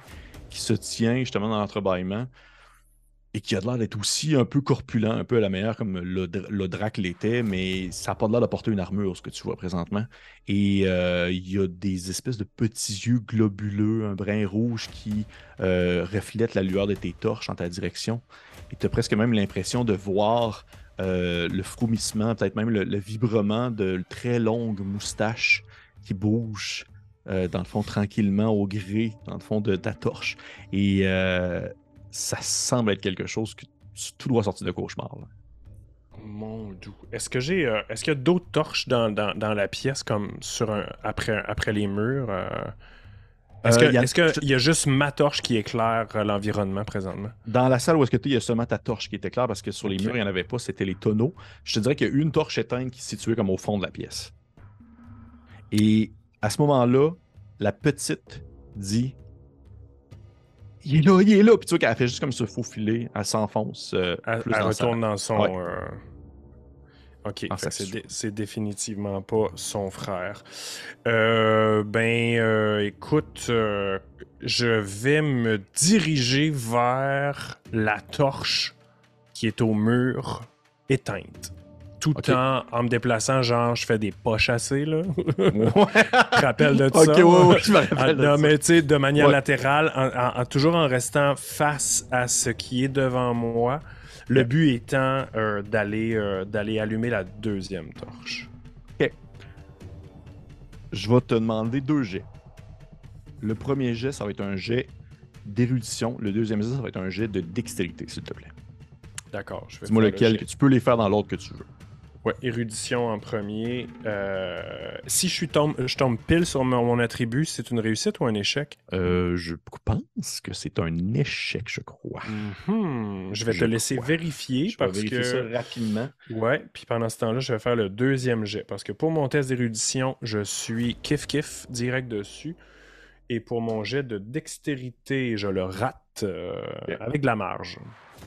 Speaker 1: qui se tient justement dans l'entrebâillement et qui a l'air d'être aussi un peu corpulent, un peu à la meilleure comme le, drac l'était, mais ça n'a pas l'air d'apporter une armure, ce que tu vois présentement. Et euh, il y a des espèces de petits yeux globuleux, un brin rouge qui euh, reflètent la lueur de tes torches en ta direction. Et tu as presque même l'impression de voir euh, le froumissement, peut-être même le, vibrement de très longues moustaches qui bougent. dans le fond, tranquillement au gré, dans le fond de ta torche. Et ça semble être quelque chose que tout doit sortir de cauchemar.
Speaker 2: Mon doux. Est-ce que j'ai. Euh, est-ce qu'il y a d'autres torches dans, la pièce comme sur un, après, après les murs euh? Est-ce euh, qu'il y, a juste ma torche qui éclaire l'environnement présentement?
Speaker 1: Dans la salle où est-ce que tu il y a seulement ta torche qui est éclaire parce que sur les murs, il n'y en avait pas, c'était les tonneaux. Je te dirais qu'il y a une torche éteinte qui est située comme au fond de la pièce. Et à ce moment-là, la petite dit Il est là, il est là. Puis tu vois qu'elle fait juste comme se faufiler, elle s'enfonce.
Speaker 2: Euh, elle, retourne dans son. Euh, ok, c'est définitivement pas son frère. Euh, ben, écoute, je vais me diriger vers la torche qui est au mur éteinte tout le temps en me déplaçant, genre, je fais des pas chassés, là. Ouais. rappelle de ça?
Speaker 1: Ouais, je me rappelle
Speaker 2: de mais tu sais, de manière latérale, en, toujours en restant face à ce qui est devant moi. Le but étant euh, d'aller euh, d'aller allumer la deuxième torche.
Speaker 1: OK. Je vais te demander deux jets. Le premier jet, ça va être un jet d'érudition. Le deuxième jet, ça va être un jet de dextérité, s'il te plaît.
Speaker 2: D'accord.
Speaker 1: Dis-moi lequel, que tu peux les faire dans l'ordre que tu veux.
Speaker 2: Ouais, érudition en premier. Euh, si je, tombe, je tombe pile sur mon, attribut, c'est une réussite ou un échec?
Speaker 1: Euh, je pense que c'est un échec, je crois.
Speaker 2: Mhm. Je vais te laisser vérifier. Je vais vérifier ça
Speaker 1: rapidement.
Speaker 2: Ouais, puis pendant ce temps-là, je vais faire le deuxième jet. Parce que pour mon test d'érudition, je suis kiff-kiff direct dessus. Et pour mon jet de dextérité, je le rate euh, avec de la marge.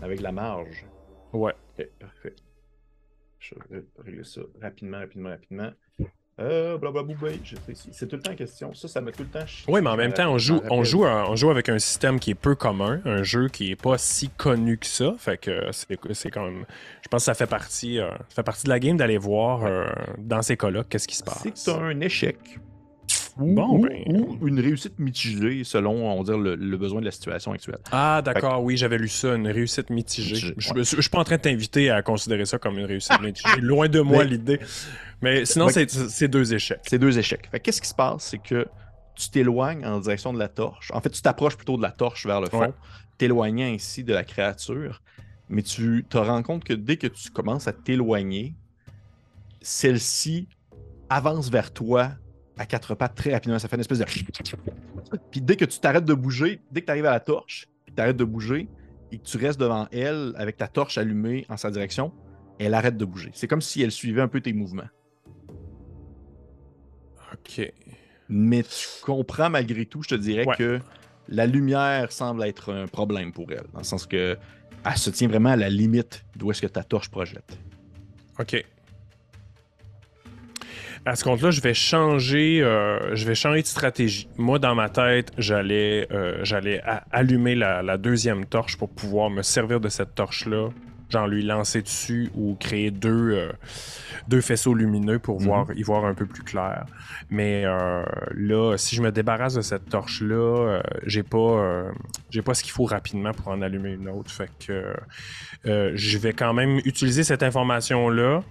Speaker 1: Avec la marge?
Speaker 2: Ouais.
Speaker 1: parfait. Je vais régler ça rapidement, rapidement, rapidement. Euh, blablabla, c'est tout le temps en question. Ça, ça met tout le temps.
Speaker 2: Oui, mais en même temps, on joue, on, joue, on joue avec un système qui est peu commun, un jeu qui est pas si connu que ça. Fait que c'est quand même. Je pense que ça fait partie, euh, ça fait partie de la game d'aller voir euh, dans ces cas-là qu'est-ce qui se passe.
Speaker 1: C'est un échec. Ou, ben, une réussite mitigée selon, on dire, le, besoin de la situation actuelle.
Speaker 2: Ah, d'accord, oui, j'avais lu ça, une réussite mitigée. je, ne suis pas en train de t'inviter à considérer ça comme une réussite mitigée. Loin de moi l'idée. Mais sinon, c'est deux échecs.
Speaker 1: C'est deux échecs. Qu'est-ce qui se passe? C'est que tu t'éloignes en direction de la torche. En fait, tu t'approches plutôt de la torche vers le fond, t'éloignant ainsi de la créature. Mais tu te rends compte que dès que tu commences à t'éloigner, celle-ci avance vers toi à quatre pattes très rapidement. Ça fait une espèce de. Puis dès que tu t'arrêtes de bouger, dès que tu arrives à la torche, tu arrêtes de bouger et que tu restes devant elle avec ta torche allumée en sa direction, elle arrête de bouger. C'est comme si elle suivait un peu tes mouvements.
Speaker 2: OK.
Speaker 1: Mais tu comprends malgré tout, je te dirais que la lumière semble être un problème pour elle. Dans le sens que elle se tient vraiment à la limite d'où est-ce que ta torche projette.
Speaker 2: OK. À ce compte-là, je vais changer, euh, je vais changer de stratégie. Moi, dans ma tête, j'allais, euh, j'allais allumer la, deuxième torche pour pouvoir me servir de cette torche-là, genre lui lancer dessus ou créer deux, euh, deux faisceaux lumineux pour mhm. voir, y voir un peu plus clair. Mais là, si je me débarrasse de cette torche-là, j'ai pas, j'ai pas ce qu'il faut rapidement pour en allumer une autre. Fait que je vais quand même utiliser cette information-là.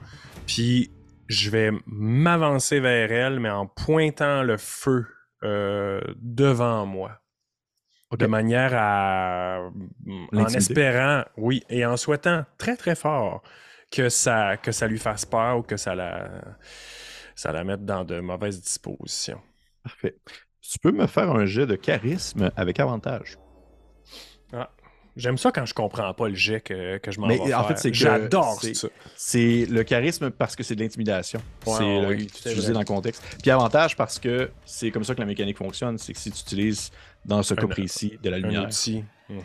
Speaker 2: Puis je vais m'avancer vers elle, mais en pointant le feu euh, devant moi. De manière à. En espérant, oui, et en souhaitant très très fort que ça, que ça lui fasse peur ou que ça la, ça la mette dans de mauvaises dispositions.
Speaker 1: Parfait. Tu peux me faire un jet de charisme avec avantage.
Speaker 2: J'aime ça quand je comprends pas le jet que, que je m'en vais en fait, J'adore ça.
Speaker 1: C'est le charisme parce que c'est de l'intimidation. c'est utilisé dans le contexte. Puis avantage parce que c'est comme ça que la mécanique fonctionne. C'est que si tu utilises, dans ce cas précis, de la lumière.
Speaker 2: Mhm.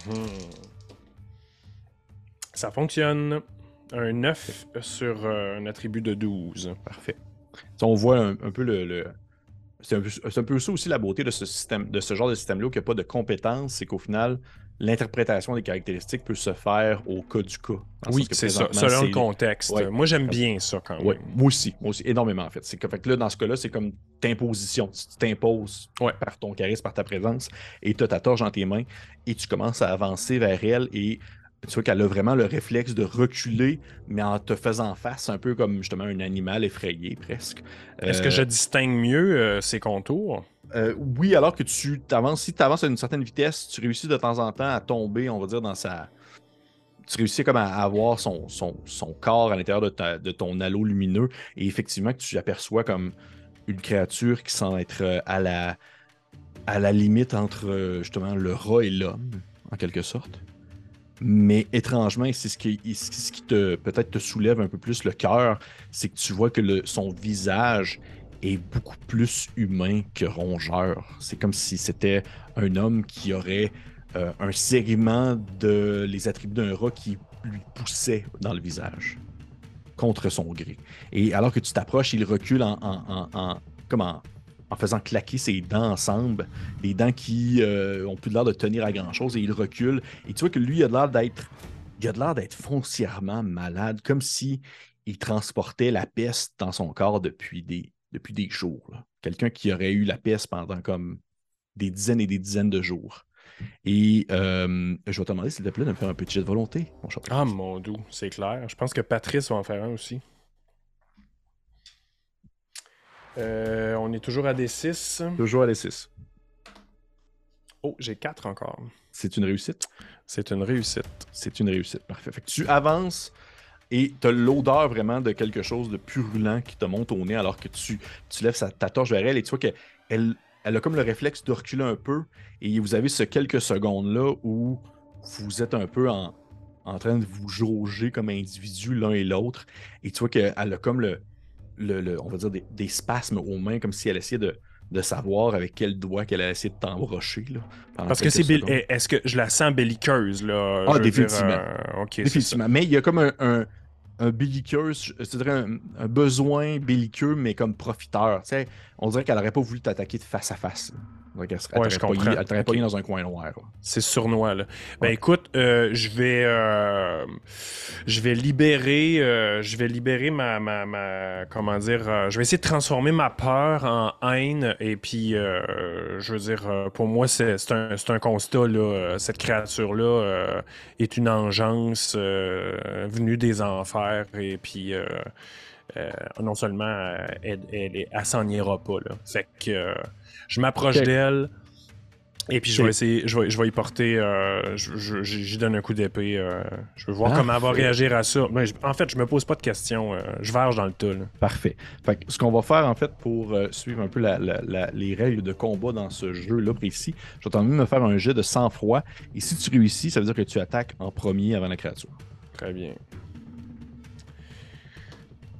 Speaker 2: Ça fonctionne. Un 9 sur euh, un attribut de 12.
Speaker 1: Parfait. on voit un, peu le... C'est un, un, peu ça aussi la beauté de ce système, de ce genre de système-là, qu'il n'y a pas de compétences, c'est qu'au final, l'interprétation des caractéristiques peut se faire au cas du cas.
Speaker 2: Oui, c'est ça, selon le contexte. Moi, j'aime bien ça quand même.
Speaker 1: moi aussi, moi aussi, énormément en fait. C'est que, fait que là, dans ce cas-là, c'est comme t'imposition. Tu t'imposes par ton charisme, par ta présence, et tu as ta torche dans tes mains, et tu commences à avancer vers elle, et tu vois qu'elle a vraiment le réflexe de reculer, mais en te faisant face, un peu comme justement un animal effrayé presque.
Speaker 2: Est-ce que je euh, distingue mieux euh, ses contours?
Speaker 1: Euh, oui, alors que tu avances, si tu avances à une certaine vitesse, tu réussis de temps en temps à tomber, on va dire, dans sa. Tu réussis comme à avoir son, corps à l'intérieur de, ton halo lumineux et effectivement que tu aperçois comme une créature qui semble être euh, à la, à la limite entre euh, justement le rat et l'homme, en quelque sorte. Mais étrangement, c'est ce qui, te peut-être te soulève un peu plus le cœur, c'est que tu vois que son visage est beaucoup plus humain que rongeur. C'est comme si c'était un homme qui aurait euh, un segment de les attributs d'un rat qui lui poussait dans le visage contre son gré. Et alors que tu t'approches, il recule en, en, en faisant claquer ses dents ensemble, des dents qui euh, ont plus l'air de tenir à grand chose, et il recule. Et tu vois que lui, il a l'air d'être, il a l'air d'être foncièrement malade, comme si il transportait la peste dans son corps depuis des, depuis des jours. Quelqu'un qui aurait eu la peste pendant comme des dizaines et des dizaines de jours. Et euh, je vais te demander, s'il te plaît, de me faire un petit jet de volonté,
Speaker 2: mon cher. Ah, mon doux, c'est clair. Je pense que Patrice va en faire un aussi. Euh, on est toujours à D6.
Speaker 1: Toujours à D6.
Speaker 2: Oh, j'ai 4 encore.
Speaker 1: C'est une réussite?
Speaker 2: C'est une réussite.
Speaker 1: C'est une réussite, parfait. Fait que tu avances et tu as l'odeur vraiment de quelque chose de purulent qui te monte au nez alors que tu, tu lèves ta torche vers elle et tu vois qu'elle elle, a comme le réflexe de reculer un peu et vous avez ce quelques secondes-là où vous êtes un peu en, train de vous jauger comme individu l'un et l'autre et tu vois qu'elle a comme le, le, on va dire des, spasmes aux mains, comme si elle essayait de, de savoir avec quel doigt qu'elle a essayé de t'embrocher.
Speaker 2: Parce que c'est est-ce que je la sens belliqueuse là?
Speaker 1: Ah définitivement. Euh, définitivement. Mais il y a comme un, un, un belliqueuse, c'est un, un, besoin belliqueux, mais comme profiteur. on dirait qu'elle n'aurait pas voulu t'attaquer de face à face.
Speaker 2: Donc, elle, ouais, je comprends.
Speaker 1: elle t'aurait pas dans un coin noir.
Speaker 2: C'est sournois, là. Ben écoute, euh, je vais euh, je vais libérer euh, je vais libérer ma, ma, ma comment dire je vais essayer de transformer ma peur en haine et puis je veux dire pour moi c'est un, un constat là cette créature là est une engeance venue des enfers et puis non seulement elle, elle, elle s'en ira pas là. Fait que je m'approche d'elle. Et puis je vais essayer, je vais, je vais y porter, euh, j'y donne un coup d'épée. Euh, je veux voir comment elle va réagir à ça. en fait, je me pose pas de questions. Euh, je verge dans le tas.
Speaker 1: Parfait. Fait ce qu'on va faire en fait pour suivre un peu les règles de combat dans ce jeu-là précis, je vais de me faire un jet de sang-froid. Et si tu réussis, ça veut dire que tu attaques en premier avant la créature.
Speaker 2: Très bien.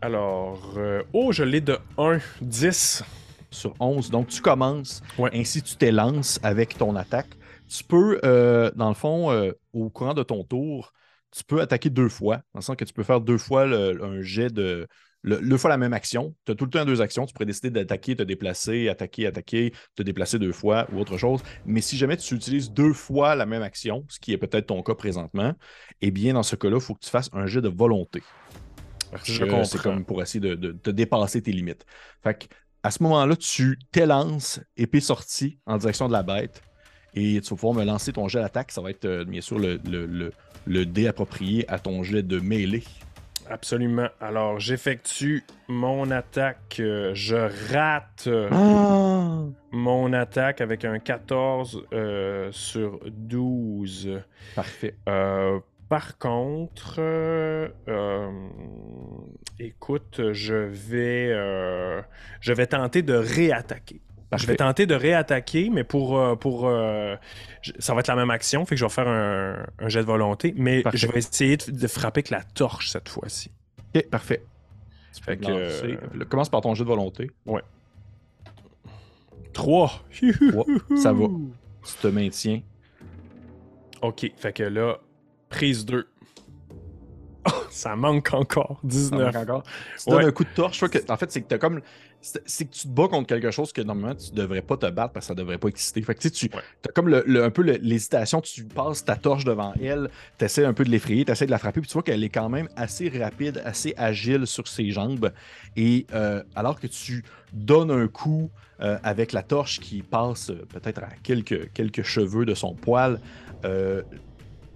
Speaker 2: Alors, oh, je l'ai de 1, 10
Speaker 1: sur 11. Donc, tu commences, ainsi tu t'élances avec ton attaque. Tu peux, euh, dans le fond, euh, au courant de ton tour, tu peux attaquer deux fois, dans le sens que tu peux faire deux fois un jet de. Le, fois la même action. Tu as tout le temps deux actions. Tu pourrais décider d'attaquer, te déplacer, attaquer, attaquer, te déplacer deux fois ou autre chose. Mais si jamais tu utilises deux fois la même action, ce qui est peut-être ton cas présentement, eh bien, dans ce cas-là, il faut que tu fasses un jet de volonté. C'est comme pour essayer de, de, de, dépasser tes limites. Fait que à ce moment-là, tu t'élances, épée sortie, en direction de la bête. Et tu vas pouvoir me lancer ton jet d'attaque. Ça va être euh, bien sûr le, le, dé approprié à ton jet de mêlée.
Speaker 2: Absolument. Alors, j'effectue mon attaque. Euh, je rate euh, ah! mon attaque avec un 14 sur 12.
Speaker 1: Parfait.
Speaker 2: Par contre, euh, euh, écoute, je vais, euh, je vais tenter de réattaquer. Je vais tenter de réattaquer, mais pour, pour ça va être la même action, fait que je vais faire un, jet de volonté, mais je vais essayer de, frapper avec la torche cette fois-ci.
Speaker 1: Ok, parfait. Fait que, commence par ton jet de volonté.
Speaker 2: Ouais. 3.
Speaker 1: Ça va. Tu te maintiens.
Speaker 2: Ok, fait que là, Prise 2. ça manque encore. 19. encore.
Speaker 1: Tu donnes un coup de torche. que, en fait, c'est que tu comme. C'est que tu te bats contre quelque chose que normalement tu devrais pas te battre parce que ça devrait pas exister. Fait que tu as comme le, un peu l'hésitation, tu passes ta torche devant elle, tu essaies un peu de l'effrayer, tu essaies de la frapper, puis tu vois qu'elle est quand même assez rapide, assez agile sur ses jambes. Et euh, alors que tu donnes un coup euh, avec la torche qui passe euh, peut-être à quelques, quelques cheveux de son poil,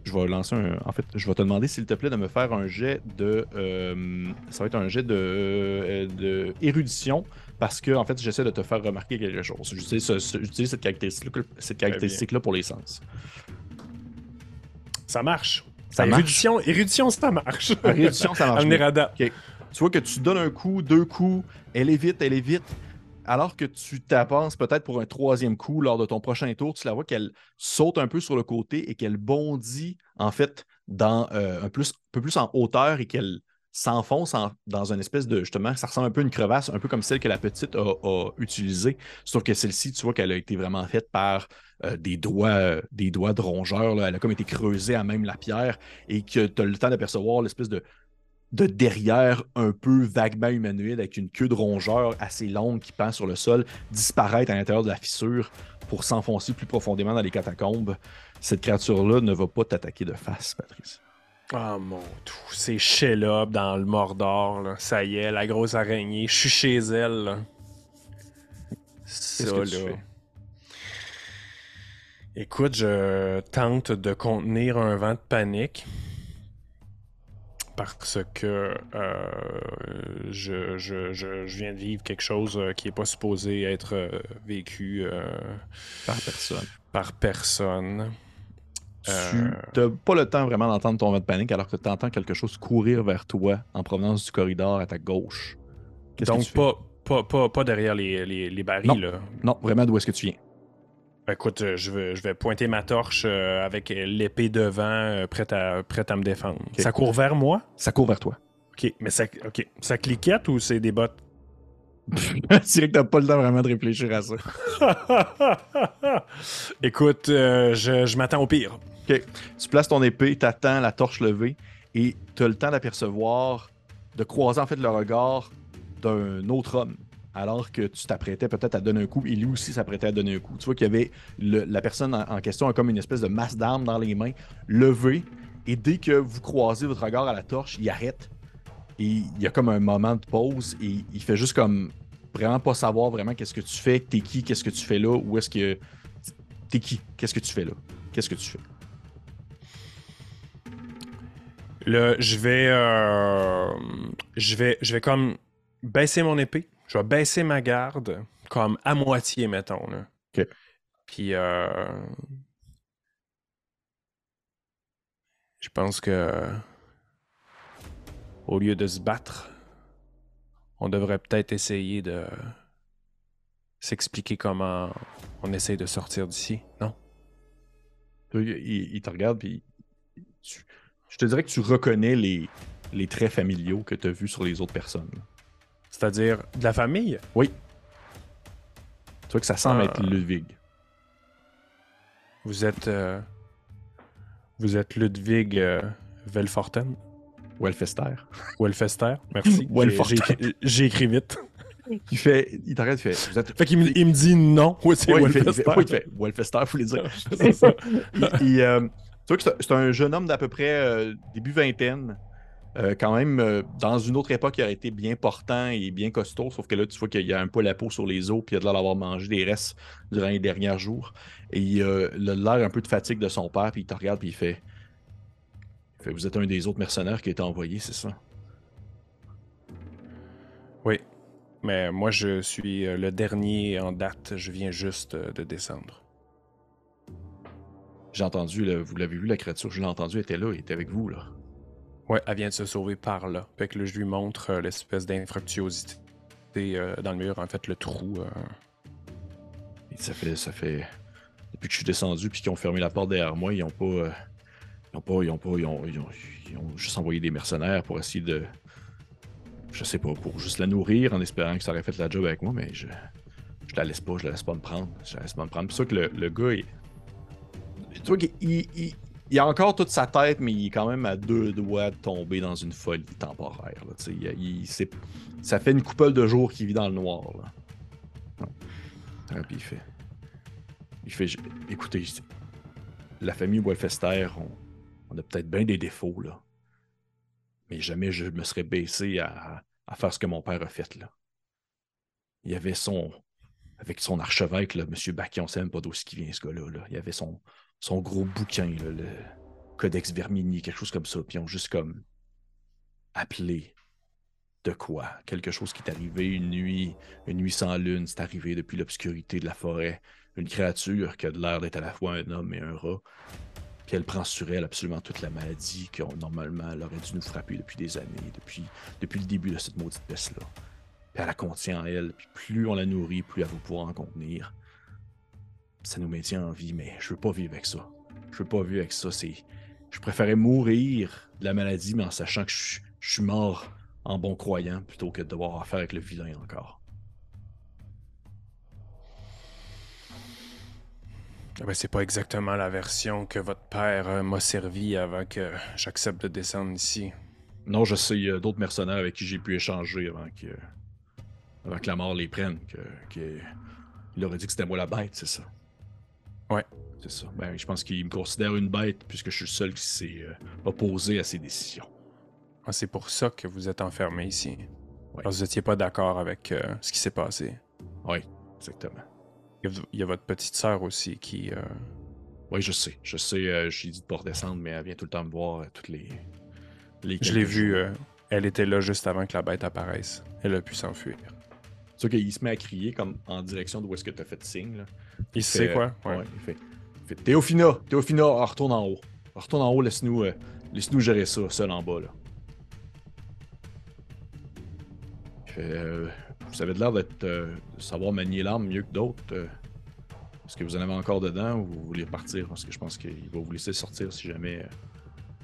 Speaker 1: je vais lancer un. En fait, je vais te demander, s'il te plaît, de me faire un jet de. Euh, ça va être un jet de, euh, de érudition parce que, en fait, j'essaie de te faire remarquer quelque chose. J'utilise cette caractéristique-là cette caractéristique pour les sens.
Speaker 2: Ça marche. Ça érudition, marche. érudition, ça marche.
Speaker 1: Érudition, ça marche. Tu vois que tu donnes un coup, deux coups, elle est vite, elle est vite alors que tu t'avances peut-être pour un troisième coup lors de ton prochain tour, tu la vois qu'elle saute un peu sur le côté et qu'elle bondit en fait dans euh, un, peu plus en hauteur et qu'elle s'enfonce dans une espèce de justement, ça ressemble un peu à une crevasse, un peu comme celle que la petite a, utilisée, sauf que celle-ci, tu vois qu'elle a été vraiment faite par euh, des doigts, des doigts de rongeur. Elle a comme été creusée à même la pierre et que tu as le temps d'apercevoir l'espèce de, de derrière un peu vaguement humanoïde avec une queue de rongeur assez longue qui pend sur le sol disparaître à l'intérieur de la fissure pour s'enfoncer plus profondément dans les catacombes. Cette créature-là ne va pas t'attaquer de face, Patrice.
Speaker 2: Ah mon tout, c'est Shelob dans le Mordor, là. ça y est, la grosse araignée, je suis chez elle. Là. Ça là. Écoute, je tente de contenir un vent de panique parce que euh, je, je, viens de vivre quelque chose euh, qui n'est pas supposé être euh, vécu
Speaker 1: par personne.
Speaker 2: Par personne.
Speaker 1: Tu n'as pas le temps vraiment d'entendre ton vent de panique alors que tu entends quelque chose courir vers toi en provenance du corridor à ta gauche.
Speaker 2: Donc, pas, pas, pas, derrière les, les, barils.
Speaker 1: Non,
Speaker 2: là.
Speaker 1: non vraiment, d'où est-ce que tu viens?
Speaker 2: Écoute, euh, je vais, je vais pointer ma torche euh, avec l'épée devant, euh, prête, à, prête à me défendre. Ça court vers moi?
Speaker 1: Ça court vers toi.
Speaker 2: OK, mais ça, ok. ça cliquette ou c'est des bottes?
Speaker 1: C'est que t'as pas le temps vraiment de réfléchir à ça.
Speaker 2: Écoute, je, je m'attends au pire.
Speaker 1: OK. Tu places ton épée, t'attends la torche levée et tu as le temps d'apercevoir, de croiser en fait le regard d'un autre homme alors que tu t'apprêtais peut-être à donner un coup, et lui aussi s'apprêtait à donner un coup. Tu vois qu'il y avait la personne en, question a comme une espèce de masse d'armes dans les mains, levée, et dès que vous croisez votre regard à la torche, il arrête. Et il y a comme un moment de pause, et il fait juste comme vraiment pas savoir vraiment qu'est-ce que tu fais, t'es qui, qu'est-ce que tu fais là, ou est-ce que. T'es qui, qu'est-ce que tu fais là, qu'est-ce que tu fais?
Speaker 2: Là, je vais, euh, je vais, je vais comme baisser mon épée je vais baisser ma garde comme à moitié, mettons. Là.
Speaker 1: OK.
Speaker 2: Puis, euh, je pense que au lieu de se battre, on devrait peut-être essayer de s'expliquer comment on essaye de sortir d'ici, non?
Speaker 1: Il, te regarde, puis je te dirais que tu reconnais les, les traits familiaux que tu as vus sur les autres personnes.
Speaker 2: C'est-à-dire de la famille?
Speaker 1: Oui. Tu vois que ça semble être ah. Ludwig.
Speaker 2: Vous êtes. Euh, vous êtes Ludwig euh, Velforten?
Speaker 1: Welfester.
Speaker 2: Welfester, merci. J'ai écrit vite.
Speaker 1: Il fait. Il t'arrête, il fait.
Speaker 2: Vous êtes... Fait qu'il me, il me dit non.
Speaker 1: Oui, c'est Welfester. Il fait, il fait, Welfester, il faut les dire. c'est ça. il, euh, tu vois que c'est un jeune homme d'à peu près début vingtaine. Euh, quand même, euh, dans une autre époque, il aurait été bien portant et bien costaud, sauf que là, tu vois qu'il y a un peu la peau sur les os, puis il a de l'air d'avoir mangé des restes durant les derniers jours. Et il a l'air un peu de fatigue de son père, puis il te regarde, puis il fait, fait Vous êtes un des autres mercenaires qui a été envoyé, c'est ça
Speaker 2: Oui, mais moi, je suis euh, le dernier en date, je viens juste de descendre.
Speaker 1: J'ai entendu, vous l'avez vu, la créature, je l'ai entendu, elle était là, elle était avec vous, là.
Speaker 2: Ouais, elle vient de se sauver par là. Fait que là, je lui montre euh, l'espèce d'infructuosité euh, dans le mur, en fait, le trou. Euh.
Speaker 1: ça fait, ça fait. Depuis que je suis descendu puis qu'ils ont fermé la porte derrière moi, ils ont pas. ils ont pas. Ils ont pas. Ils ont, ils ont, juste envoyé des mercenaires pour essayer de. Je sais pas, pour juste la nourrir en espérant que ça aurait fait la job avec moi, mais je. Je la laisse pas, je la laisse pas me prendre. Je la laisse pas me prendre. C'est ça que le, le gars, il, tu vois qu'il il a encore toute sa tête, mais il est quand même à deux doigts de tomber dans une folie temporaire. ça fait une couple de jours qu'il vit dans le noir. Là. puis il fait. Il fait. Écoutez, la famille Wolfester, on, a peut-être bien des défauts, là. Mais jamais je me serais baissé à, faire ce que mon père a fait, là. Il y avait son. Avec son archevêque, là, M. Baki, on sait même pas d'où qui vient ce gars-là. Là. Il y avait son, son gros bouquin, le Codex Vermini, quelque chose comme ça. Puis ils ont juste comme appelé de quoi? Quelque chose qui est arrivé une nuit, une nuit sans lune, c'est arrivé depuis l'obscurité de la forêt. Une créature qui a l'air d'être à la fois un homme et un rat. Puis elle prend sur elle absolument toute la maladie qu'on normalement elle aurait dû nous frapper depuis des années, depuis, depuis le début de cette maudite peste-là. Puis elle la contient en elle, puis plus on la nourrit, plus elle va pouvoir en contenir ça nous maintient en vie, mais je veux pas vivre avec ça. Je veux pas vivre avec ça. C'est, je préférais mourir de la maladie, mais en sachant que je, je suis mort en bon croyant plutôt que de devoir affaire avec le vilain encore.
Speaker 2: Ah ben, c'est pas exactement la version que votre père euh, m'a servi avant que j'accepte de descendre ici.
Speaker 1: Non, je sais, il y a d'autres mercenaires avec qui j'ai pu échanger avant que, avant que la mort les prenne. Que, il aurait dit que c'était moi la bête, c'est ça.
Speaker 2: Ouais.
Speaker 1: C'est ça. Ben, je pense qu'il me considère une bête puisque je suis le seul qui s'est euh, opposé à ses décisions.
Speaker 2: Ah, c'est pour ça que vous êtes enfermé ici. Parce que vous n'étiez pas d'accord avec euh, ce qui s'est passé.
Speaker 1: Oui, exactement.
Speaker 2: Il y, a, votre petite sœur aussi qui. Euh,
Speaker 1: oui, je sais. Je sais, j'ai dit de pas redescendre, mais elle vient tout le temps me voir toutes les.
Speaker 2: les je l'ai vue. elle était là juste avant que la bête apparaisse. Elle a pu s'enfuir.
Speaker 1: C'est sûr qu'il se met à crier comme en direction d'où est-ce que tu as fait signe. Là.
Speaker 2: Il, sait quoi?
Speaker 1: Ouais. il fait Théophina, Théophina, retourne en haut. Retourne en haut, laisse-nous euh, laisse gérer ça, seul en bas. Là. Euh, vous avez l'air d'être euh, savoir manier l'arme mieux que d'autres. Est-ce que vous en avez encore dedans ou vous voulez partir? Parce que je pense qu'il va vous laisser sortir si jamais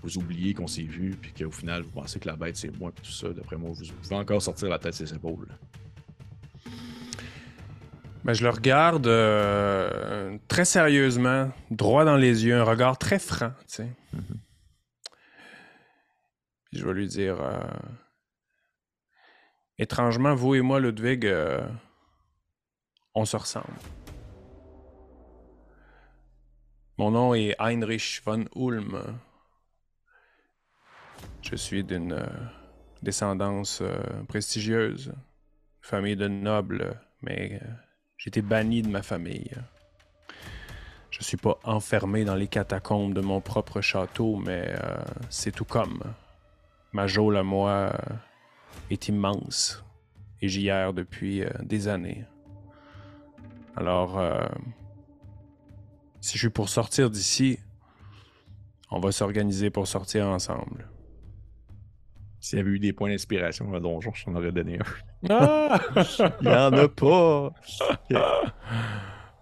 Speaker 1: vous oubliez qu'on s'est vu puis qu'au final vous pensez que la bête c'est moi et tout ça. D'après moi, vous pouvez encore sortir la tête de ses épaules.
Speaker 2: Ben, je le regarde euh, très sérieusement, droit dans les yeux, un regard très franc, tu sais. Mm-hmm. je vais lui dire euh, Étrangement, vous et moi, Ludwig, euh, on se ressemble. Mon nom est Heinrich von Ulm. Je suis d'une descendance prestigieuse, famille de nobles, mais été banni de ma famille. Je suis pas enfermé dans les catacombes de mon propre château, mais euh, c'est tout comme. Ma geôle à moi euh, est immense et j'y erre depuis euh, des années. Alors, si je suis pour sortir d'ici, on va s'organiser pour sortir ensemble.
Speaker 1: S'il y avait eu des points d'inspiration à Donjon, je t'en aurais donné un. Ah! Il n'y en a pas!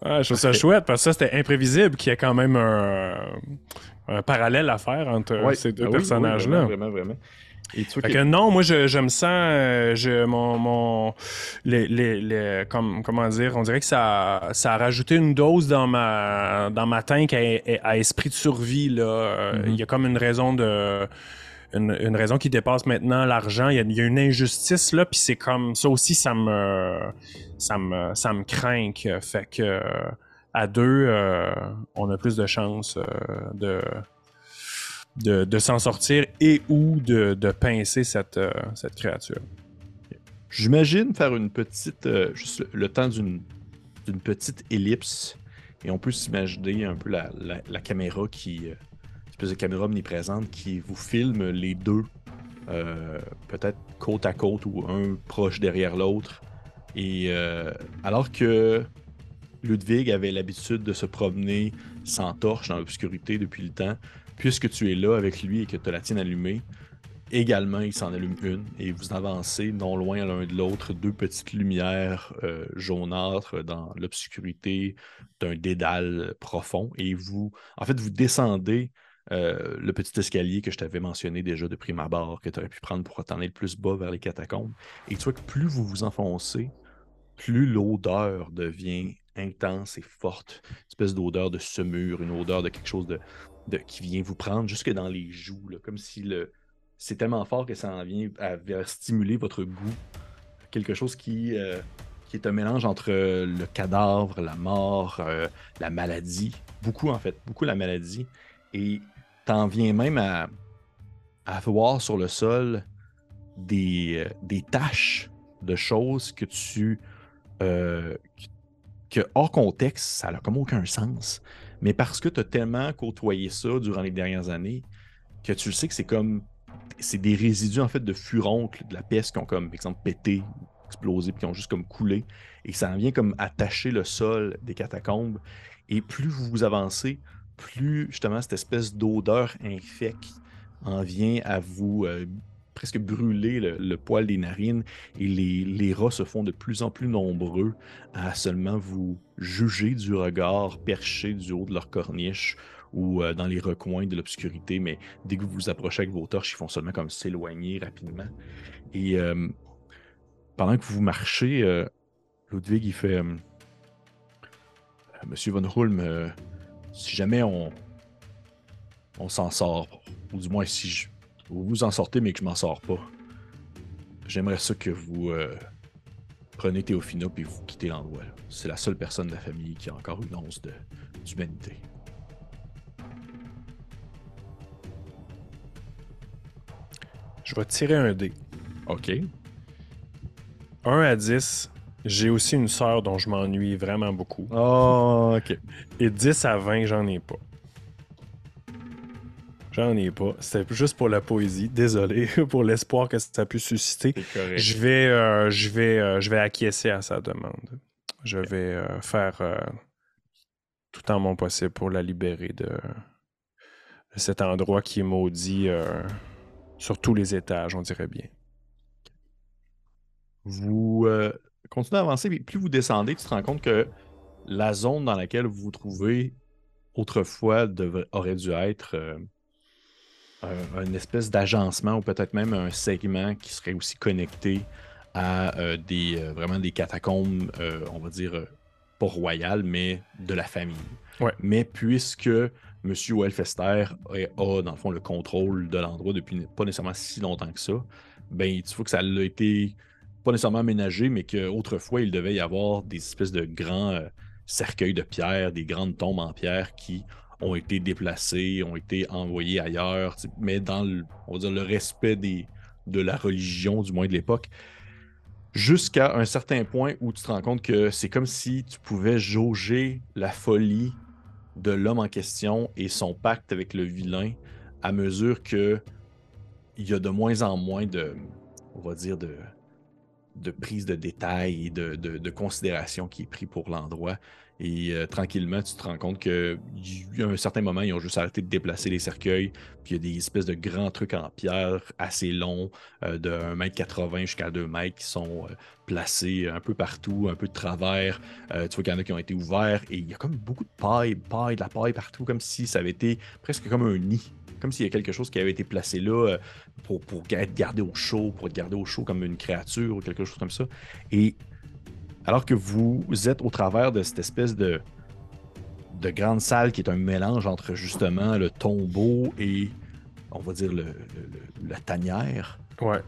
Speaker 2: Ah, je trouve ça chouette parce que ça, c'était imprévisible qu'il y ait quand même un, parallèle à faire entre ces deux ah personnages-là.
Speaker 1: vraiment, vraiment.
Speaker 2: Et que non, moi je, me sens, euh, je, mon, mon les, les, comme, comment dire, on dirait que ça, ça a rajouté une dose dans ma, dans ma tank à, esprit de survie là. Mm-hmm. Il y a comme une raison de une, raison qui dépasse maintenant l'argent. Il, y, a, une injustice là, puis c'est comme ça aussi, ça me, ça me, ça me craint. Fait que à deux, euh, on a plus de chances euh, de, de, s'en sortir et ou de, de pincer cette, euh, cette créature.
Speaker 1: J'imagine faire une petite, juste le, temps d'une petite ellipse, et on peut s'imaginer un peu la, la caméra qui de caméra omniprésente qui vous filme les deux, euh, peut-être côte à côte ou un proche derrière l'autre. Et euh, alors que Ludwig avait l'habitude de se promener sans torche dans l'obscurité depuis le temps, puisque tu es là avec lui et que tu as la tienne allumée, également il s'en allume une et vous avancez non loin l'un de l'autre deux petites lumières euh, jaunâtres dans l'obscurité d'un dédale profond et vous en fait vous descendez euh, le petit escalier que je t'avais mentionné déjà de prime abord, que tu aurais pu prendre pour t'en aller le plus bas vers les catacombes. Et tu vois que plus vous vous enfoncez, plus l'odeur devient intense et forte. Une espèce d'odeur de semure, une odeur de quelque chose de, qui vient vous prendre jusque dans les joues, comme si le, c'est tellement fort que ça en vient à, stimuler votre goût. Quelque chose qui, euh, qui est un mélange entre le cadavre, la mort, euh, la maladie. Beaucoup, en fait, beaucoup la maladie. Et t'en viens même à, voir sur le sol des, des taches de choses que tu. Euh, que hors contexte, ça n'a comme aucun sens. Mais parce que tu as tellement côtoyé ça durant les dernières années, que tu le sais que c'est comme. C'est des résidus en fait de furoncles, de la peste qui ont comme, par exemple, pété, explosé, puis qui ont juste comme coulé. Et ça en vient comme attacher le sol des catacombes. Et plus vous avancez, plus justement cette espèce d'odeur infecte en vient à vous euh, presque brûler le, poil des narines et les, rats se font de plus en plus nombreux à seulement vous juger du regard perché du haut de leur corniche ou dans les recoins de l'obscurité, mais dès que vous vous approchez avec vos torches, ils font seulement comme s'éloigner rapidement. Et pendant que vous marchez, Ludwig, il fait Monsieur Von Hulm, si jamais on, on s'en sort, ou du moins si vous vous en sortez mais que je m'en sors pas, j'aimerais ça que vous euh, prenez Théophina et vous quittez l'endroit. C'est la seule personne de la famille qui a encore une once d'humanité.
Speaker 2: Je vais tirer un dé.
Speaker 1: OK.
Speaker 2: 1 à 10, j'ai aussi une sœur dont je m'ennuie vraiment beaucoup.
Speaker 1: Oh, ok.
Speaker 2: Et 10 à 20, j'en ai pas. J'en ai pas. C'était juste pour la poésie. Désolé pour l'espoir que ça a pu susciter. Je vais, euh, je, vais, euh, je vais acquiescer à sa demande. Je vais euh, faire tout en mon possible pour la libérer de, cet endroit qui est maudit sur tous les étages, on dirait bien.
Speaker 1: Vous continuez à avancer, mais plus vous descendez, tu te rends compte que la zone dans laquelle vous vous trouvez autrefois aurait dû être un, une espèce d'agencement ou peut-être même un segment qui serait aussi connecté à euh, des euh, vraiment des catacombes, euh, on va dire pas royales, mais de la famille. Mais puisque M. Welfester a, dans le fond, le contrôle de l'endroit depuis pas nécessairement si longtemps que ça, ben, tu vois que ça a été pas nécessairement aménagé, mais qu'autrefois, il devait y avoir des espèces de grands cercueils de pierre, des grandes tombes en pierre qui ont été déplacés, ont été envoyés ailleurs, mais dans le, on va dire, le respect de la religion, du moins de l'époque, jusqu'à un certain point où tu te rends compte que c'est comme si tu pouvais jauger la folie de l'homme en question et son pacte avec le vilain à mesure que il y a de moins en moins de, on va dire, de, de prise de détails et de, considération qui est pris pour l'endroit. Et euh, tranquillement, tu te rends compte qu'à un certain moment, ils ont juste arrêté de déplacer les cercueils. Puis il y a des espèces de grands trucs en pierre assez longs, euh, de 1m80 jusqu'à 2 mètres, qui sont euh, placés un peu partout, un peu de travers. tu vois qu'il y en a qui ont été ouverts. Et il y a comme beaucoup de paille, paille, de la paille partout, comme si ça avait été presque comme un nid. Comme s'il y a quelque chose qui avait été placé là pour, pour être gardé au chaud, pour être gardé au chaud comme une créature ou quelque chose comme ça. Et alors que vous êtes au travers de cette espèce de, de grande salle qui est un mélange entre justement le tombeau et, on va dire, le, la tanière.
Speaker 2: Ouais.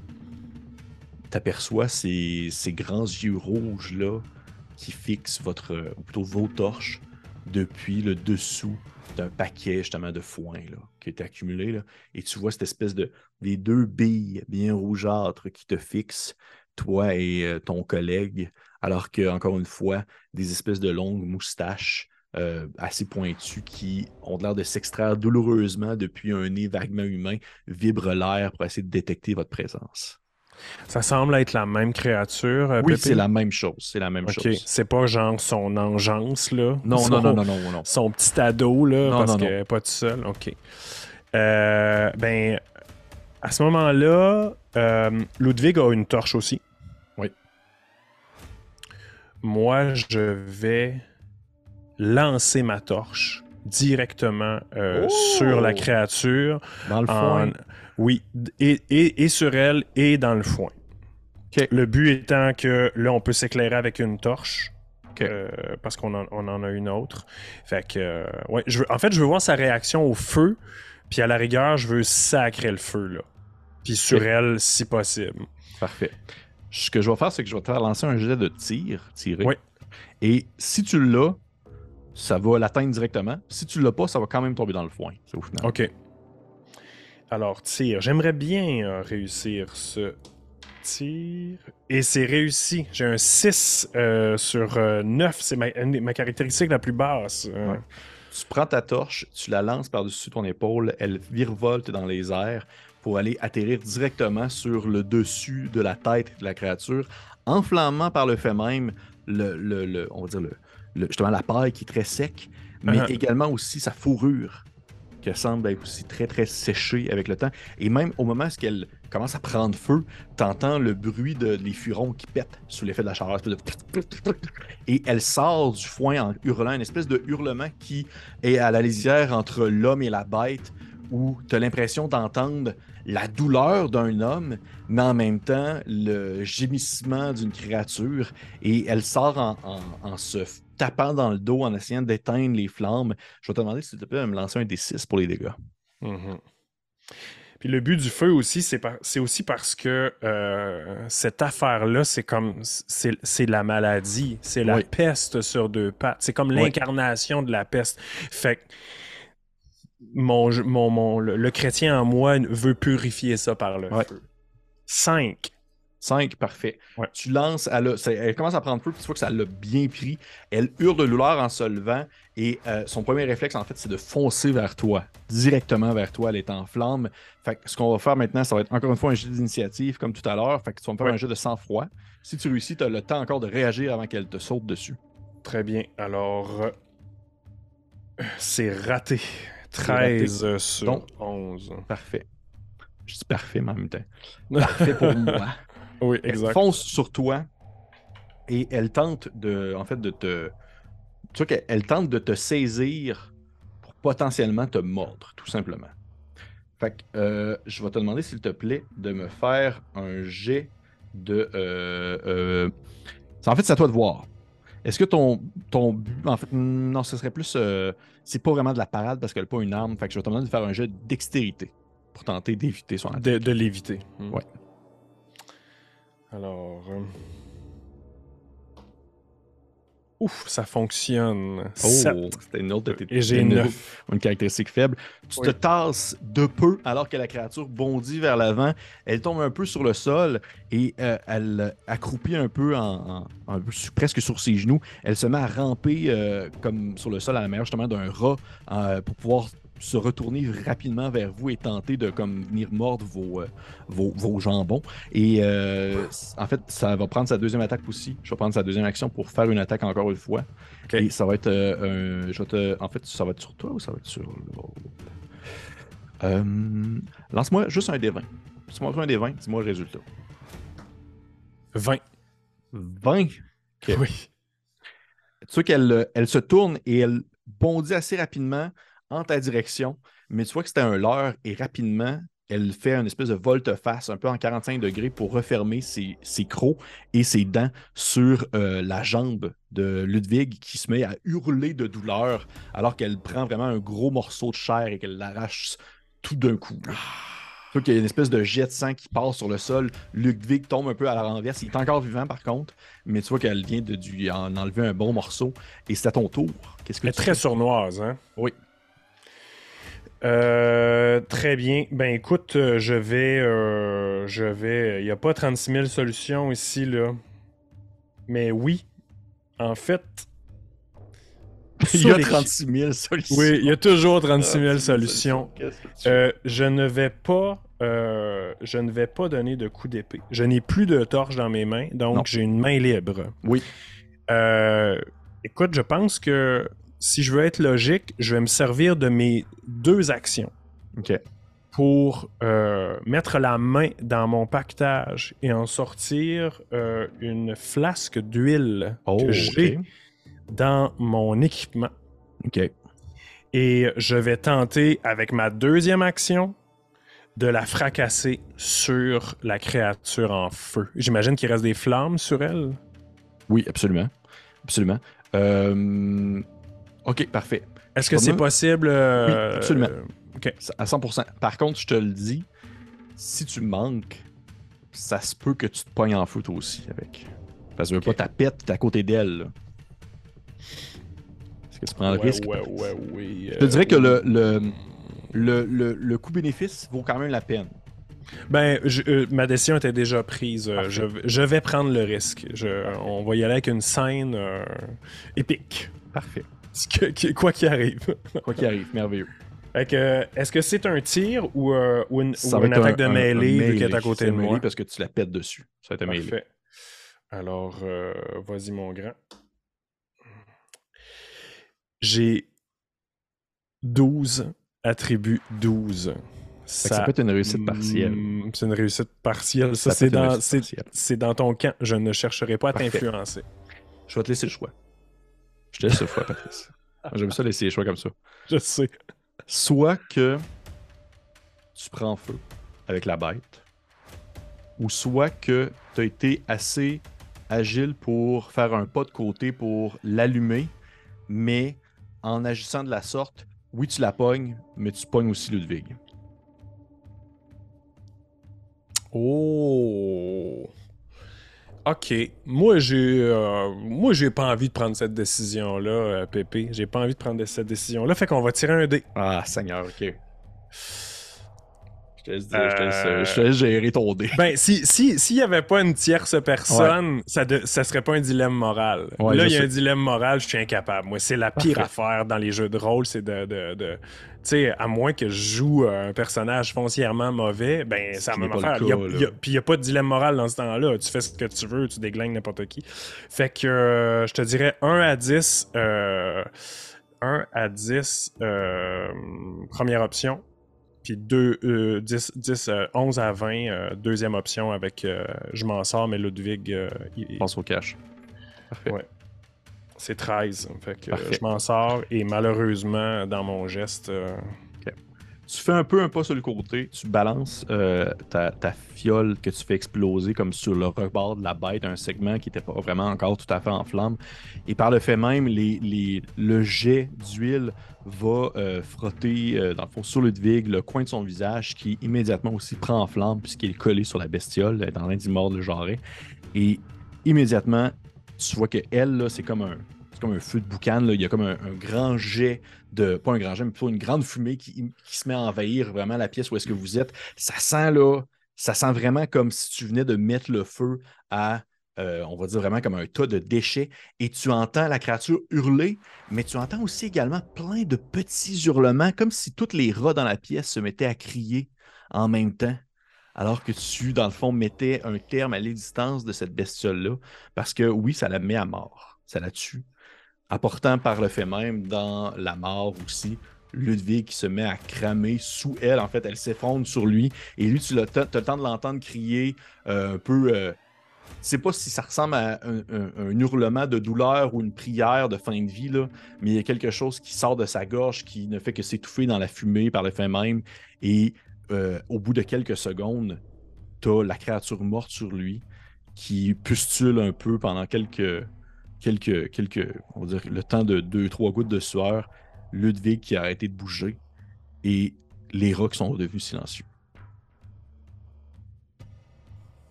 Speaker 1: T'aperçois ces, ces grands yeux rouges-là qui fixent votre, ou plutôt vos torches depuis le dessous d'un paquet justement de foin là, qui est accumulé. Là, et tu vois cette espèce de des deux billes bien rougeâtres qui te fixent, toi et euh, ton collègue, alors que, encore une fois, des espèces de longues moustaches euh, assez pointues qui ont l'air de s'extraire douloureusement depuis un nez vaguement humain vibrent l'air pour essayer de détecter votre présence.
Speaker 2: Ça semble être la même créature. Euh,
Speaker 1: oui, c'est la même chose. C'est la même chose.
Speaker 2: C'est pas genre son engeance, là?
Speaker 1: Non, non, non, non, non,
Speaker 2: Son petit ado, là, parce qu'elle n'est pas tout seul. OK. Euh, ben, à ce moment-là, Ludwig a une torche aussi moi, je vais lancer ma torche directement euh, sur la oh! créature.
Speaker 1: Dans le foin.
Speaker 2: Oui, et, sur elle et dans le foin. Le but étant que là, on peut s'éclairer avec une torche. Euh, parce qu'on en, a une autre. Fait que, euh, ouais, je en fait, je veux voir sa réaction au feu. Puis à la rigueur, je veux sacrer le feu, là. Puis sur elle, si possible.
Speaker 1: Parfait. Ce que je vais faire, c'est que je vais te faire lancer un jet de tir, tirer.
Speaker 2: Oui.
Speaker 1: Et si tu l'as, ça va l'atteindre directement. Si tu l'as pas, ça va quand même tomber dans le foin. C'est au final.
Speaker 2: OK. Alors, tir. J'aimerais bien euh, réussir ce tir. Et c'est réussi. J'ai un 6 euh, sur 9. Euh, c'est ma, ma, caractéristique la plus basse.
Speaker 1: Tu prends ta torche, tu la lances par-dessus ton épaule, elle virevolte dans les airs pour aller atterrir directement sur le dessus de la tête de la créature, enflammant par le fait même le, on va dire le, justement la paille qui est très sec, mais uh-huh. également aussi sa fourrure qui semble être aussi très très séchée avec le temps. Et même au moment où elle commence à prendre feu, t'entends le bruit de les furons qui pètent sous l'effet de la chaleur. Et elle sort du foin en hurlant, une espèce de hurlement qui est à la lisière entre l'homme et la bête, où tu as l'impression d'entendre la douleur d'un homme, mais en même temps le gémissement d'une créature. Et elle sort en, se tapant dans le dos, en essayant d'éteindre les flammes. Je vais te demander, s'il te plaît, de me lancer un D6 pour les dégâts.
Speaker 2: Mm-hmm. Puis le but du feu aussi, c'est aussi parce que euh, cette affaire-là, c'est comme c'est la maladie, c'est la peste sur deux pattes. C'est comme l'incarnation de la peste. Fait que mon, mon, le, chrétien en moi veut purifier ça par le feu. 5.
Speaker 1: 5, parfait. Tu lances, elle, elle, commence à prendre feu, puis tu vois que ça l'a bien pris. Elle hurle de douleur en se levant, et euh, son premier réflexe, en fait, c'est de foncer vers toi, directement vers toi. Elle est en flamme. Fait que ce qu'on va faire maintenant, ça va être encore une fois un jeu d'initiative, comme tout à l'heure. Fait que tu vas me faire un jeu de sang-froid. Si tu réussis, tu as le temps encore de réagir avant qu'elle te saute dessus.
Speaker 2: Très bien. Alors, euh, c'est raté. 13 sur 11.
Speaker 1: Parfait. Je dis parfait, mais en même temps. Parfait pour moi.
Speaker 2: Oui, exact.
Speaker 1: Elle fonce sur toi et elle tente de, en fait, de te. Tu qu'elle tente de te saisir pour potentiellement te mordre, tout simplement. Fait que euh, je vais te demander, s'il te plaît, de me faire un jet de. Euh, euh, en fait, c'est à toi de voir. Est-ce que ton, ton but, en fait, non, ce serait plus, c'est pas vraiment de la parade parce qu'elle n'a pas une arme. Fait que je vais te demander de faire un jeu de dextérité pour tenter d'éviter son attaque.
Speaker 2: De, l'éviter.
Speaker 1: Hmm. Ouais.
Speaker 2: Alors. Euh, Ouf, ça fonctionne.
Speaker 1: Oh, c'était une autre de
Speaker 2: tes Et j'ai une,
Speaker 1: une caractéristique faible. Tu te tasses de peu alors que la créature bondit vers l'avant. Elle tombe un peu sur le sol et euh, elle accroupit un peu, en, presque sur ses genoux. Elle se met à ramper euh, comme sur le sol à la manière justement d'un rat euh, pour pouvoir se retourner rapidement vers vous et tenter de comme venir mordre vos, euh, vos, jambons. Et euh, en fait, ça va prendre sa deuxième attaque aussi. Je vais prendre sa deuxième action pour faire une attaque encore une fois. Et ça va être euh, un. Je te... En fait, ça va être sur toi ou ça va être sur Lance-moi juste un D20. Si tu un D20, dis-moi le résultat.
Speaker 2: 20.
Speaker 1: 20?
Speaker 2: Oui.
Speaker 1: Tu vois qu'elle elle se tourne et elle bondit assez rapidement en ta direction, mais tu vois que c'était un leurre et rapidement, elle fait une espèce de volte-face un peu en 45 degrés pour refermer ses, crocs et ses dents sur euh, la jambe de Ludwig qui se met à hurler de douleur alors qu'elle prend vraiment un gros morceau de chair et qu'elle l'arrache tout d'un coup. Tu vois qu'il y a une espèce de jet de sang qui passe sur le sol. Ludwig tombe un peu à la renverse. Il est encore vivant par contre, mais tu vois qu'elle vient de lui en enlever un bon morceau. Et c'est à ton tour.
Speaker 2: Qu'est-ce que Elle est très sournoise, hein?
Speaker 1: Oui.
Speaker 2: Euh, très bien. Ben écoute, euh, je vais. Euh, je vais. Il n'y a pas 36 000 solutions ici, là. Mais oui. En fait.
Speaker 1: il y a 36 000 solutions.
Speaker 2: Oui, il y a toujours 36 000 solutions. je ne vais pas. je ne vais pas donner de coup d'épée. Je n'ai plus de torche dans mes mains, donc j'ai une main libre.
Speaker 1: Oui.
Speaker 2: écoute, je pense que si je veux être logique, je vais me servir de mes deux actions. Pour euh, mettre la main dans mon pactage et en sortir euh, une flasque d'huile
Speaker 1: oh, que j'ai
Speaker 2: dans mon équipement.
Speaker 1: OK.
Speaker 2: Et je vais tenter, avec ma deuxième action, de la fracasser sur la créature en feu. J'imagine qu'il reste des flammes sur elle?
Speaker 1: Oui, absolument. Absolument. Euh, OK, parfait.
Speaker 2: Est-ce que c'est possible?
Speaker 1: Euh, oui, absolument.
Speaker 2: OK.
Speaker 1: À 100%. Par contre, je te le dis, si tu manques, ça se peut que tu te pognes en feu toi aussi avec. Parce que je veux pas ta pète, à côté d'elle. Est-ce que tu prends le risque?
Speaker 2: Ouais, ouais, oui.
Speaker 1: Je te dirais que le, le, le, le, coût-bénéfice vaut quand même la peine.
Speaker 2: Ben, euh, ma décision était déjà prise. Euh, je, je, vais prendre le risque. Je, on va y aller avec une scène épique.
Speaker 1: Parfait
Speaker 2: quoi qu'il arrive.
Speaker 1: quoi qu'il arrive, merveilleux.
Speaker 2: Est-ce que c'est un tir ou, euh, une, attaque de mêlée, vu qu'elle est à côté de moi?
Speaker 1: parce que tu la pètes dessus. Ça va être mêlée.
Speaker 2: Alors, euh, vas-y, mon grand. J'ai 12 Attribut 12.
Speaker 1: Ça, peut être une réussite partielle.
Speaker 2: C'est une réussite partielle. Ça, c'est dans, dans, ton camp. Je ne chercherai pas à t'influencer.
Speaker 1: Je vais te laisser le choix. Je te laisse le choix, Patrice. J'aime ça laisser les choix comme ça.
Speaker 2: Je sais.
Speaker 1: Soit que tu prends feu avec la bête, ou soit que tu as été assez agile pour faire un pas de côté pour l'allumer, mais en agissant de la sorte, oui, tu la pognes, mais tu pognes aussi Ludwig.
Speaker 2: Oh! OK. Moi, j'ai euh, moi j'ai pas envie de prendre cette décision-là, euh, Pépé. J'ai pas envie de prendre cette décision-là. Fait qu'on va tirer un dé.
Speaker 1: Ah, Seigneur, OK. Je te, laisse, gérer ton dé.
Speaker 2: Ben, s'il si, si, y avait pas une tierce personne, ça, de, ça serait pas un dilemme moral. Là, il y a un dilemme moral, je suis incapable. Moi, c'est la pire affaire dans les jeux de rôle, c'est de. de, de tu sais, à moins que je joue un personnage foncièrement mauvais, ben, ça m'a faire. Puis il n'y a pas de dilemme moral dans ce temps-là. Tu fais ce que tu veux, tu déglingues n'importe qui. Fait que euh, je te dirais 1 à 10. 1 euh, à 10, euh, première option. Puis 2, 10, 10 11 à 20, euh, deuxième option avec euh, je m'en sors, mais Ludwig. Euh,
Speaker 1: il pense au cash.
Speaker 2: Parfait. Ouais. C'est 13. Fait que je m'en sors et malheureusement, dans mon geste,
Speaker 1: tu fais un peu un pas sur le côté, tu balances euh, ta, fiole que tu fais exploser comme sur le rebord de la bête, un segment qui n'était pas vraiment encore tout à fait en flamme. Et par le fait même, le jet d'huile va euh, frotter, euh, dans le fond, sur Ludwig, le coin de son visage qui immédiatement aussi prend en flamme puisqu'il est collé sur la bestiole, dans mordre le jarret. Et immédiatement, tu vois que elle, c'est comme un, comme un feu de boucan. Là. Il y a comme un, grand jet de. Pas un grand jet, mais plutôt une grande fumée qui, se met à envahir vraiment la pièce où est-ce que vous êtes. Ça sent là. Ça sent vraiment comme si tu venais de mettre le feu à. Euh, on va dire vraiment comme un tas de déchets, et tu entends la créature hurler, mais tu entends aussi également plein de petits hurlements, comme si tous les rats dans la pièce se mettaient à crier en même temps alors que tu, dans le fond, mettais un terme à l'existence de cette bestiole-là, parce que oui, ça la met à mort, ça la tue, apportant par le fait même dans la mort aussi Ludwig qui se met à cramer sous elle. En fait, elle s'effondre sur lui. Et lui, tu as, le temps de l'entendre crier euh, un peu. Je euh, sais pas si ça ressemble à un, hurlement de douleur ou une prière de fin de vie, mais il y a quelque chose qui sort de sa gorge qui ne fait que s'étouffer dans la fumée par le fait même. Et euh, au bout de quelques secondes, tu as la créature morte sur lui qui pustule un peu pendant quelques, quelques, on va dire, le temps de deux, trois gouttes de sueur, Ludwig qui a arrêté de bouger et les rocs sont redevenus silencieux.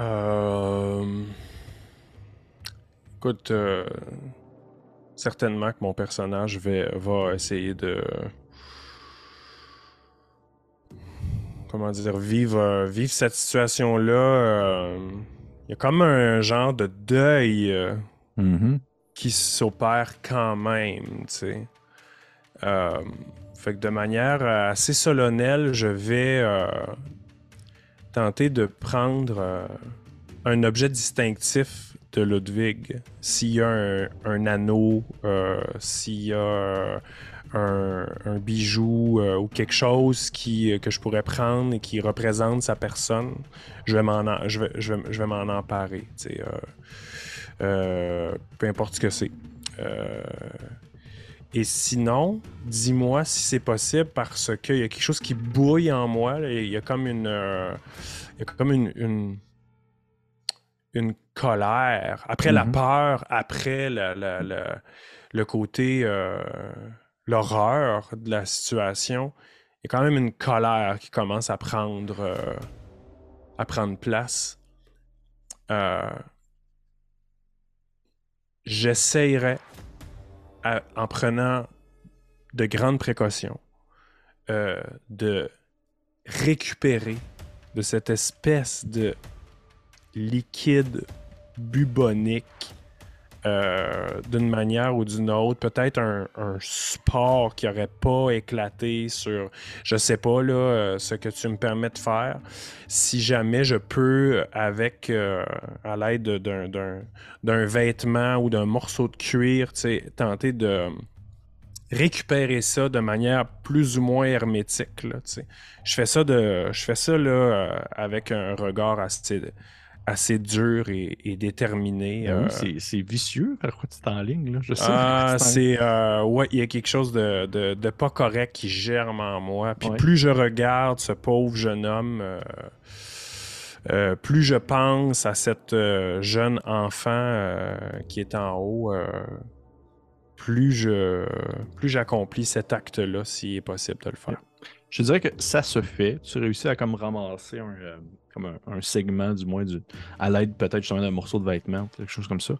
Speaker 2: Euh... Écoute, euh, certainement que mon personnage va essayer de comment dire, vivre, euh, vivre cette situation-là, euh, il y a comme un genre de deuil euh,
Speaker 1: mm-hmm.
Speaker 2: qui s'opère quand même, tu sais. fait que de manière assez solennelle, je vais tenter de prendre un objet distinctif de Ludwig. S'il y a un, un anneau, s'il y a un, bijou euh, ou quelque chose qui, euh, que je pourrais prendre et qui représente sa personne, je vais m'en, je vais, je vais, je vais m'en emparer. Euh, peu importe ce que c'est. et sinon, dis-moi si c'est possible parce qu'il y a quelque chose qui bouille en moi. Il y a comme une. il y a comme une, une, colère. Après la mm-hmm. peur, après le côté l'horreur de la situation, il y a quand même une colère qui commence à prendre, euh, à prendre place. Euh, J'essayerai, en prenant de grandes précautions, euh, de récupérer de cette espèce de liquide bubonique euh, d'une manière ou d'une autre, peut-être un, sport qui n'aurait pas éclaté sur, je sais pas, là, euh, ce que tu me permets de faire. Si jamais je peux, avec, euh, à l'aide d'un vêtement ou d'un morceau de cuir, tenter de récupérer ça de manière plus ou moins hermétique. Je fais ça, de, je fais ça là, avec un regard assez assez dur et, déterminé.
Speaker 1: Ben euh, c'est vicieux, alors que tu es en ligne, là? Je sais.
Speaker 2: Ah, c'est. Euh, ouais, il y a quelque chose de, pas correct qui germe en moi. Puis plus je regarde ce pauvre jeune homme. Euh, plus je pense à cette jeune enfant qui est en haut, plus je plus j'accomplis cet acte-là, s'il est possible de le faire.
Speaker 1: Je dirais que ça se fait. Tu réussis à comme ramasser un, comme un, segment, du moins, du, à l'aide peut-être justement d'un morceau de vêtement, quelque chose comme ça.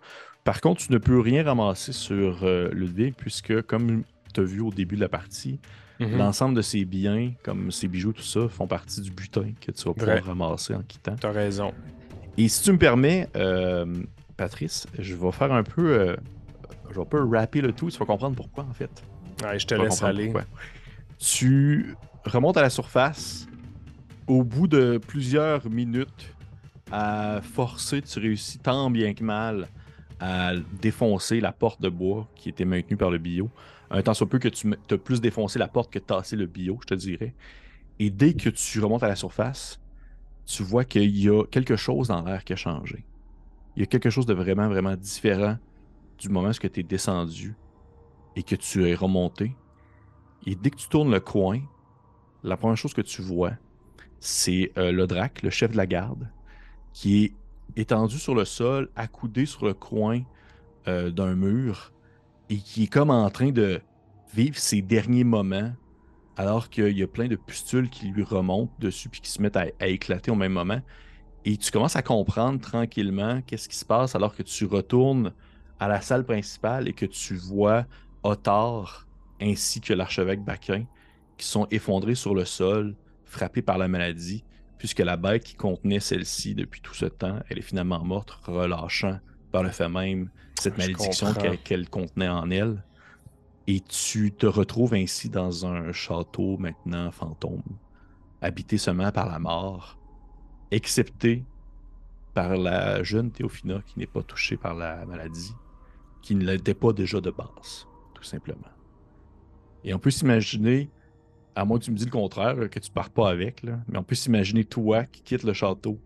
Speaker 1: Par contre, tu ne peux rien ramasser sur euh, Ludwig, puisque, comme tu as vu au début de la partie, mhm. l'ensemble de ses biens, comme ses bijoux, tout ça, font partie du butin que tu vas pouvoir ramasser en quittant.
Speaker 2: Tu as raison.
Speaker 1: Et si tu me permets, euh, Patrice, je vais faire un peu. Euh, je vais un peu rapper le tout, tu vas comprendre pourquoi, en fait.
Speaker 2: Ouais, je te laisse aller.
Speaker 1: Tu remontes à la surface au bout de plusieurs minutes à forcer, tu réussis tant bien que mal à défoncer la porte de bois qui était maintenue par le bio. Un temps soit peu que tu as plus défoncé la porte que tasser le bio, je te dirais. Et dès que tu remontes à la surface, tu vois qu'il y a quelque chose dans l'air qui a changé. Il y a quelque chose de vraiment, vraiment différent du moment où tu es descendu et que tu es remonté. Et dès que tu tournes le coin, la première chose que tu vois, c'est euh, le drac, le chef de la garde, qui est étendu sur le sol, accoudé sur le coin euh, d'un mur, et qui est comme en train de vivre ses derniers moments, alors qu'il y a plein de pustules qui lui remontent dessus, puis qui se mettent à, éclater au même moment. Et tu commences à comprendre tranquillement qu'est-ce qui se passe alors que tu retournes à la salle principale et que tu vois Otard ainsi que l'archevêque Baquin qui sont effondrés sur le sol, frappée par la maladie, puisque la bête qui contenait celle-ci depuis tout ce temps, elle est finalement morte, relâchant par le fait même cette malédiction qu'elle contenait en elle. Et tu te retrouves ainsi dans un château maintenant fantôme, habité seulement par la mort, excepté par la jeune Théophina qui n'est pas touchée par la maladie, qui ne l'était pas déjà de base, tout simplement. Et on peut s'imaginer à moins que tu me dis le contraire, que tu pars pas avec, mais on peut s'imaginer toi qui quitte le château,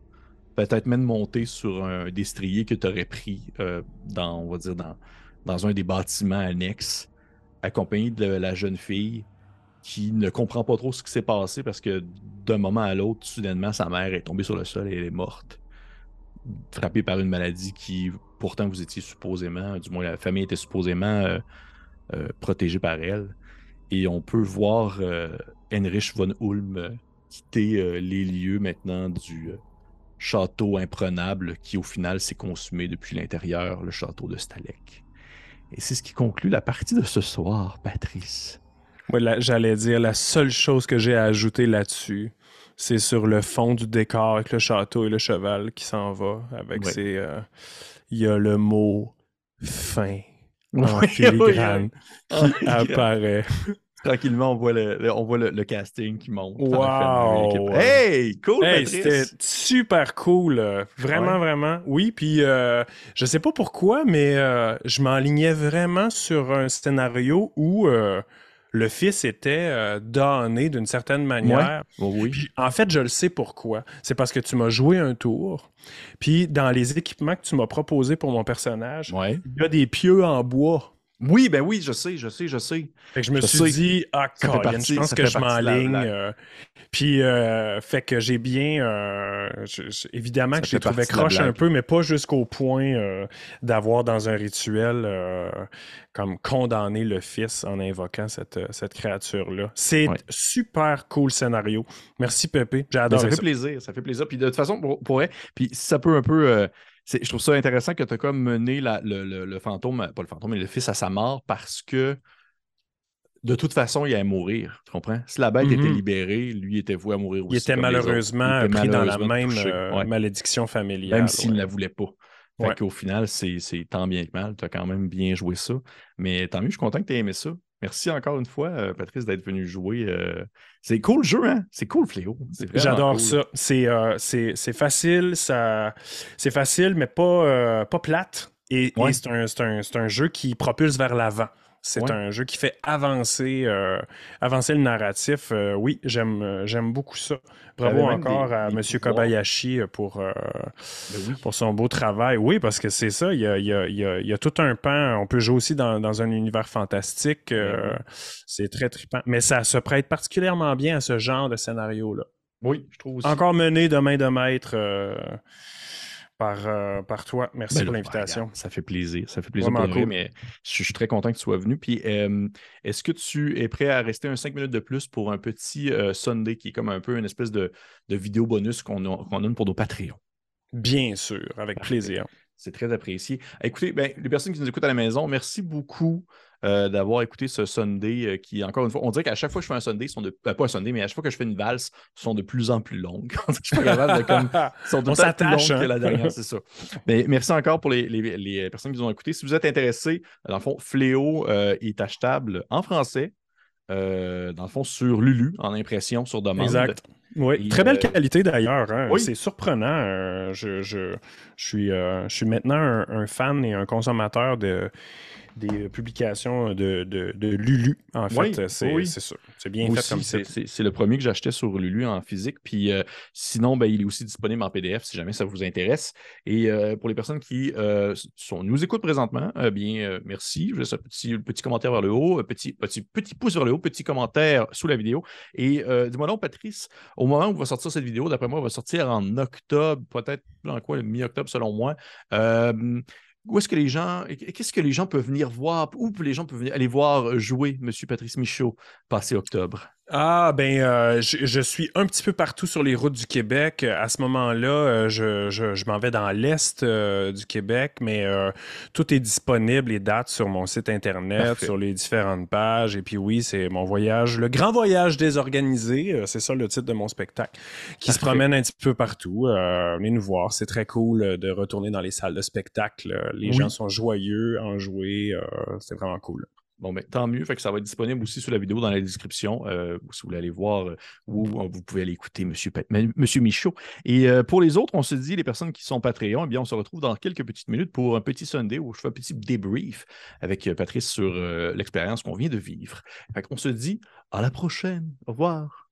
Speaker 1: peut-être même monter sur un destrier que tu aurais pris euh, dans, on va dire, dans, dans un des bâtiments annexes, accompagné de la jeune fille qui ne comprend pas trop ce qui s'est passé parce que d'un moment à l'autre, soudainement, sa mère est tombée sur le sol et elle est morte, frappée par une maladie qui, pourtant, vous étiez supposément, du moins la famille était supposément euh, euh, protégée par elle. Et on peut voir euh, Heinrich von Ulm euh, quitter euh, les lieux maintenant du château imprenable qui au final s'est consumé depuis l'intérieur, le château de Stalek. Et c'est ce qui conclut la partie de ce soir, Patrice.
Speaker 2: Voilà, j'allais dire, la seule chose que j'ai à ajouter là-dessus, c'est sur le fond du décor avec le château et le cheval qui s'en va. Avec ses. Il y a le mot fin en filigrane qui apparaît.
Speaker 1: Tranquillement, on voit le, on voit le, casting qui monte.
Speaker 2: Wow!
Speaker 1: Hey, cool!
Speaker 2: Hey, c'était super cool. Vraiment, vraiment. Oui, puis euh, je sais pas pourquoi, mais euh, je m'enlignais vraiment sur un scénario où euh, le fils était euh, donné d'une certaine manière.
Speaker 1: Oh oui.
Speaker 2: en fait, je le sais pourquoi. C'est parce que tu m'as joué un tour. Puis dans les équipements que tu m'as proposés pour mon personnage, il y a des pieux en bois.
Speaker 1: Oui, ben oui, je sais, je sais, je sais.
Speaker 2: Fait que je me suis dit, ah, Colin, je pense que je m'enligne. Euh, puis, euh, fait que j'ai bien. Euh, évidemment que j'ai trouvé croche un peu, mais pas jusqu'au point d'avoir dans un rituel comme condamner le fils en invoquant cette, cette créature-là. C'est super cool scénario. Merci, Pépé. J'ai ben, adoré.
Speaker 1: ça fait plaisir, ça fait plaisir. Puis de toute façon, pour, pour puis ça peut un peu je trouve ça intéressant que tu as comme mené le, fantôme, pas le fantôme, mais le fils à sa mort parce que de toute façon, il allait mourir. Tu comprends? Si la bête était mm-hmm. libérée, lui était voué à mourir aussi.
Speaker 2: Il était malheureusement pris dans la même euh, malédiction familiale.
Speaker 1: Même s'il ne la voulait pas. Fait qu'au final, c'est tant bien que mal. Tu as quand même bien joué ça. Mais tant mieux, je suis content que tu aies aimé ça. Merci encore une fois, euh, Patrice, d'être venu jouer. Euh. C'est cool le jeu, hein? C'est cool, Fléau.
Speaker 2: J'adore ça. Euh, c'est facile, ça... c'est facile, mais pas, pas plate. Et, c'est un, un, jeu qui propulse vers l'avant. C'est un jeu qui fait avancer, euh, avancer le narratif. Euh, oui, j'aime, euh, j'aime beaucoup ça. Bravo encore à M. Kobayashi pour, ben pour son beau travail. Oui, parce que c'est ça, il y a, il y, a, tout un pan. On peut jouer aussi dans, un univers fantastique. Ben c'est très trippant. Mais ça se prête particulièrement bien à ce genre de scénario-là.
Speaker 1: Oui, je trouve aussi.
Speaker 2: Encore mené de main de maître par, euh, par toi. Merci ben pour l'invitation.
Speaker 1: ça fait plaisir. Ça fait plaisir pour cool. mais je, suis très content que tu sois venu. Puis, est-ce que tu es prêt à rester un 5 minutes de plus pour un petit euh, Sunday qui est comme un peu une espèce de, vidéo bonus qu'on donne pour nos Patreons?
Speaker 2: Bien sûr, avec plaisir.
Speaker 1: C'est très apprécié. Écoutez, ben, les personnes qui nous écoutent à la maison, merci beaucoup euh, d'avoir écouté ce Sunday euh, qui, encore une fois, on dirait qu'à chaque fois que je fais un Sunday, sont de, euh, pas un Sunday, mais à chaque fois que je fais une valse, sont de plus en plus longues. je suis pas capable de comme. sont de plus longues que la hein. dernière, c'est ça. Mais merci encore pour les, personnes qui nous ont écouté. Si vous êtes intéressés, dans le fond, Fléau est achetable en français. dans le fond, sur Lulu, en impression, sur demande.
Speaker 2: Exact. Oui, très belle qualité d'ailleurs. Hein. C'est surprenant. je, je, suis, je suis maintenant un, fan et un consommateur de, des publications de, de, Lulu, en fait. c'est ça. C'est bien fait comme ça.
Speaker 1: C'est le premier que j'achetais sur Lulu en physique. Puis euh, sinon, ben, il est aussi disponible en PDF si jamais ça vous intéresse. Et euh, pour les personnes qui euh, sont, nous écoutent présentement, bien, merci. Je laisse un petit, petit commentaire vers le haut, petit, petit, petit pouce vers le haut, petit commentaire sous la vidéo. Et dis-moi donc, Patrice, au moment où va sortir cette vidéo, d'après moi, elle va sortir en octobre, peut-être en quoi, mi-octobre selon moi où est-ce que les gens, qu'est-ce que les gens peuvent venir voir, où les gens peuvent venir aller voir jouer M. Patrice Michaud passé octobre?
Speaker 2: Ah, ben, euh, je, suis un petit peu partout sur les routes du Québec. À ce moment-là, euh, je, m'en vais dans l'Est euh, du Québec, mais tout est disponible, les dates sur mon site Internet, sur les différentes pages. Et puis oui, c'est mon voyage, le grand voyage désorganisé, c'est ça le titre de mon spectacle, qui se promène un petit peu partout. venez nous voir, c'est très cool de retourner dans les salles de spectacle. Les gens sont joyeux, enjoués, c'est vraiment cool.
Speaker 1: Bon, mais ben, tant mieux. Fait que ça va être disponible aussi sous la vidéo dans la description. Euh, si vous voulez aller voir euh, où vous pouvez aller écouter M. Michaud. Et euh, pour les autres, on se dit, les personnes qui sont Patreon, eh bien, on se retrouve dans quelques petites minutes pour un petit Sunday où je fais un petit débrief avec Patrice sur l'expérience qu'on vient de vivre. Fait qu'on se dit à la prochaine. Au revoir.